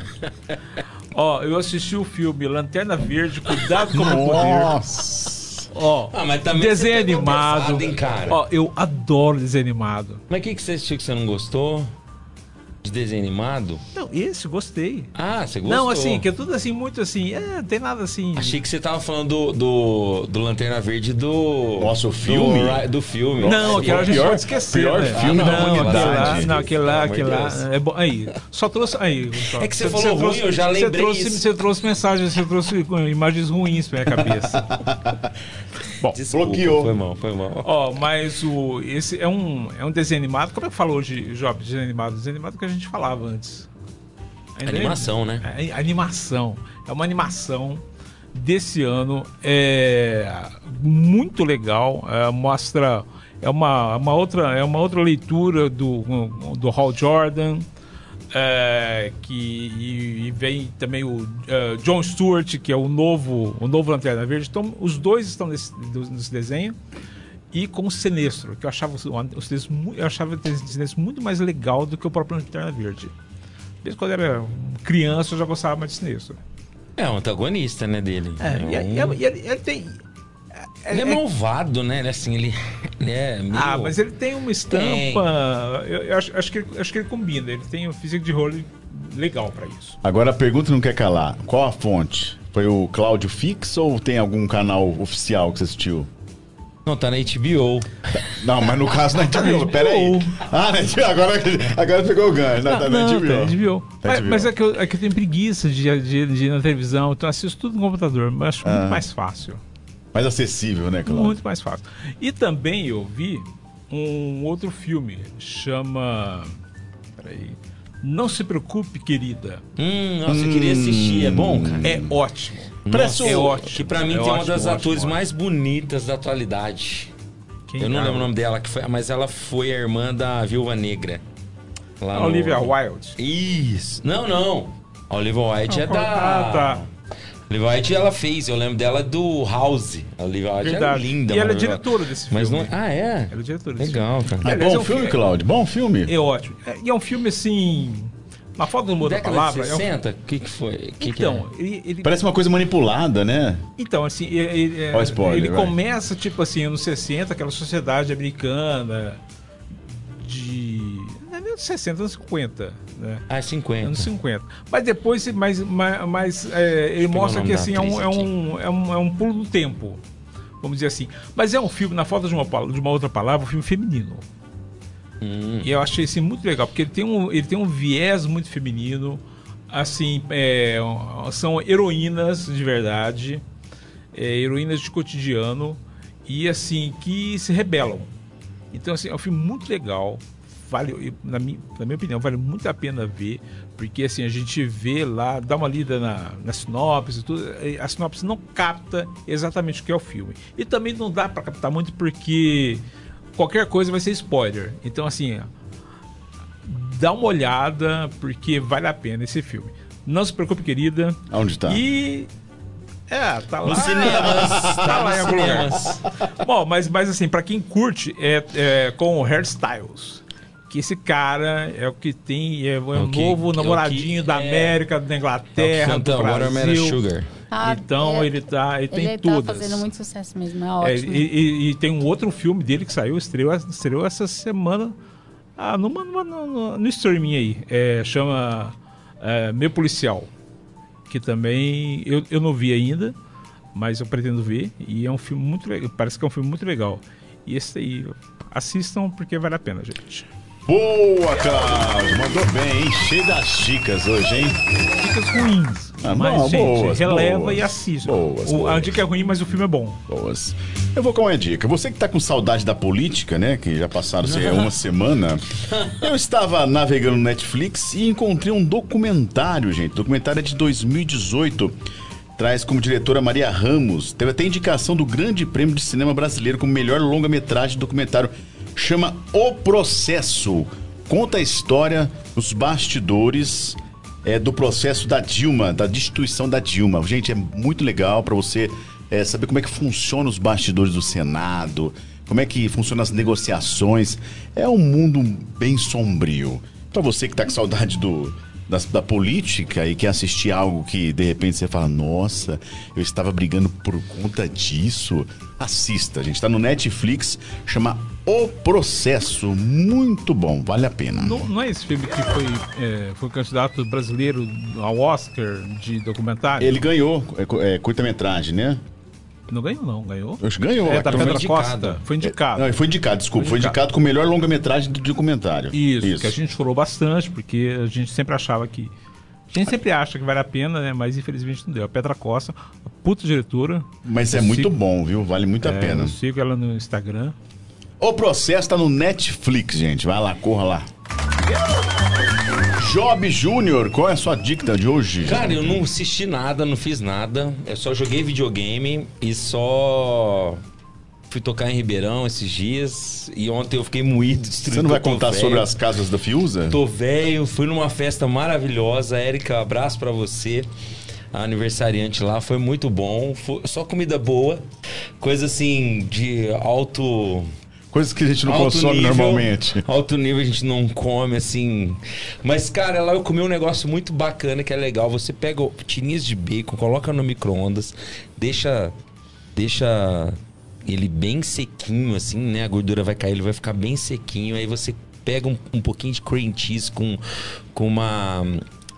[SPEAKER 5] Ó, eu assisti o filme Lanterna Verde, Cuidado com o *laughs* Poder.
[SPEAKER 3] Nossa.
[SPEAKER 5] Ó,
[SPEAKER 4] Ah, mas também
[SPEAKER 5] desenho animado.
[SPEAKER 4] hein, cara?
[SPEAKER 5] Ó, eu adoro desenho animado.
[SPEAKER 4] Mas o que, que você assistiu que você não gostou? De desenho animado?
[SPEAKER 5] Não, esse gostei.
[SPEAKER 4] Ah, você gostou?
[SPEAKER 5] Não, assim, que é tudo assim, muito assim, é, não tem nada assim.
[SPEAKER 4] Achei que você tava falando do, do, do Lanterna Verde do.
[SPEAKER 3] Nossa, o
[SPEAKER 4] do
[SPEAKER 3] filme?
[SPEAKER 4] Ri- Do, filme.
[SPEAKER 5] Não, aquele lá a gente
[SPEAKER 3] pior-
[SPEAKER 5] pode esquecer.
[SPEAKER 3] pior
[SPEAKER 5] né?
[SPEAKER 3] filme
[SPEAKER 5] Ah,
[SPEAKER 3] da
[SPEAKER 5] não, aquele
[SPEAKER 3] humanidade.
[SPEAKER 5] lá- Não, aquele lá, aquele lá. É bom. Aí, só trouxe. Aí,
[SPEAKER 4] É que você falou ruim, eu já lembrei
[SPEAKER 5] Você trouxe,
[SPEAKER 4] isso.
[SPEAKER 5] você trouxe mensagens, você trouxe imagens ruins pra minha cabeça. *laughs* bom,
[SPEAKER 4] Desculpa,
[SPEAKER 3] Bloqueou.
[SPEAKER 4] Foi mal, foi mal.
[SPEAKER 5] ó, mas o, esse é um, é um desenho animado. Como é que falou hoje, Job? Desenho animado? Desenho animado que a gente falava antes. Ainda é-
[SPEAKER 4] Animação, né?
[SPEAKER 5] É, animação. É uma animação desse ano. É muito legal. É, mostra. É uma, uma outra, é uma outra leitura do, do Hal Jordan. É, que e, e vem também o é, John Stewart, que é o novo, o novo Lanterna Verde. Então, os dois estão nesse, nesse desenho. E com o Sinestro, que eu achava desenhos mu- eu achava o Sinestro muito mais legal do que o próprio Lanterna Verde. Desde quando eu era criança eu já gostava mais de Sinestro.
[SPEAKER 4] É um antagonista, né, dele.
[SPEAKER 5] É, e,
[SPEAKER 4] um-
[SPEAKER 5] e- e ele, ele tem.
[SPEAKER 4] Ele é malvado, né? Ele, assim, ele, ele é meio...
[SPEAKER 5] Ah, mas ele tem uma estampa. Eu, eu acho, acho que, ele- acho que ele combina. Ele tem um físico de role legal pra isso.
[SPEAKER 3] Agora a pergunta não quer calar. Qual a fonte? Foi o Cláudio Fix ou tem algum canal oficial que você assistiu?
[SPEAKER 4] Não, tá na HBO.
[SPEAKER 3] Não, mas no caso *laughs* na HBO,
[SPEAKER 5] HBO.
[SPEAKER 3] pera aí. Ah, na HBO, agora, agora pegou o gancho. Não, tá na
[SPEAKER 5] não,
[SPEAKER 3] HBO.
[SPEAKER 5] tá HBO.
[SPEAKER 3] Tá
[SPEAKER 5] mas,
[SPEAKER 3] HBO.
[SPEAKER 5] mas é, que eu, é que eu tenho preguiça de, de, de ir na televisão, então eu assisto tudo no computador. Mas acho
[SPEAKER 3] Ah.
[SPEAKER 5] muito mais fácil.
[SPEAKER 3] Mais acessível, né, Cláudio?
[SPEAKER 5] Muito mais fácil. E também eu vi um outro filme, chama. Peraí. Não se preocupe, querida.
[SPEAKER 4] Hum, nossa, eu queria assistir. É bom, cara?
[SPEAKER 5] É ótimo.
[SPEAKER 4] Nossa,
[SPEAKER 5] é ótimo.
[SPEAKER 4] Que pra mim
[SPEAKER 5] É
[SPEAKER 4] tem uma
[SPEAKER 5] ótimo,
[SPEAKER 4] das
[SPEAKER 5] ótimo,
[SPEAKER 4] atores
[SPEAKER 5] ótimo.
[SPEAKER 4] mais bonitas da atualidade.
[SPEAKER 5] Quem
[SPEAKER 4] eu não
[SPEAKER 5] é?
[SPEAKER 4] lembro o nome dela, que foi, mas ela foi a irmã da Viúva Negra. Lá
[SPEAKER 5] A
[SPEAKER 4] no-
[SPEAKER 5] Olivia Wilde.
[SPEAKER 4] Isso. Não, não. A Olivia White é
[SPEAKER 5] Ah,
[SPEAKER 4] da.
[SPEAKER 5] tá.
[SPEAKER 4] Olivia White ela fez, eu lembro dela do House. A Olivia White é linda,
[SPEAKER 5] E ela é diretora desse
[SPEAKER 4] Mas
[SPEAKER 5] filme.
[SPEAKER 4] não. Ah, é?
[SPEAKER 5] Ela é diretora desse
[SPEAKER 4] Legal, cara.
[SPEAKER 3] É bom
[SPEAKER 5] é um
[SPEAKER 3] filme,
[SPEAKER 5] filme-
[SPEAKER 3] Cláudio? Bom filme?
[SPEAKER 5] É ótimo. É- e é um filme assim. Na falta do mundo da
[SPEAKER 4] Década
[SPEAKER 5] palavra.
[SPEAKER 4] de
[SPEAKER 5] é um-
[SPEAKER 4] 60? O que, que foi? Que que
[SPEAKER 5] então,
[SPEAKER 4] é?
[SPEAKER 5] ele, ele-
[SPEAKER 3] Parece uma coisa manipulada, né?
[SPEAKER 5] então, assim, ele, ele- é-
[SPEAKER 3] Ó, spoiler,
[SPEAKER 5] ele
[SPEAKER 3] vai.
[SPEAKER 5] começa, tipo assim, anos 60, aquela sociedade americana de. É anos 60, anos 50, né?
[SPEAKER 4] Ah, é 50.
[SPEAKER 5] Anos 50. Mas depois, mas, mas, mas, é, ele mostra que assim, é um, é, um, é, um, é um pulo do tempo. Vamos dizer assim. Mas é um filme, na falta de uma, de uma outra palavra, um filme feminino.
[SPEAKER 4] Hum.
[SPEAKER 5] E eu achei isso muito legal, porque ele tem um, ele tem um viés muito feminino. Assim, é, são heroínas de verdade, é, heroínas de cotidiano, e assim, que se rebelam. Então, assim, é um filme muito legal. Vale, na, minha, na minha opinião, vale muito a pena ver, porque assim, a gente vê lá, dá uma lida na, na sinopse e tudo, a sinopse não capta exatamente o que é o filme. E também não dá para captar muito porque qualquer coisa vai ser spoiler. Então, assim, dá uma olhada, porque vale a pena esse filme. Não se preocupe, querida.
[SPEAKER 3] Aonde tá?
[SPEAKER 5] E. É, tá lá.
[SPEAKER 4] Nos cinemas. *laughs*
[SPEAKER 5] Tá lá em algum lugar. Bom, mas, mas assim, pra quem curte, é, é com o Hairstyles. Que esse cara é o que tem, é, o
[SPEAKER 4] o que-
[SPEAKER 5] novo
[SPEAKER 4] é o
[SPEAKER 5] namoradinho
[SPEAKER 4] que-
[SPEAKER 5] da
[SPEAKER 4] é-
[SPEAKER 5] América, da
[SPEAKER 4] É o
[SPEAKER 5] Inglaterra,
[SPEAKER 4] que
[SPEAKER 5] do Brasil.
[SPEAKER 4] Sugar.
[SPEAKER 6] Ah,
[SPEAKER 5] então
[SPEAKER 6] é-
[SPEAKER 5] ele tá, ele tem
[SPEAKER 6] Ele
[SPEAKER 5] todas.
[SPEAKER 6] tá fazendo muito sucesso mesmo, é
[SPEAKER 5] É,
[SPEAKER 6] ótimo.
[SPEAKER 5] e, e- e tem um outro filme dele que saiu, estreou, estreou essa semana ah, numa, numa- no, no streaming aí. É, chama é, Meu Policial. Que também eu, eu não vi ainda, mas eu pretendo ver. E é um filme muito legal. Parece que é um filme muito legal. E esse aí, assistam porque vale a pena, gente.
[SPEAKER 3] Boa, Cláudio. Mandou bem, hein? Cheio das dicas hoje, hein?
[SPEAKER 5] Dicas ruins.
[SPEAKER 3] Ah,
[SPEAKER 5] mas,
[SPEAKER 3] não,
[SPEAKER 5] gente,
[SPEAKER 3] boas,
[SPEAKER 5] releva
[SPEAKER 3] boas.
[SPEAKER 5] e assista.
[SPEAKER 3] Boas,
[SPEAKER 5] O- A
[SPEAKER 3] boas.
[SPEAKER 5] dica é ruim, mas o filme é bom.
[SPEAKER 3] Boas. Eu vou com uma dica. Você que tá com saudade da política, né? Que já passaram sei, *laughs* uma semana. Eu estava navegando no Netflix e encontrei um documentário, gente. O documentário é de 2018. Traz como diretora Maria Ramos. Teve até indicação do Grande Prêmio de Cinema Brasileiro como melhor longa-metragem documentário. Chama O Processo. Conta a história, os bastidores é, do processo da Dilma, da destituição da Dilma. Gente, é muito legal para você é, saber como é que funcionam os bastidores do Senado, como é que funcionam as negociações. É um mundo bem sombrio. Para você que tá com saudade do, da, da política e quer assistir algo que de repente você fala, nossa, eu estava brigando por conta disso. Assista, gente. Tá no Netflix, chama O Processo. Muito bom, vale a pena.
[SPEAKER 5] Não, não é esse filme que foi, é, foi candidato brasileiro ao Oscar de documentário?
[SPEAKER 3] Ele ganhou, é, é, curta-metragem, né?
[SPEAKER 5] Não ganhou, não. Ganhou.
[SPEAKER 3] Eu acho que ganhou.
[SPEAKER 5] É da
[SPEAKER 3] Aqui
[SPEAKER 5] Pedra
[SPEAKER 4] foi indicado.
[SPEAKER 5] Costa. Foi indicado.
[SPEAKER 3] Não, ele foi indicado, desculpa. Foi
[SPEAKER 5] Foi
[SPEAKER 3] indicado,
[SPEAKER 5] indicado.
[SPEAKER 3] com melhor longa-metragem do documentário.
[SPEAKER 5] Isso, que a gente chorou bastante, porque a gente sempre achava que. A gente sempre acha que vale a pena, né? Mas infelizmente não deu. A Pedra Costa, a puta diretora.
[SPEAKER 3] Mas é muito
[SPEAKER 5] sigo-
[SPEAKER 3] bom, viu? Vale muito a
[SPEAKER 5] é,
[SPEAKER 3] pena.
[SPEAKER 5] Eu sigo ela no Instagram.
[SPEAKER 3] O processo tá no Netflix, gente. Vai lá, corra lá. Job Júnior, qual é a sua dica de hoje?
[SPEAKER 4] Cara, eu não assisti nada, não fiz nada. Eu só joguei videogame e só fui tocar em Ribeirão esses dias. E ontem eu fiquei moído, destruído.
[SPEAKER 3] Você não vai contar
[SPEAKER 4] velho.
[SPEAKER 3] sobre as casas da Fiuza?
[SPEAKER 4] Tô velho, fui numa festa maravilhosa. Érica, abraço pra você. A aniversariante lá foi muito bom. Foi só comida boa. Coisa assim de alto.
[SPEAKER 3] Coisas que a gente não
[SPEAKER 4] alto
[SPEAKER 3] consome
[SPEAKER 4] nível.
[SPEAKER 3] normalmente.
[SPEAKER 4] Alto nível a gente não come, assim. Mas, cara, lá eu comi um negócio muito bacana que é legal. Você pega tirinhas de bacon, coloca no micro-ondas, deixa. Deixa ele bem sequinho, assim, né? A gordura vai cair, ele vai ficar bem sequinho. Aí você pega um, um pouquinho de cream cheese com, com uma.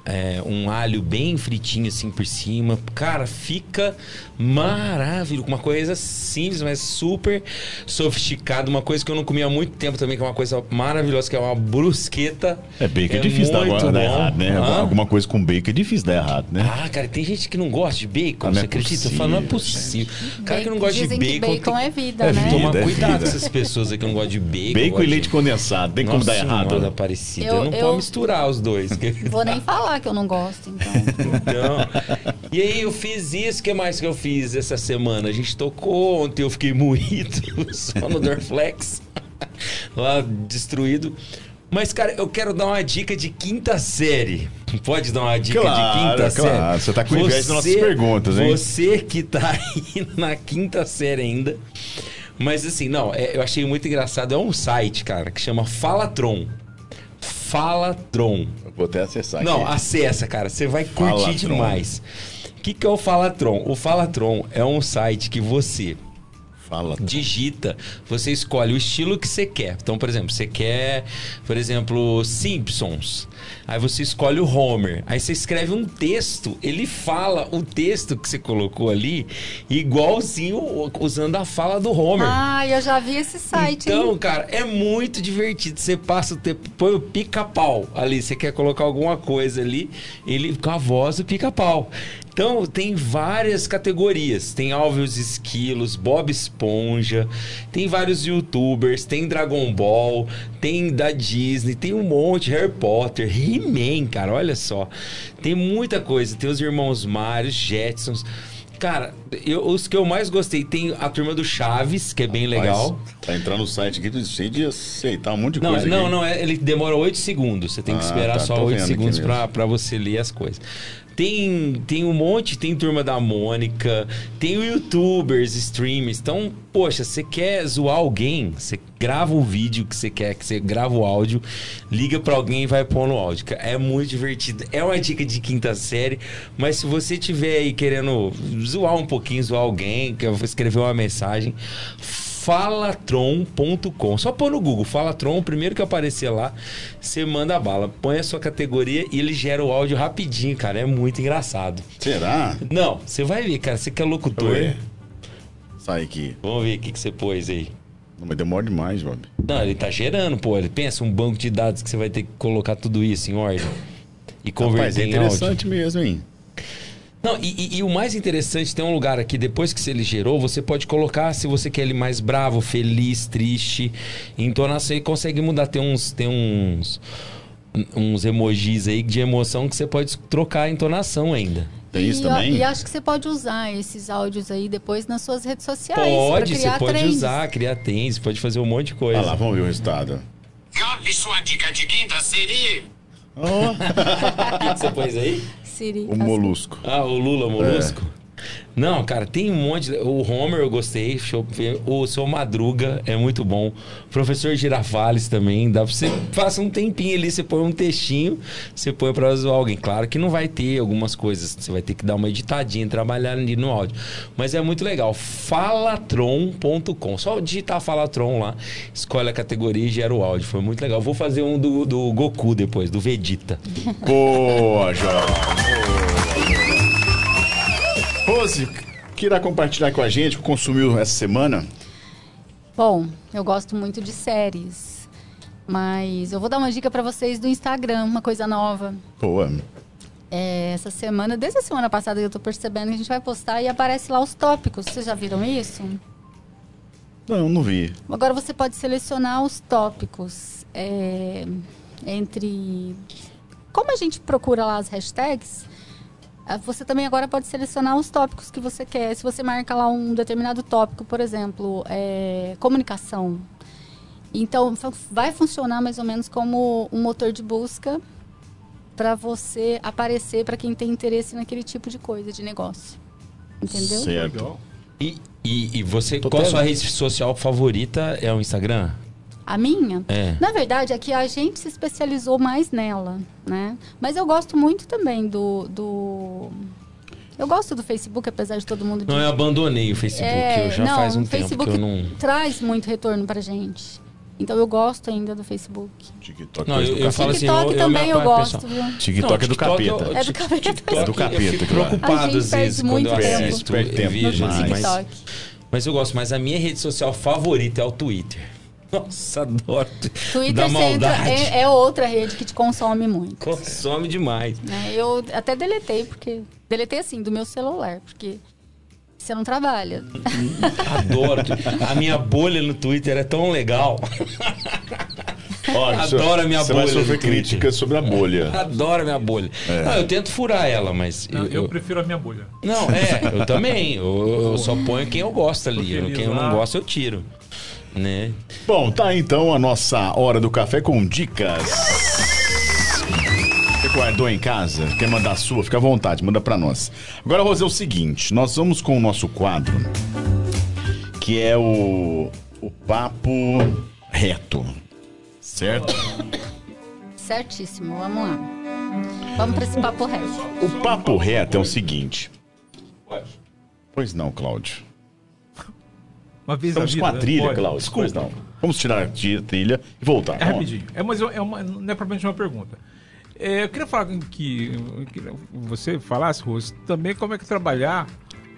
[SPEAKER 4] É, um alho bem fritinho assim por cima. Cara, fica maravilhoso. Uma coisa simples, mas super sofisticada. Uma coisa que eu não comia há muito tempo também, que é uma coisa maravilhosa, que é uma brusqueta.
[SPEAKER 3] É bacon é, difícil dar, dar
[SPEAKER 4] bom.
[SPEAKER 3] errado, né?
[SPEAKER 4] Hã?
[SPEAKER 3] Alguma coisa com bacon é difícil dar errado, né?
[SPEAKER 4] Ah, cara, tem gente que não gosta de bacon,
[SPEAKER 3] Ah, não
[SPEAKER 4] você
[SPEAKER 3] é
[SPEAKER 4] acredita? Eu
[SPEAKER 3] possível,
[SPEAKER 4] falo, não é possível. Cara que não gosta de bacon.
[SPEAKER 6] bacon
[SPEAKER 4] tem-
[SPEAKER 6] é vida,
[SPEAKER 3] É
[SPEAKER 6] né?
[SPEAKER 3] vida.
[SPEAKER 4] Tomar
[SPEAKER 3] é
[SPEAKER 4] cuidado
[SPEAKER 3] vida.
[SPEAKER 4] com essas pessoas aí que não gostam de bacon.
[SPEAKER 3] Bacon e leite
[SPEAKER 4] de...
[SPEAKER 3] condensado, tem como
[SPEAKER 4] Nossa
[SPEAKER 3] dar errado.
[SPEAKER 4] Senhora Aparecida.
[SPEAKER 6] Eu-
[SPEAKER 4] não
[SPEAKER 6] eu-
[SPEAKER 4] pode misturar os dois. *laughs*
[SPEAKER 6] Vou nem falar que eu não gosto, então.
[SPEAKER 4] Então, e aí eu fiz isso, o que mais que eu fiz essa semana? A gente tocou, ontem eu fiquei moído, *laughs* só no Dorflex, *laughs* lá destruído. Mas, cara, eu quero dar uma dica de quinta série. Pode dar uma dica
[SPEAKER 3] Claro,
[SPEAKER 4] de quinta
[SPEAKER 3] claro.
[SPEAKER 4] série?
[SPEAKER 3] Você tá com inveja das nossas perguntas, hein?
[SPEAKER 4] Você que tá *laughs* aí na quinta série ainda. Mas assim, não, é- eu achei muito engraçado. É um site, cara, que chama Falatron. Falatron.
[SPEAKER 3] Vou até acessar
[SPEAKER 4] Não,
[SPEAKER 3] aqui.
[SPEAKER 4] acessa, cara. Você vai curtir
[SPEAKER 3] Falatron.
[SPEAKER 4] demais. O que, que é o Falatron? O Falatron é um site que você
[SPEAKER 3] Fala.
[SPEAKER 4] digita, você escolhe o estilo que você quer. Então, por exemplo, você quer, por exemplo, Simpsons. Aí você escolhe o Homer. Aí você escreve um texto, ele fala o texto que você colocou ali, igualzinho usando a fala do Homer.
[SPEAKER 6] Ah, eu já vi esse site.
[SPEAKER 4] Então,
[SPEAKER 6] hein?
[SPEAKER 4] cara, é muito divertido. Você passa o tempo, põe o pica-pau ali. Você quer colocar alguma coisa ali, ele com a voz do pica-pau. Então, tem várias categorias. Tem Alves Esquilos, Bob Esponja, tem vários youtubers, tem Dragon Ball, tem da Disney, tem um monte, Harry Potter, He-Man, cara, olha só. Tem muita coisa. Tem os irmãos Mario, Jetsons. Cara, eu- os que eu mais gostei, tem a turma do Chaves, que é bem legal.
[SPEAKER 3] Tá entrando no site aqui, tu cheio de aceitar um monte de
[SPEAKER 4] Não,
[SPEAKER 3] coisa
[SPEAKER 4] não,
[SPEAKER 3] aqui.
[SPEAKER 4] não, é- ele demora 8 segundos. Você tem que
[SPEAKER 3] Ah,
[SPEAKER 4] esperar
[SPEAKER 3] tá,
[SPEAKER 4] só
[SPEAKER 3] tô
[SPEAKER 4] 8
[SPEAKER 3] vendo
[SPEAKER 4] segundos pra você ler as coisas. Tem, tem um monte, tem turma da Mônica, tem youtubers, streamers. Então, poxa, você quer zoar alguém, você grava o vídeo que você quer, que você grava o áudio, liga pra alguém e vai pôr no áudio. É muito divertido. É uma dica de quinta série, mas se você tiver aí querendo zoar um pouquinho, zoar alguém, que eu vou escrever uma mensagem, falatron.com. Só pôr no Google, Falatron, o primeiro que aparecer lá, você manda a bala. Põe a sua categoria e ele gera o áudio rapidinho, cara. É muito engraçado.
[SPEAKER 3] Será?
[SPEAKER 4] Não, você vai ver, cara. Você que é locutor.
[SPEAKER 3] Sai aqui.
[SPEAKER 4] Vamos ver o que, que você pôs aí.
[SPEAKER 3] Não, mas demora demais, Bob.
[SPEAKER 4] Não, ele tá gerando, pô. Ele pensa um banco de dados que você vai ter que colocar tudo isso em ordem. E
[SPEAKER 3] Rapaz,
[SPEAKER 4] converter
[SPEAKER 3] é
[SPEAKER 4] em áudio.
[SPEAKER 3] interessante mesmo, hein?
[SPEAKER 4] Não, e, e- e o mais interessante, tem um lugar aqui, depois que ele gerou, você pode colocar se você quer ele mais bravo, feliz, triste. Entonação e consegue mudar. Tem uns. Tem uns. Uns emojis aí de emoção que você pode trocar a entonação ainda.
[SPEAKER 3] Tem isso
[SPEAKER 6] e,
[SPEAKER 3] também?
[SPEAKER 6] E acho que você pode usar esses áudios aí depois nas suas redes sociais.
[SPEAKER 4] Pode, você pode
[SPEAKER 6] trends.
[SPEAKER 4] usar, criar trends, pode fazer um monte de coisa.
[SPEAKER 3] Olha lá, vamos ver o resultado.
[SPEAKER 7] Gabi, sua dica de quinta seria...
[SPEAKER 3] Ó, *laughs*
[SPEAKER 4] O que você pôs aí?
[SPEAKER 6] Siri,
[SPEAKER 3] o molusco.
[SPEAKER 4] Ah, o Lula Molusco? Não, cara, tem um monte. O Homer eu gostei. O Seu Madruga é muito bom. O Professor Girafales também. Dá pra você. Passa um tempinho ali, você põe um textinho, você põe pra zoar alguém. Claro que não vai ter algumas coisas. Você vai ter que dar uma editadinha, trabalhar ali no áudio. Mas é muito legal. Falatron.com. Só digitar Falatron lá, escolhe a categoria e gera o áudio. Foi muito legal. Vou fazer um do, do Goku depois, do Vegeta.
[SPEAKER 3] Boa, jovem. Rose, que irá compartilhar com a gente, que consumiu essa semana?
[SPEAKER 6] Bom, eu gosto muito de séries. Mas eu vou dar uma dica pra vocês do Instagram, uma coisa nova.
[SPEAKER 3] Boa.
[SPEAKER 6] É, essa semana, desde a semana passada eu tô percebendo que a gente vai postar e aparece lá os tópicos. Vocês já viram isso?
[SPEAKER 3] Não, não vi.
[SPEAKER 6] Agora você pode selecionar os tópicos é, entre. Como a gente procura lá as hashtags, você também agora pode selecionar os tópicos que você quer. Se você marca lá um determinado tópico, por exemplo, é, comunicação. Então, vai funcionar mais ou menos como um motor de busca para você aparecer para quem tem interesse naquele tipo de coisa, de negócio. Entendeu?
[SPEAKER 3] Certo.
[SPEAKER 4] E, e, e você,
[SPEAKER 3] Tô
[SPEAKER 4] qual a sua rede social favorita? É o Instagram?
[SPEAKER 6] A minha?
[SPEAKER 4] É.
[SPEAKER 6] Na verdade, é que a gente se especializou mais nela, né? Mas eu gosto muito também do... do... Eu gosto do Facebook, apesar de todo mundo
[SPEAKER 4] Não, eu abandonei o Facebook.
[SPEAKER 6] É,
[SPEAKER 4] eu já
[SPEAKER 6] não,
[SPEAKER 4] faz um
[SPEAKER 6] o Facebook
[SPEAKER 4] tempo que eu não.
[SPEAKER 6] traz muito retorno pra gente. Então eu gosto ainda do Facebook.
[SPEAKER 3] TikTok
[SPEAKER 4] Não, eu-
[SPEAKER 3] do
[SPEAKER 4] eu
[SPEAKER 3] capeta.
[SPEAKER 4] falo assim,
[SPEAKER 6] TikTok
[SPEAKER 4] eu- eu
[SPEAKER 6] também eu
[SPEAKER 4] apago,
[SPEAKER 6] gosto,
[SPEAKER 4] pessoal.
[SPEAKER 3] TikTok
[SPEAKER 4] Não,
[SPEAKER 3] é do capeta.
[SPEAKER 4] eu-
[SPEAKER 6] É do capeta.
[SPEAKER 3] É do capeta,
[SPEAKER 4] Eu fico preocupado às vezes quando eu
[SPEAKER 6] muito tempo.
[SPEAKER 4] assisto vídeos,
[SPEAKER 3] demais.
[SPEAKER 4] mas,
[SPEAKER 6] TikTok.
[SPEAKER 4] mas eu gosto. Mas a minha rede social favorita é o Twitter. Nossa, adoro.
[SPEAKER 6] Twitter
[SPEAKER 4] da
[SPEAKER 6] você entra-
[SPEAKER 4] maldade.
[SPEAKER 6] é, é outra rede que te consome muito.
[SPEAKER 4] Consome demais.
[SPEAKER 6] né? Eu até deletei, porque. Deletei assim, do meu celular, porque você não trabalha. *laughs*
[SPEAKER 4] Adoro. a minha bolha no Twitter é tão legal.
[SPEAKER 3] Ó, *laughs*
[SPEAKER 4] Adoro a minha
[SPEAKER 3] Você
[SPEAKER 4] bolha
[SPEAKER 3] vai
[SPEAKER 4] no
[SPEAKER 3] sofrer críticas sobre a bolha. *laughs*
[SPEAKER 4] Adoro a minha bolha. Não, eu tento furar ela, mas.
[SPEAKER 5] Não,
[SPEAKER 4] eu,
[SPEAKER 5] eu prefiro a minha bolha.
[SPEAKER 4] Não, é, eu também. Eu, eu só ponho quem eu gosto ali. Quem eu não gosto, eu tiro. Né?
[SPEAKER 3] Bom, tá então a nossa hora do café com dicas. Você guardou em casa? Quer mandar a sua? Fica à vontade, manda pra nós. Agora, Rosé, é o seguinte: nós vamos com o nosso quadro, que é o, o Papo Reto. Certo?
[SPEAKER 6] Certíssimo, vamos lá. Vamos para esse papo reto.
[SPEAKER 3] O Papo Reto é o seguinte. Pois não, Cláudio.
[SPEAKER 5] Uma vez
[SPEAKER 3] Estamos
[SPEAKER 5] na
[SPEAKER 3] com
[SPEAKER 5] vida,
[SPEAKER 3] a trilha,
[SPEAKER 5] pode.
[SPEAKER 3] Cláudio.
[SPEAKER 5] Desculpa.
[SPEAKER 3] Pois não. Vamos tirar a trilha e voltar.
[SPEAKER 5] É rapidinho. É, mas é uma, não é propriamente uma pergunta. É, eu queria falar que, que você falasse, Rose, também como é que trabalhar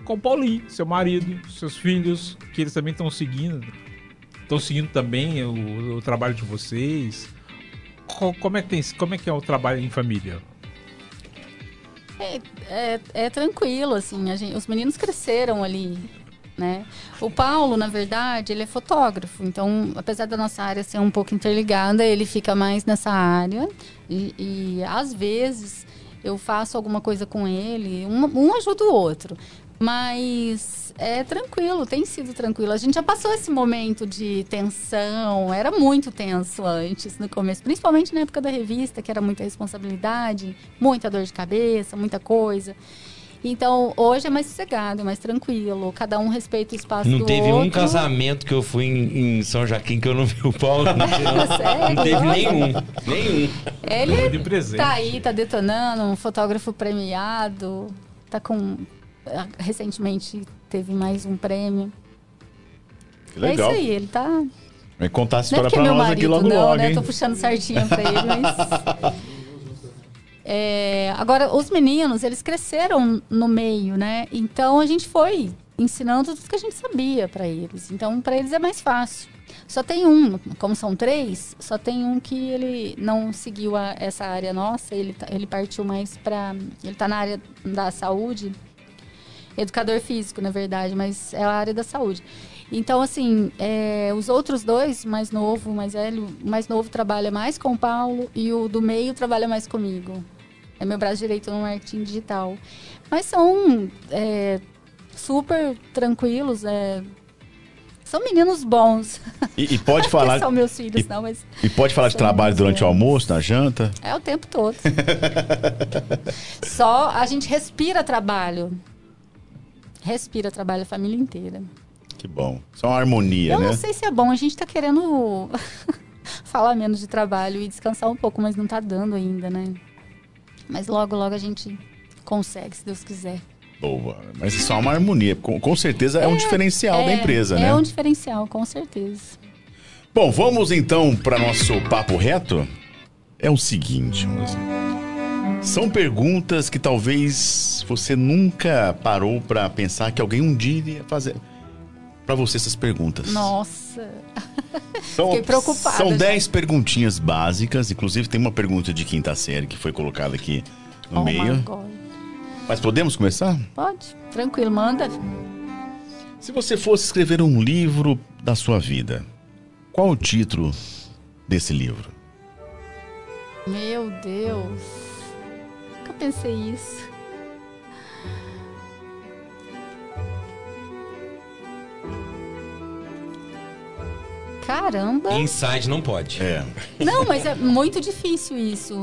[SPEAKER 5] com o Paulinho, seu marido, seus filhos, que eles também estão seguindo, estão seguindo também o, o trabalho de vocês. Co- Como é, que tem, como é que é o trabalho em família?
[SPEAKER 6] É, é, é tranquilo, assim, a gente- os meninos cresceram ali, né? O Paulo, na verdade, ele é fotógrafo, então, apesar da nossa área ser um pouco interligada, ele fica mais nessa área e, e, às vezes eu faço alguma coisa com ele, um, um ajuda o outro. Mas é tranquilo, tem sido tranquilo. A gente já passou esse momento de tensão, era muito tenso antes, no começo, principalmente na época da revista, que era muita responsabilidade, muita dor de cabeça, muita coisa. Então, hoje é mais sossegado, é mais tranquilo, cada um respeita o espaço
[SPEAKER 4] Não
[SPEAKER 6] do
[SPEAKER 4] teve
[SPEAKER 6] outro.
[SPEAKER 4] um casamento que eu fui em, em São Joaquim que eu não vi o Paulo. Não teve, *laughs*
[SPEAKER 6] Sério?
[SPEAKER 4] não teve nenhum. Nenhum.
[SPEAKER 6] Ele
[SPEAKER 5] De presente.
[SPEAKER 6] tá aí, tá detonando, um fotógrafo premiado, tá com... Recentemente teve mais um prêmio.
[SPEAKER 3] Que legal.
[SPEAKER 6] É isso aí, ele tá...
[SPEAKER 3] Vai contar a
[SPEAKER 6] Não é
[SPEAKER 3] história
[SPEAKER 6] porque é
[SPEAKER 3] pra
[SPEAKER 6] meu
[SPEAKER 3] nós
[SPEAKER 6] marido,
[SPEAKER 3] aqui logo
[SPEAKER 6] não,
[SPEAKER 3] logo,
[SPEAKER 6] né?
[SPEAKER 3] hein?
[SPEAKER 6] Tô puxando certinho pra ele, mas... *laughs* É, agora, os meninos, eles cresceram no meio, né? Então, a gente foi ensinando tudo que a gente sabia pra eles. Então, pra eles é mais fácil. Só tem um, como são três, só tem um que ele não seguiu a- essa área nossa, ele, tá- ele partiu mais pra... Ele tá na área da saúde, educador físico, na verdade, mas é a área da saúde. Então, assim, é, os outros dois, mais novo, mais velho, mais novo trabalha mais com o Paulo e o do meio trabalha mais comigo. É meu braço direito no marketing digital. Mas são é, super tranquilos, é, são meninos bons.
[SPEAKER 3] E, e pode *laughs* falar,
[SPEAKER 6] são meus filhos,
[SPEAKER 3] e-
[SPEAKER 6] não, mas
[SPEAKER 3] e pode falar de trabalho durante o
[SPEAKER 6] bons.
[SPEAKER 3] almoço, na janta?
[SPEAKER 6] é o tempo todo. Só a gente respira trabalho. Respira trabalho a família inteira.
[SPEAKER 3] Que bom. É uma harmonia,
[SPEAKER 6] Eu
[SPEAKER 3] né?
[SPEAKER 6] não sei se é bom, a gente tá querendo *laughs* falar menos de trabalho e descansar um pouco, mas não tá dando ainda, né? Mas logo, logo a gente consegue, se Deus quiser.
[SPEAKER 3] Boa. Mas isso é uma harmonia. Com, com certeza é, um diferencial da
[SPEAKER 6] É,
[SPEAKER 3] empresa,
[SPEAKER 6] é
[SPEAKER 3] né?
[SPEAKER 6] um diferencial, com certeza.
[SPEAKER 3] Bom, vamos então para nosso papo reto. É o seguinte. São perguntas que talvez você nunca parou para pensar que alguém um dia iria fazer para você essas perguntas.
[SPEAKER 6] Nossa.
[SPEAKER 3] São,
[SPEAKER 6] fiquei preocupada
[SPEAKER 3] São
[SPEAKER 6] já.
[SPEAKER 3] 10 perguntinhas básicas, inclusive tem uma pergunta de quinta série que foi colocada aqui no
[SPEAKER 6] Oh my
[SPEAKER 3] meio.
[SPEAKER 6] God.
[SPEAKER 3] Mas podemos começar?
[SPEAKER 6] Pode? Tranquilo, manda.
[SPEAKER 3] Se você fosse escrever um livro da sua vida, qual o título desse livro?
[SPEAKER 6] Meu Deus. Nunca pensei isso. Caramba.
[SPEAKER 4] Inside não pode.
[SPEAKER 3] É.
[SPEAKER 6] Não, mas é muito difícil isso.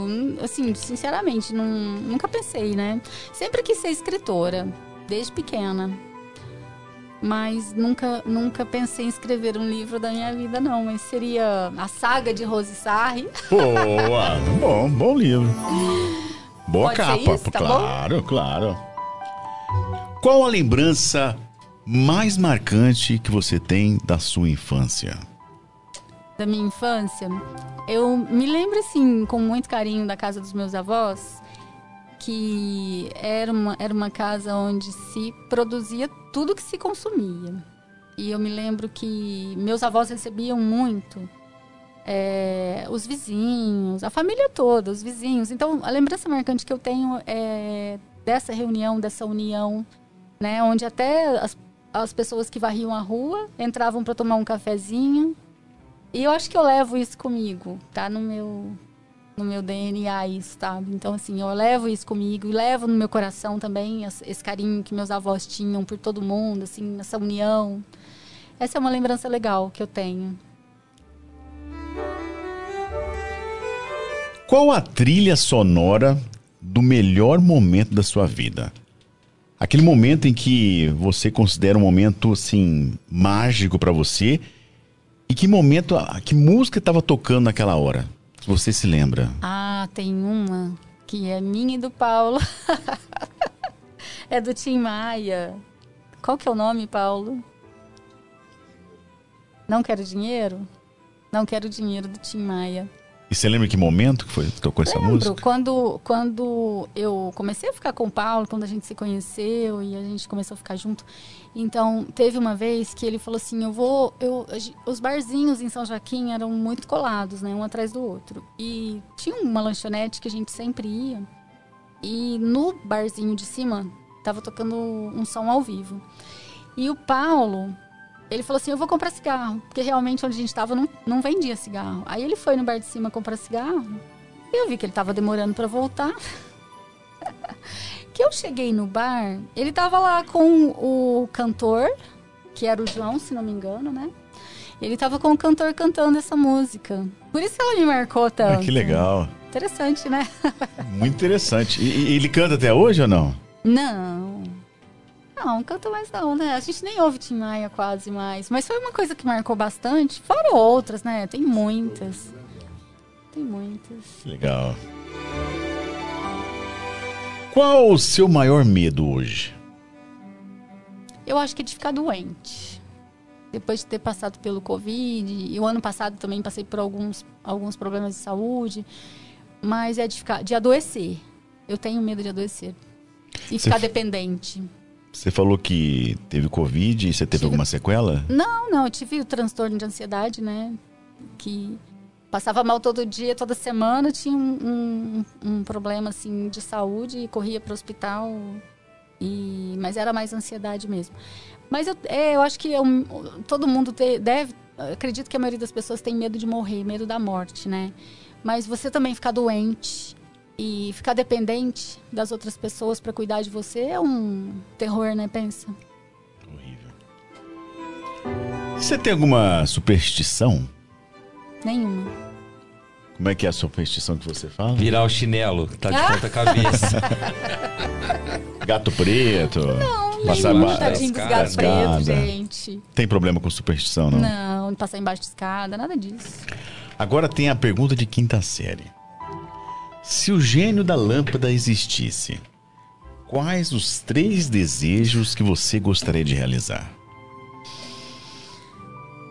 [SPEAKER 6] Assim, sinceramente, não- nunca pensei, né? Sempre quis ser escritora, desde pequena. Mas nunca, nunca pensei em escrever um livro da minha vida, não. Mas seria a saga de Rose Sarri.
[SPEAKER 3] Boa! bom, bom livro. Boa
[SPEAKER 6] Pode ser
[SPEAKER 3] capa,
[SPEAKER 6] isso, tá
[SPEAKER 3] claro, claro. Qual a lembrança mais marcante que você tem da sua infância?
[SPEAKER 6] Da minha infância, eu me lembro assim, com muito carinho da casa dos meus avós, que era uma, era uma casa onde se produzia tudo que se consumia. E eu me lembro que meus avós recebiam muito é, os vizinhos, a família toda, os vizinhos. Então, a lembrança marcante que eu tenho é dessa reunião, dessa união, né, onde até as, as pessoas que varriam a rua entravam para tomar um cafezinho e eu acho que eu levo isso comigo, tá no meu no meu DNA isso, sabe? Então assim, eu levo isso comigo e levo no meu coração também esse carinho que meus avós tinham por todo mundo, assim, essa união. Essa é uma lembrança legal que eu tenho.
[SPEAKER 3] Qual a trilha sonora do melhor momento da sua vida? Aquele momento em que você considera um momento assim mágico pra você e que momento, ah, que música estava tocando naquela hora? Se você se lembra?
[SPEAKER 6] Ah, tem uma que é minha e do Paulo. *laughs* é do Tim Maia. Qual que é o nome, Paulo? Não quero dinheiro? Não quero dinheiro do Tim Maia.
[SPEAKER 3] E você lembra que momento que foi que tocou essa
[SPEAKER 6] Lembro,
[SPEAKER 3] música?
[SPEAKER 6] quando, quando eu comecei a ficar com o Paulo, quando a gente se conheceu e a gente começou a ficar junto. Então, teve uma vez que ele falou assim: Eu vou. Eu, os barzinhos em São Joaquim eram muito colados, né? Um atrás do outro. E tinha uma lanchonete que a gente sempre ia. E no barzinho de cima, tava tocando um som ao vivo. E o Paulo, ele falou assim: Eu vou comprar cigarro. Porque realmente onde a gente estava não, não vendia cigarro. Aí ele foi no bar de cima comprar cigarro. E eu vi que ele tava demorando para voltar. *laughs* que eu cheguei no bar, ele tava lá com o cantor, que era o João, se não me engano, né? Ele tava com o cantor cantando essa música. Por isso que ela me marcou
[SPEAKER 3] Ah,
[SPEAKER 6] tanto.
[SPEAKER 3] que legal.
[SPEAKER 6] Interessante, né? *laughs*
[SPEAKER 3] Muito interessante. E, e ele canta até hoje ou não?
[SPEAKER 6] Não. Não, canta mais não, né? A gente nem ouve Tim Maia quase mais. Mas foi uma coisa que marcou bastante. Fora outras, né? Tem muitas. Tem muitas.
[SPEAKER 3] Legal. Qual o seu maior medo hoje?
[SPEAKER 6] Eu acho que é de ficar doente. Depois de ter passado pelo Covid, e o ano passado também passei por alguns, alguns problemas de saúde, mas é de ficar, de adoecer. Eu tenho medo de adoecer. E
[SPEAKER 3] Você
[SPEAKER 6] ficar dependente.
[SPEAKER 3] Você falou que teve Covid e você teve
[SPEAKER 6] Tive-
[SPEAKER 3] alguma sequela?
[SPEAKER 6] Não, não, eu tive o transtorno de ansiedade, né? Que passava mal todo dia, toda semana, tinha um, um, um problema assim de saúde e corria para o hospital. E, mas era mais ansiedade mesmo. Mas eu, é, eu acho que é um- todo mundo te- deve. Acredito que a maioria das pessoas tem medo de morrer, medo da morte, né? Mas você também ficar doente e ficar dependente das outras pessoas para cuidar de você é um terror, né? Pensa.
[SPEAKER 3] Horrível. Você tem alguma superstição?
[SPEAKER 6] Nenhuma.
[SPEAKER 3] Como é que é a superstição que você fala?
[SPEAKER 4] Virar o chinelo, tá de ponta cabeça. *laughs*
[SPEAKER 3] Gato preto?
[SPEAKER 6] Não,
[SPEAKER 3] Passar
[SPEAKER 6] nenhuma, tadinho dos
[SPEAKER 3] escada.
[SPEAKER 6] gatos pretos, gente.
[SPEAKER 3] Tem problema com superstição, não?
[SPEAKER 6] Não, passar embaixo de escada, nada disso.
[SPEAKER 3] Agora tem a pergunta de quinta série. Se o gênio da lâmpada existisse, quais os três desejos que você gostaria de realizar?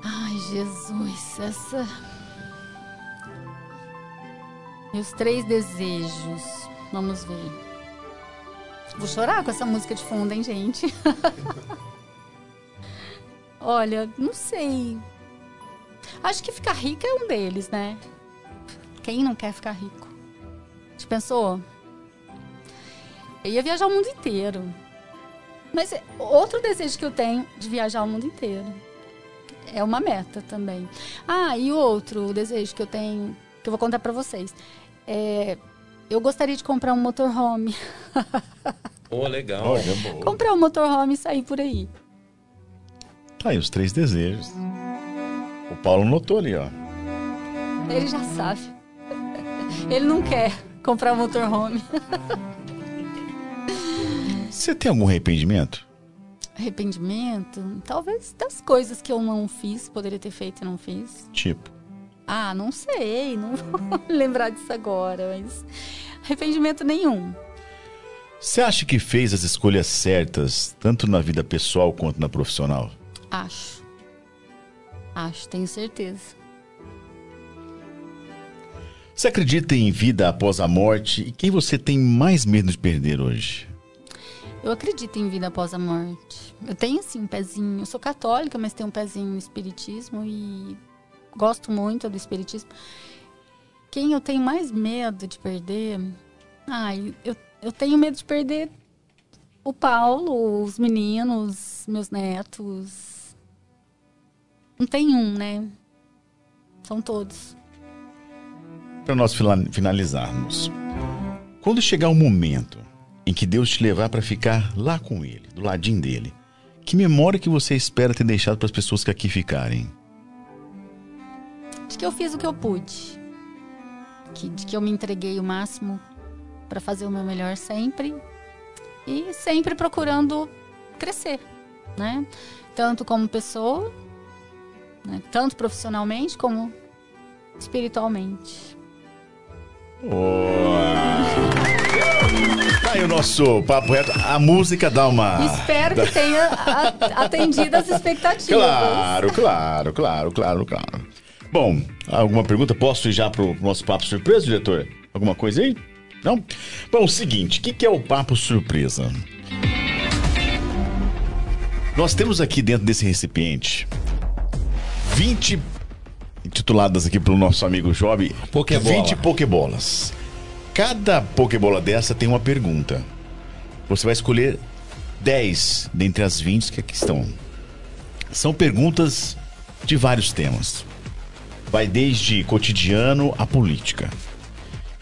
[SPEAKER 6] Ai, Jesus, essa. Meus três desejos. Vamos ver. Vou chorar com essa música de fundo, hein, gente? *laughs* Olha, não sei. Acho que ficar rica é um deles, né? Quem não quer ficar rico? Você pensou? Eu ia viajar o mundo inteiro. Mas outro desejo que eu tenho de viajar o mundo inteiro. É uma meta também. Ah, e outro desejo que eu tenho, que eu vou contar pra vocês. É, eu gostaria de comprar um motorhome.
[SPEAKER 4] Pô, legal.
[SPEAKER 3] Olha, boa.
[SPEAKER 6] comprar um motorhome e sair por aí.
[SPEAKER 3] Tá aí os três desejos. O Paulo notou ali, ó.
[SPEAKER 6] Ele já sabe. Ele não quer comprar um motorhome.
[SPEAKER 3] Você tem algum arrependimento?
[SPEAKER 6] Arrependimento? Talvez das coisas que eu não fiz, poderia ter feito e não fiz.
[SPEAKER 3] Tipo,
[SPEAKER 6] Ah, não sei, não vou *laughs* lembrar disso agora, mas arrependimento nenhum.
[SPEAKER 3] você acha que fez as escolhas certas, tanto na vida pessoal quanto na profissional?
[SPEAKER 6] Acho. Acho, tenho certeza.
[SPEAKER 3] Você acredita em vida após a morte? E quem você tem mais medo de perder hoje?
[SPEAKER 6] Eu acredito em vida após a morte. Eu tenho, assim, um pezinho. Eu sou católica, mas tenho um pezinho no espiritismo e gosto muito do espiritismo. Quem eu tenho mais medo de perder? Ai, eu, eu tenho medo de perder o Paulo, os meninos, meus netos. Não tem um, né? São todos.
[SPEAKER 3] Para nós finalizarmos. Quando chegar o momento em que Deus te levar para ficar lá com Ele, do ladinho dele, que memória que você espera ter deixado para as pessoas que aqui ficarem?
[SPEAKER 6] de que eu fiz o que eu pude. De que eu me entreguei o máximo para fazer o meu melhor sempre. E sempre procurando crescer, né? Tanto como pessoa, né? tanto profissionalmente como espiritualmente.
[SPEAKER 3] Tá aí o nosso papo reto. A música dá uma.
[SPEAKER 6] Espero que tenha a- atendido as expectativas.
[SPEAKER 3] Claro, claro, claro, claro, claro. Bom, alguma pergunta? Posso ir já pro nosso papo surpresa, diretor? Alguma coisa aí? Não? Bom, o seguinte, o que, que é o papo surpresa? Nós temos aqui dentro desse recipiente 20 intituladas aqui pelo nosso amigo Job,
[SPEAKER 4] Pokébola.
[SPEAKER 3] 20 pokebolas. Cada pokebola dessa tem uma pergunta. Você vai escolher 10 dentre as 20 que aqui estão. São perguntas de vários temas. Vai desde cotidiano a política.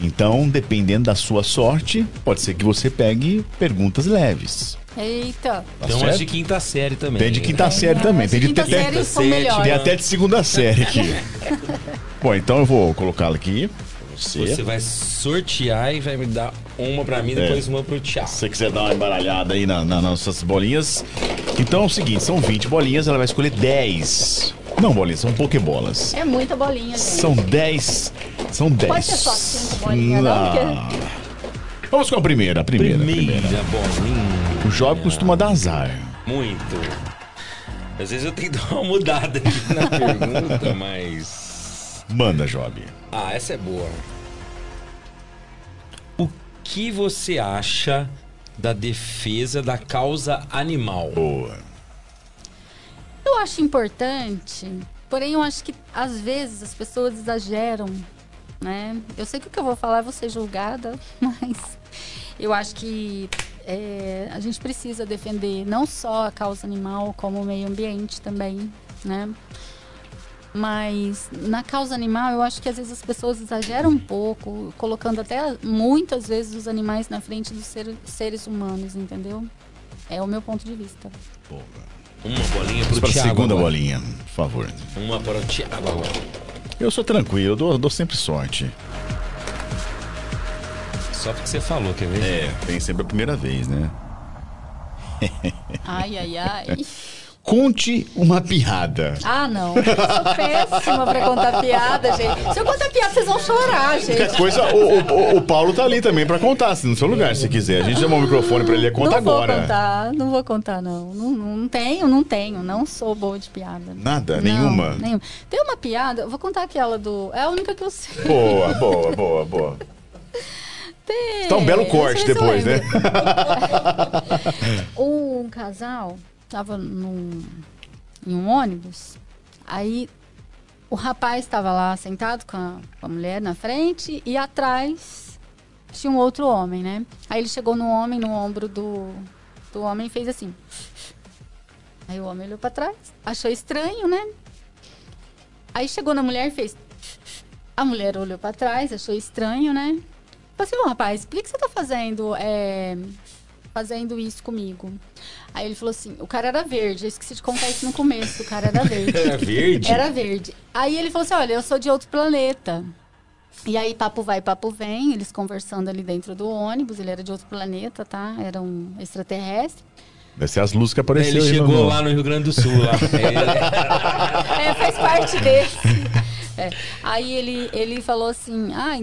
[SPEAKER 3] Então, dependendo da sua sorte, pode ser que você pegue perguntas leves.
[SPEAKER 6] Eita.
[SPEAKER 3] Tá
[SPEAKER 4] Tem umas de quinta série também.
[SPEAKER 3] Tem de quinta série também. Tem de
[SPEAKER 6] quinta
[SPEAKER 3] tem-
[SPEAKER 6] série são
[SPEAKER 4] tem-
[SPEAKER 6] melhores.
[SPEAKER 3] tem até de segunda série aqui. *laughs* Bom, então eu vou colocá-la aqui. Você.
[SPEAKER 4] Você vai sortear e vai me dar uma pra mim, depois uma pro Thiago.
[SPEAKER 3] Se você quiser dar uma embaralhada aí na- na- nas nossas bolinhas. Então é o seguinte: são 20 bolinhas, ela vai escolher 10. Não, bolinhas, são pokebolas.
[SPEAKER 6] É muita bolinha, gente.
[SPEAKER 3] São 10. São 10.
[SPEAKER 6] Pode ser só cinco bolinhas, não?
[SPEAKER 3] Vamos com a primeira, a primeira. a
[SPEAKER 4] Primeira
[SPEAKER 3] primeira.
[SPEAKER 4] bolinha.
[SPEAKER 3] O jovem costuma dar azar.
[SPEAKER 4] Muito. Às vezes eu tenho que dar uma mudada aqui na *laughs* pergunta, mas.
[SPEAKER 3] Manda, Job.
[SPEAKER 4] Ah, essa é boa. O que você acha da defesa da causa animal?
[SPEAKER 3] Boa.
[SPEAKER 6] Eu acho importante, porém eu acho que às vezes as pessoas exageram, né? Eu sei que o que eu vou falar é vou ser julgada, *laughs* mas eu acho que é, a gente precisa defender não só a causa animal, como o meio ambiente também, né? Mas na causa animal, eu acho que às vezes as pessoas exageram um pouco, colocando até muitas vezes os animais na frente dos ser- seres humanos, entendeu? É o meu ponto de vista.
[SPEAKER 4] Uma bolinha pro
[SPEAKER 3] para a
[SPEAKER 4] Thiago.
[SPEAKER 3] segunda
[SPEAKER 4] agora.
[SPEAKER 3] bolinha, por favor.
[SPEAKER 4] Uma para o Thiago agora.
[SPEAKER 3] Eu sou tranquilo, eu dou, eu dou sempre sorte.
[SPEAKER 4] Só porque você falou, quer ver?
[SPEAKER 3] É, tem sempre a primeira vez, né?
[SPEAKER 6] Ai, ai, ai.
[SPEAKER 3] Conte uma piada.
[SPEAKER 6] Ah, não. Eu sou péssima pra contar piada, gente. Se eu contar piada, vocês vão chorar, gente.
[SPEAKER 3] Qualquer coisa, o, o- o Paulo tá ali também pra contar, assim, no seu lugar, se quiser. A gente chamou o microfone pra ele, conta
[SPEAKER 6] não vou
[SPEAKER 3] agora.
[SPEAKER 6] contar, não vou contar, não. não. Não tenho, não tenho. Não sou boa de piada.
[SPEAKER 3] Nada?
[SPEAKER 6] Não,
[SPEAKER 3] Nenhuma?
[SPEAKER 6] nenhuma. Tem uma piada, eu vou contar aquela do. É a única que eu sei.
[SPEAKER 3] Boa, boa, boa, boa.
[SPEAKER 6] Tem.
[SPEAKER 3] Tá um belo corte depois, né? *laughs*
[SPEAKER 6] um casal tava num, em um ônibus, aí o rapaz estava lá sentado com a, com a mulher na frente e atrás tinha um outro homem, né? Aí ele chegou no homem, no ombro do, do homem e fez assim. Aí o homem olhou pra trás, achou estranho, né? Aí chegou na mulher e fez. A mulher olhou pra trás, achou estranho, né? Falei assim, rapaz, por que, que você tá fazendo, é, fazendo isso comigo? Aí ele falou assim, o cara era verde, eu esqueci de contar isso no começo, o cara era verde. *laughs*
[SPEAKER 4] Era verde?
[SPEAKER 6] Era verde. Aí ele falou assim, olha, eu sou de outro planeta. E aí, papo vai, papo vem, eles conversando ali dentro do ônibus, ele era de outro planeta, tá? Era um extraterrestre.
[SPEAKER 3] Deve ser as luzes que apareceram
[SPEAKER 4] Ele
[SPEAKER 3] aí
[SPEAKER 4] chegou
[SPEAKER 3] no-
[SPEAKER 4] lá no Rio Grande do Sul. Lá. *laughs*
[SPEAKER 6] É, faz parte desse. É. Aí ele, ele falou assim, ah,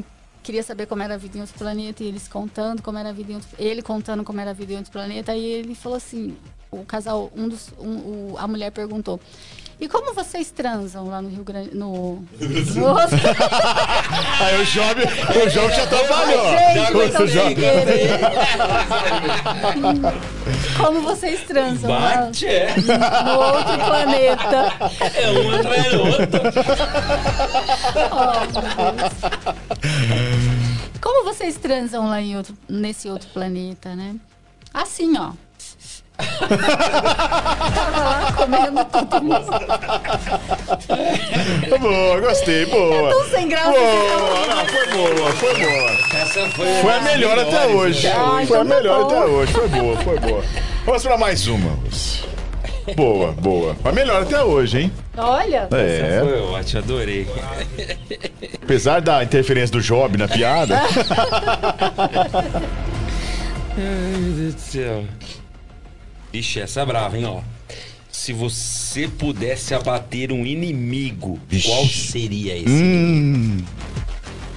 [SPEAKER 6] queria saber como era a vida em outro planeta, e eles contando como era a vida em outro, ele contando como era a vida em outro planeta, aí ele falou assim, o casal, um dos, um- o- a mulher perguntou, e como vocês transam lá no Rio Grande, no... no *laughs*
[SPEAKER 3] Aí o Job, o Job já trabalhou.
[SPEAKER 6] Gente,
[SPEAKER 3] O Job-.
[SPEAKER 6] Como vocês transam lá
[SPEAKER 4] Bate, é.
[SPEAKER 6] no outro planeta?
[SPEAKER 4] É um atrás do outro. *laughs*
[SPEAKER 6] Oh, meu Deus. Como vocês transam lá em outro, nesse outro planeta, né? Assim, ó. Tava lá comendo todo mundo.
[SPEAKER 3] Boa, gostei, boa.
[SPEAKER 6] Tão sem graça.
[SPEAKER 3] Boa, não, foi boa, foi boa.
[SPEAKER 4] Essa foi,
[SPEAKER 3] Foi a melhor até hoje.
[SPEAKER 6] Ai,
[SPEAKER 3] Foi a
[SPEAKER 6] então tá
[SPEAKER 3] melhor
[SPEAKER 6] bom.
[SPEAKER 3] até hoje. Foi boa, foi boa. Vamos pra mais uma. Boa, boa. Foi a melhor até hoje, hein?
[SPEAKER 6] Olha,
[SPEAKER 3] É.
[SPEAKER 4] Foi ótimo, adorei.
[SPEAKER 3] Apesar da interferência do Job na piada. *laughs*
[SPEAKER 4] Ai, meu Deus do céu. Ixi, essa é brava, hein, ó. Se você pudesse abater um inimigo,
[SPEAKER 3] Vixe.
[SPEAKER 4] qual seria esse?
[SPEAKER 3] hum.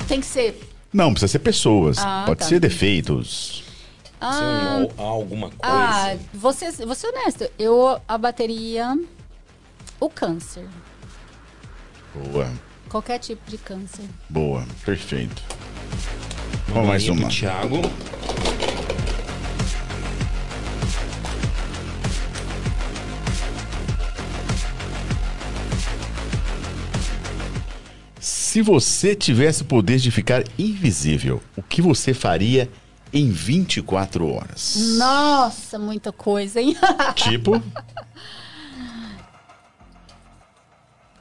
[SPEAKER 6] tem que ser.
[SPEAKER 3] Não, precisa ser pessoas.
[SPEAKER 6] Ah,
[SPEAKER 3] Pode
[SPEAKER 6] tá.
[SPEAKER 3] ser defeitos.
[SPEAKER 4] Um- alguma coisa.
[SPEAKER 6] Ah, vou ser, vou ser honesta. Eu abateria o câncer.
[SPEAKER 3] Boa,
[SPEAKER 6] Qualquer tipo de câncer.
[SPEAKER 3] boa, perfeito. Vamos mais uma.
[SPEAKER 4] Thiago.
[SPEAKER 3] Se você tivesse o poder de ficar invisível, o que você faria em 24 horas?
[SPEAKER 6] Nossa, muita coisa, hein? *laughs*
[SPEAKER 3] Tipo,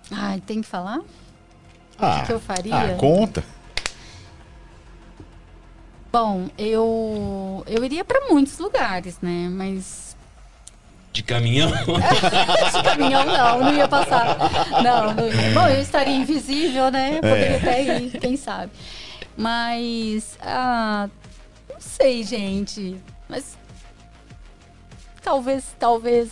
[SPEAKER 6] Ai, tem que falar?
[SPEAKER 3] ah,
[SPEAKER 6] que eu faria?
[SPEAKER 3] Ah, conta.
[SPEAKER 6] Bom, eu eu iria para muitos lugares, né? Mas
[SPEAKER 4] De caminhão. *laughs*
[SPEAKER 6] de caminhão não, não ia passar. Não, não ia. Bom, eu estaria invisível, né? Poderia até ir, quem sabe. Mas, ah, não sei, gente. Mas talvez, talvez.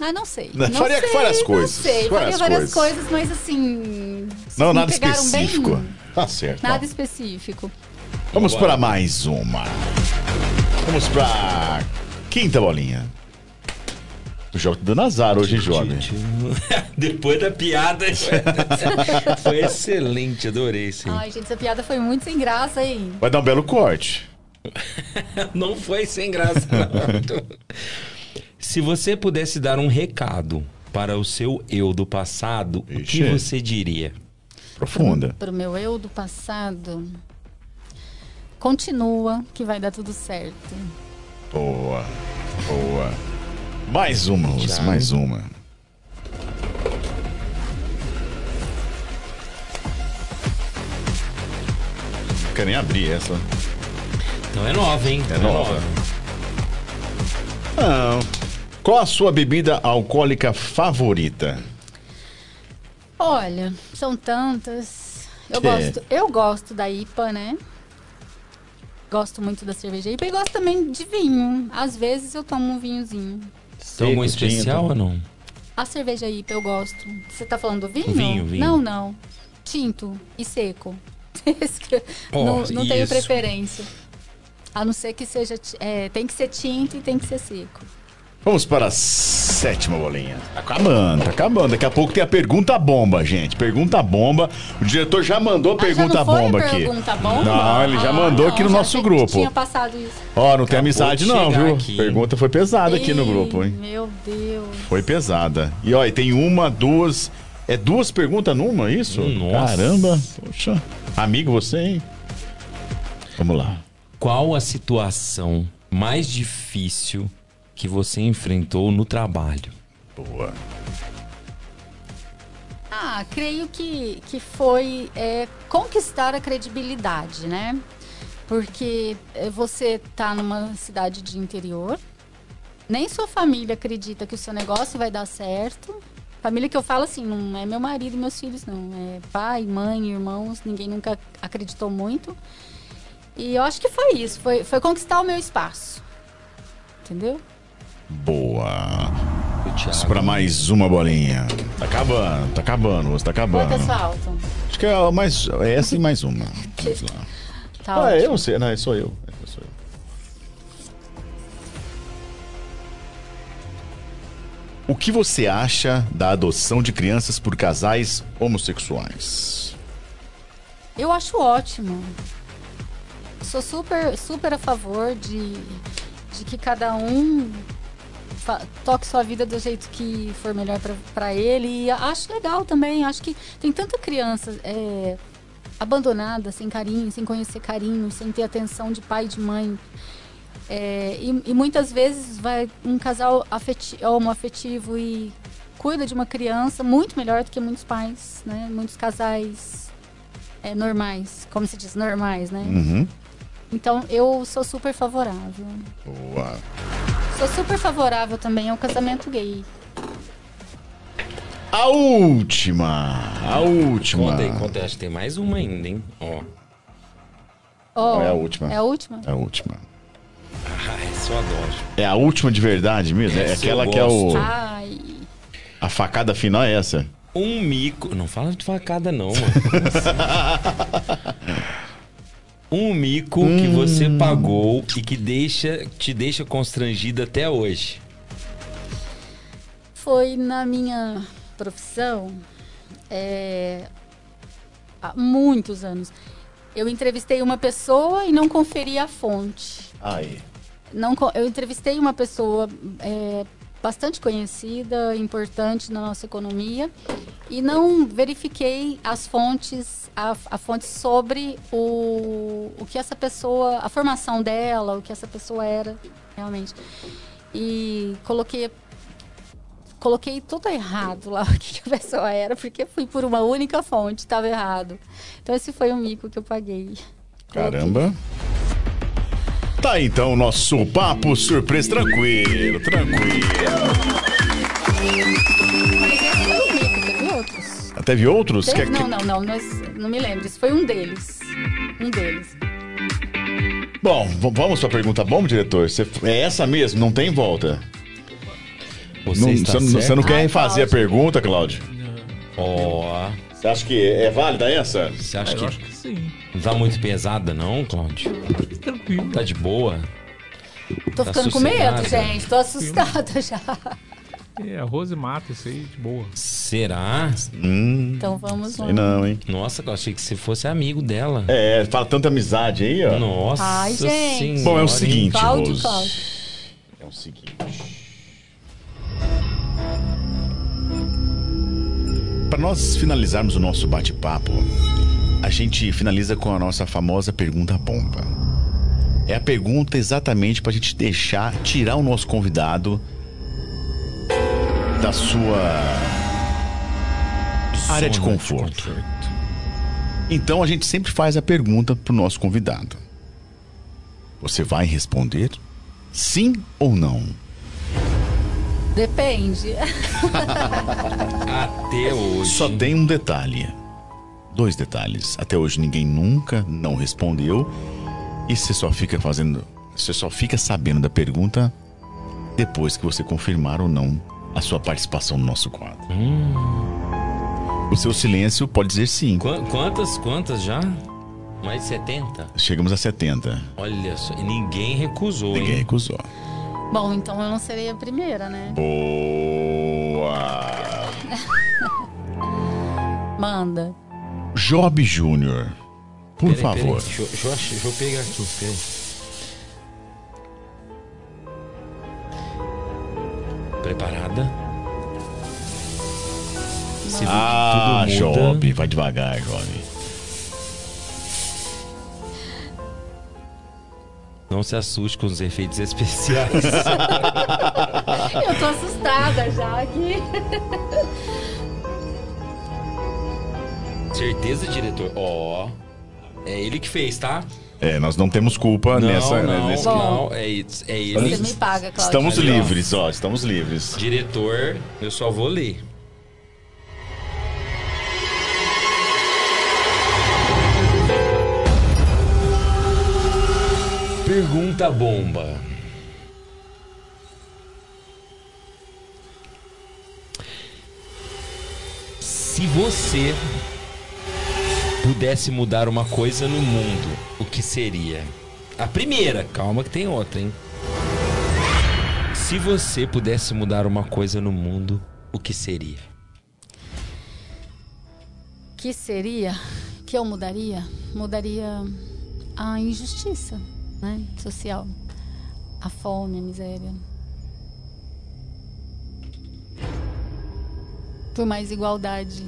[SPEAKER 6] Ah, não sei.
[SPEAKER 3] Não,
[SPEAKER 6] Não
[SPEAKER 3] faria
[SPEAKER 6] sei,
[SPEAKER 3] várias
[SPEAKER 6] não
[SPEAKER 3] coisas,
[SPEAKER 6] sei.
[SPEAKER 3] várias
[SPEAKER 6] Faria várias
[SPEAKER 3] coisas.
[SPEAKER 6] coisas, mas assim.
[SPEAKER 3] Não, nada
[SPEAKER 6] pegaram bem,
[SPEAKER 3] específico. Tá certo.
[SPEAKER 6] Nada específico.
[SPEAKER 3] Vamos para mais uma. Vamos para quinta bolinha. O jogo do Nazar hoje, jovem. *laughs*
[SPEAKER 4] Depois da piada. *laughs* Foi excelente, adorei, sim.
[SPEAKER 6] Ai, gente, essa piada foi muito sem graça, hein?
[SPEAKER 3] Vai dar um belo corte. *laughs*
[SPEAKER 4] Não foi sem graça, não. Se você pudesse dar um recado para o seu eu do passado, o que
[SPEAKER 3] Ixi.
[SPEAKER 4] você diria?
[SPEAKER 3] Profunda.
[SPEAKER 6] Pro meu eu do passado. Continua que vai dar tudo certo.
[SPEAKER 3] Boa. Boa. Mais uma, Luz, mais uma. Não quero nem abrir essa.
[SPEAKER 4] Então é nova, hein?
[SPEAKER 3] É nova. Não. Qual a sua bebida alcoólica favorita?
[SPEAKER 6] Olha, são tantas. Eu
[SPEAKER 3] Que?
[SPEAKER 6] gosto, eu gosto da IPA, né? Gosto muito da cerveja IPA e gosto também de vinho. Às vezes eu tomo um vinhozinho.
[SPEAKER 4] Tem algum
[SPEAKER 3] Seco,
[SPEAKER 4] especial
[SPEAKER 3] tinto.
[SPEAKER 4] ou não?
[SPEAKER 6] A cerveja IPA eu gosto. Você tá falando do vinho?
[SPEAKER 4] Vinho, vinho.
[SPEAKER 6] Não, não. Tinto e seco. *laughs*
[SPEAKER 4] Oh,
[SPEAKER 6] não não tenho preferência. A não ser que seja. é, tem que ser tinto e tem que ser seco.
[SPEAKER 3] Vamos para a sétima bolinha. Tá acabando, tá acabando. Daqui a pouco tem a pergunta bomba, gente. Pergunta bomba. O diretor já mandou a
[SPEAKER 6] Ah, já
[SPEAKER 3] pergunta
[SPEAKER 6] não foi
[SPEAKER 3] bomba
[SPEAKER 6] a
[SPEAKER 3] aqui.
[SPEAKER 6] pergunta bomba?
[SPEAKER 3] Não, ele já
[SPEAKER 6] Ah,
[SPEAKER 3] mandou
[SPEAKER 6] não,
[SPEAKER 3] aqui no
[SPEAKER 6] já
[SPEAKER 3] nosso grupo.
[SPEAKER 6] Tinha passado isso.
[SPEAKER 3] Ó, não tem amizade
[SPEAKER 4] de
[SPEAKER 3] não, viu?
[SPEAKER 4] aqui.
[SPEAKER 3] Pergunta foi pesada aqui no grupo, hein?
[SPEAKER 6] Meu Deus.
[SPEAKER 3] Foi pesada. E ó, e tem uma, duas. É duas perguntas numa, isso?
[SPEAKER 4] Nossa.
[SPEAKER 3] Caramba. Poxa. Amigo você, hein? Vamos lá.
[SPEAKER 4] Qual a situação mais difícil que você enfrentou no trabalho?
[SPEAKER 3] Boa.
[SPEAKER 6] Ah, creio que, que foi é, conquistar a credibilidade, né? Porque é, você tá numa cidade de interior, nem sua família acredita que o seu negócio vai dar certo. Família que eu falo assim, não é meu marido e meus filhos, não. É pai, mãe, irmãos, ninguém nunca acreditou muito. E eu acho que foi isso, foi, foi conquistar o meu espaço. Entendeu?
[SPEAKER 3] Boa. Pra mais uma bolinha. Tá acabando, tá acabando, você tá acabando.
[SPEAKER 6] Quantas faltam?
[SPEAKER 3] Acho que é mais é essa e mais uma. Vamos lá.
[SPEAKER 6] Tá
[SPEAKER 3] Ah, é
[SPEAKER 6] ótimo.
[SPEAKER 3] eu sei, não, é sou eu. É, sou eu. O que você acha da adoção de crianças por casais homossexuais?
[SPEAKER 6] Eu acho ótimo. Sou super, super a favor de, de que cada um toque sua vida do jeito que for melhor para ele. E acho legal também. Acho que tem tanta criança é, abandonada, sem carinho, sem conhecer carinho, sem ter atenção de pai e de mãe. É, e, e muitas vezes vai um casal afeti homoafetivo e cuida de uma criança muito melhor do que muitos pais, né? Muitos casais é, normais, como se diz, normais, né?
[SPEAKER 3] Uhum.
[SPEAKER 6] Então eu sou super favorável.
[SPEAKER 3] Boa.
[SPEAKER 6] Sou super favorável também ao casamento gay.
[SPEAKER 3] A última. A última.
[SPEAKER 4] Conta aí, conta aí. Acho que tem mais uma ainda, hein? Ó.
[SPEAKER 6] Oh,
[SPEAKER 3] É a última.
[SPEAKER 6] É a última?
[SPEAKER 3] É a última.
[SPEAKER 4] Ai, só adoro.
[SPEAKER 3] É a última de verdade mesmo? É
[SPEAKER 4] Essa
[SPEAKER 3] aquela
[SPEAKER 4] eu
[SPEAKER 3] que é o.
[SPEAKER 6] Ai.
[SPEAKER 3] A facada final é essa.
[SPEAKER 4] Um mico. Não fala de facada, não, mano. *laughs* Um mico que você pagou e que deixa, te deixa constrangida até hoje.
[SPEAKER 6] Foi na minha profissão é, há muitos anos. Eu entrevistei uma pessoa e não conferi a fonte.
[SPEAKER 3] Aí.
[SPEAKER 6] Não, eu entrevistei uma pessoa é, bastante conhecida, importante na nossa economia, e não verifiquei as fontes, a, a fonte sobre o, o que essa pessoa, a formação dela, o que essa pessoa era realmente. E coloquei coloquei tudo errado lá *laughs* o que a pessoa era, porque fui por uma única fonte, estava errado. Então esse foi o mico que eu paguei.
[SPEAKER 3] Caramba. Tá então o nosso papo surpresa. Tranquilo, tranquilo.
[SPEAKER 6] Mas esse foi o mico, teve outros.
[SPEAKER 3] Teve outros?
[SPEAKER 6] Teve?
[SPEAKER 3] Quer-
[SPEAKER 6] Não, não, não, mas não me lembro. Esse foi um deles. Um deles.
[SPEAKER 3] Bom, vamos pra pergunta bomba, diretor? Você- é essa mesmo? Não tem volta?
[SPEAKER 4] Você
[SPEAKER 3] Não-
[SPEAKER 4] está
[SPEAKER 3] Você não, você não quer
[SPEAKER 6] Ai,
[SPEAKER 3] refazer a pergunta, Cláudio?
[SPEAKER 4] Ó,
[SPEAKER 3] Você acha que é válida essa?
[SPEAKER 4] você acha
[SPEAKER 5] Eu
[SPEAKER 4] que
[SPEAKER 5] acho que sim.
[SPEAKER 4] não tá muito pesada, não, Cláudio?
[SPEAKER 5] Tranquilo.
[SPEAKER 4] Tá de boa?
[SPEAKER 6] Tô
[SPEAKER 4] Tá
[SPEAKER 6] ficando com medo,
[SPEAKER 4] sossegada?
[SPEAKER 6] gente. Tô assustada já.
[SPEAKER 5] É, arroz e mata isso aí, de boa.
[SPEAKER 4] Será?
[SPEAKER 3] Hum,
[SPEAKER 6] Então vamos lá.
[SPEAKER 3] não, hein?
[SPEAKER 4] Nossa, eu achei que você fosse amigo dela.
[SPEAKER 3] É, fala tanta amizade aí, ó.
[SPEAKER 4] Nossa
[SPEAKER 6] Ai, gente.
[SPEAKER 4] senhora,
[SPEAKER 3] Bom, é o seguinte,
[SPEAKER 6] Cláudio,
[SPEAKER 3] Rose.
[SPEAKER 6] Cláudio.
[SPEAKER 3] É o seguinte. Para nós finalizarmos o nosso bate-papo, a gente finaliza com a nossa famosa pergunta bomba. É a pergunta exatamente para a gente deixar, tirar o nosso convidado da sua área de
[SPEAKER 4] Zona
[SPEAKER 3] conforto. Então a gente sempre faz a pergunta pro nosso convidado. Você vai responder sim ou não?
[SPEAKER 6] Depende. *laughs*
[SPEAKER 4] Até hoje.
[SPEAKER 3] Só tem um detalhe. Dois detalhes. Até hoje ninguém nunca não respondeu. E você só fica fazendo. Você só fica sabendo da pergunta depois que você confirmar ou não a sua participação no nosso quadro. O seu silêncio pode dizer sim.
[SPEAKER 4] Qua- Quantas, quantas já? Mais de 70?
[SPEAKER 3] Chegamos a 70.
[SPEAKER 4] Olha só, e ninguém recusou,
[SPEAKER 3] Ninguém
[SPEAKER 4] hein?
[SPEAKER 3] recusou.
[SPEAKER 6] Bom, então eu não serei a primeira, né?
[SPEAKER 3] Boa! *laughs*
[SPEAKER 6] Manda.
[SPEAKER 3] Job Júnior. Por favor.
[SPEAKER 4] Deixa, eu- deixa eu ach- deixa eu pegar aqui. Peraí. Preparada? Você
[SPEAKER 3] Ah. Job. Vai devagar, Job.
[SPEAKER 4] Não se assuste com os efeitos especiais. *laughs*
[SPEAKER 6] Eu tô assustada já aqui.
[SPEAKER 4] Certeza, diretor? Ó. é ele que fez, tá?
[SPEAKER 3] É, nós não temos culpa
[SPEAKER 4] Não,
[SPEAKER 3] nessa.
[SPEAKER 4] não,
[SPEAKER 3] nesse-
[SPEAKER 4] não. É, isso- é ele.
[SPEAKER 6] Você me paga, Cláudio.
[SPEAKER 3] Estamos
[SPEAKER 4] Ali, ó.
[SPEAKER 3] livres, ó. Estamos livres.
[SPEAKER 4] Diretor, eu só vou ler. Pergunta bomba. Se você pudesse mudar uma coisa no mundo, o que seria? A primeira, calma que tem outra, hein? Se você pudesse mudar uma coisa no mundo, o que seria?
[SPEAKER 6] que seria que eu mudaria? Mudaria a injustiça, né, social, a fome, a miséria. Por mais igualdade.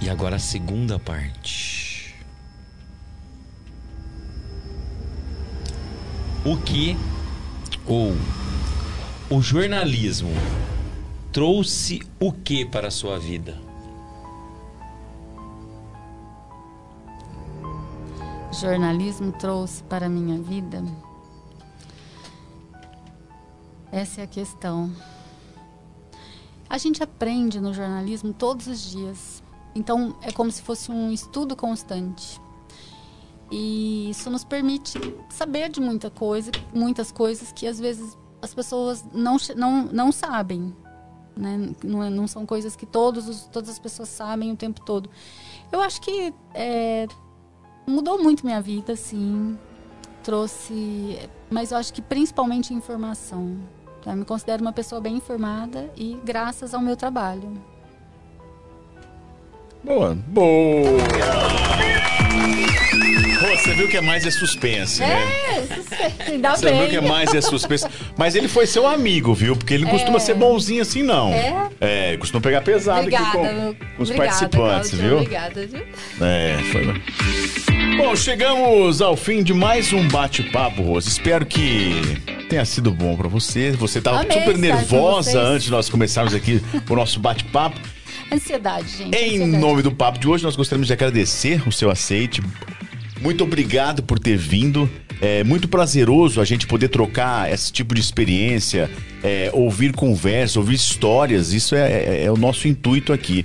[SPEAKER 4] E agora a segunda parte. O que ou o jornalismo trouxe o que para a sua vida?
[SPEAKER 6] jornalismo trouxe para a minha vida? Essa é a questão. A gente aprende no jornalismo todos os dias. Então, é como se fosse um estudo constante. E isso nos permite saber de muita coisa, muitas coisas que às vezes as pessoas não, não, não sabem. né? Não, é- não são coisas que todos os- todas as pessoas sabem o tempo todo. Eu acho que é, mudou muito minha vida, sim. Trouxe, mas eu acho que principalmente informação. Eu me considero uma pessoa bem informada e graças ao meu trabalho.
[SPEAKER 3] Boa. Boa. Pô, você viu que é mais é suspense, né?
[SPEAKER 6] É, isso ainda
[SPEAKER 3] Você viu
[SPEAKER 6] bem.
[SPEAKER 3] que é mais é suspense. Mas ele foi seu amigo, viu? Porque ele não costuma ser bonzinho assim, não.
[SPEAKER 6] É?
[SPEAKER 3] É, ele costuma pegar pesado
[SPEAKER 6] Obrigada,
[SPEAKER 3] aqui com, com os
[SPEAKER 6] obrigada,
[SPEAKER 3] participantes,
[SPEAKER 6] Cláudia,
[SPEAKER 3] viu?
[SPEAKER 6] Obrigada, viu?
[SPEAKER 3] É, foi. Bom, chegamos ao fim de mais um bate-papo, Rose. Espero que tenha sido bom pra você. Você tava
[SPEAKER 6] Amei
[SPEAKER 3] super nervosa antes de nós começarmos aqui o nosso bate-papo.
[SPEAKER 6] Ansiedade, gente.
[SPEAKER 3] Em
[SPEAKER 6] ansiedade.
[SPEAKER 3] nome do papo de hoje, nós gostaríamos de agradecer o seu aceite. Muito obrigado por ter vindo. É muito prazeroso a gente poder trocar esse tipo de experiência, é, ouvir conversa, ouvir histórias. Isso é, é- é o nosso intuito aqui.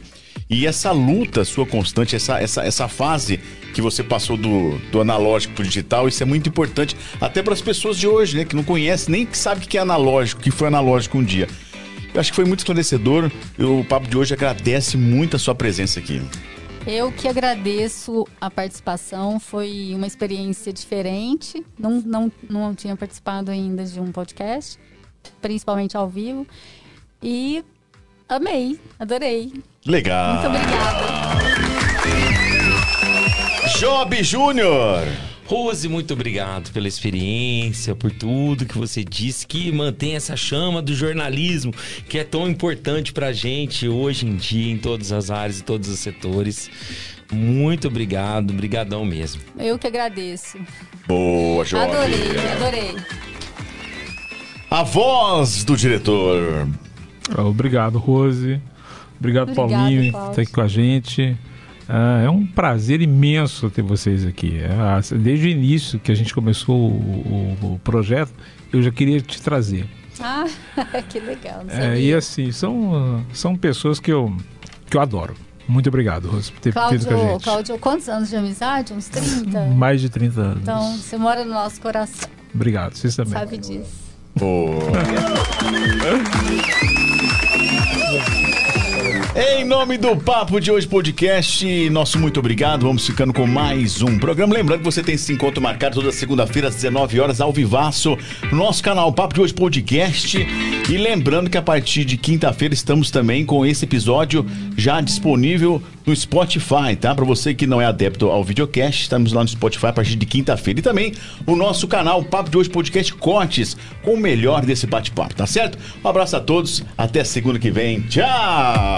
[SPEAKER 3] E essa luta sua constante, essa, essa, essa fase que você passou do, do analógico pro digital, isso é muito importante até para as pessoas de hoje, né? Que não conhecem, nem que sabe o que é analógico, que foi analógico um dia. Eu acho que foi muito esclarecedor. O papo de hoje agradece muito a sua presença aqui.
[SPEAKER 6] Eu que agradeço a participação, foi uma experiência diferente. Não, não, não tinha participado ainda de um podcast, principalmente ao vivo. E amei, adorei.
[SPEAKER 3] Legal.
[SPEAKER 6] Muito obrigada.
[SPEAKER 3] Job Júnior.
[SPEAKER 4] Rose, muito obrigado pela experiência, por tudo que você disse, que mantém essa chama do jornalismo, que é tão importante pra gente hoje em dia, em todas as áreas e todos os setores. Muito obrigado, brigadão mesmo.
[SPEAKER 6] Eu que agradeço.
[SPEAKER 3] Boa, Job.
[SPEAKER 6] Adorei, adorei.
[SPEAKER 3] A voz do diretor.
[SPEAKER 5] Ah, Obrigado, Rose. Obrigado,
[SPEAKER 6] Obrigada,
[SPEAKER 5] Paulinho, por estar aqui com a gente. Ah, é um prazer imenso ter vocês aqui. Ah, Desde o início que a gente começou o, o- o projeto, eu já queria te trazer.
[SPEAKER 6] Ah, *laughs* que legal. Não
[SPEAKER 5] É, e assim, são, são pessoas que eu, que eu adoro. Muito obrigado, Rose, por ter vindo com a gente.
[SPEAKER 6] Cláudio, quantos anos de amizade? Uns 30? *laughs*
[SPEAKER 5] Mais de 30 anos.
[SPEAKER 6] Então, você mora no nosso coração,
[SPEAKER 5] Obrigado, vocês também.
[SPEAKER 6] sabe disso.
[SPEAKER 3] Boa. *laughs* Em nome do Papo de Hoje Podcast, nosso muito obrigado. Vamos ficando com mais um programa. Lembrando que você tem esse encontro marcado toda segunda-feira às 19 horas ao vivaço no nosso canal Papo de Hoje Podcast. E lembrando que a partir de quinta-feira estamos também com esse episódio já disponível no Spotify, tá? Para você que não é adepto ao videocast, estamos lá no Spotify a partir de quinta-feira. E também o nosso canal Papo de Hoje Podcast Cortes com o melhor desse bate-papo, tá certo? Um abraço a todos, até segunda que vem. Tchau!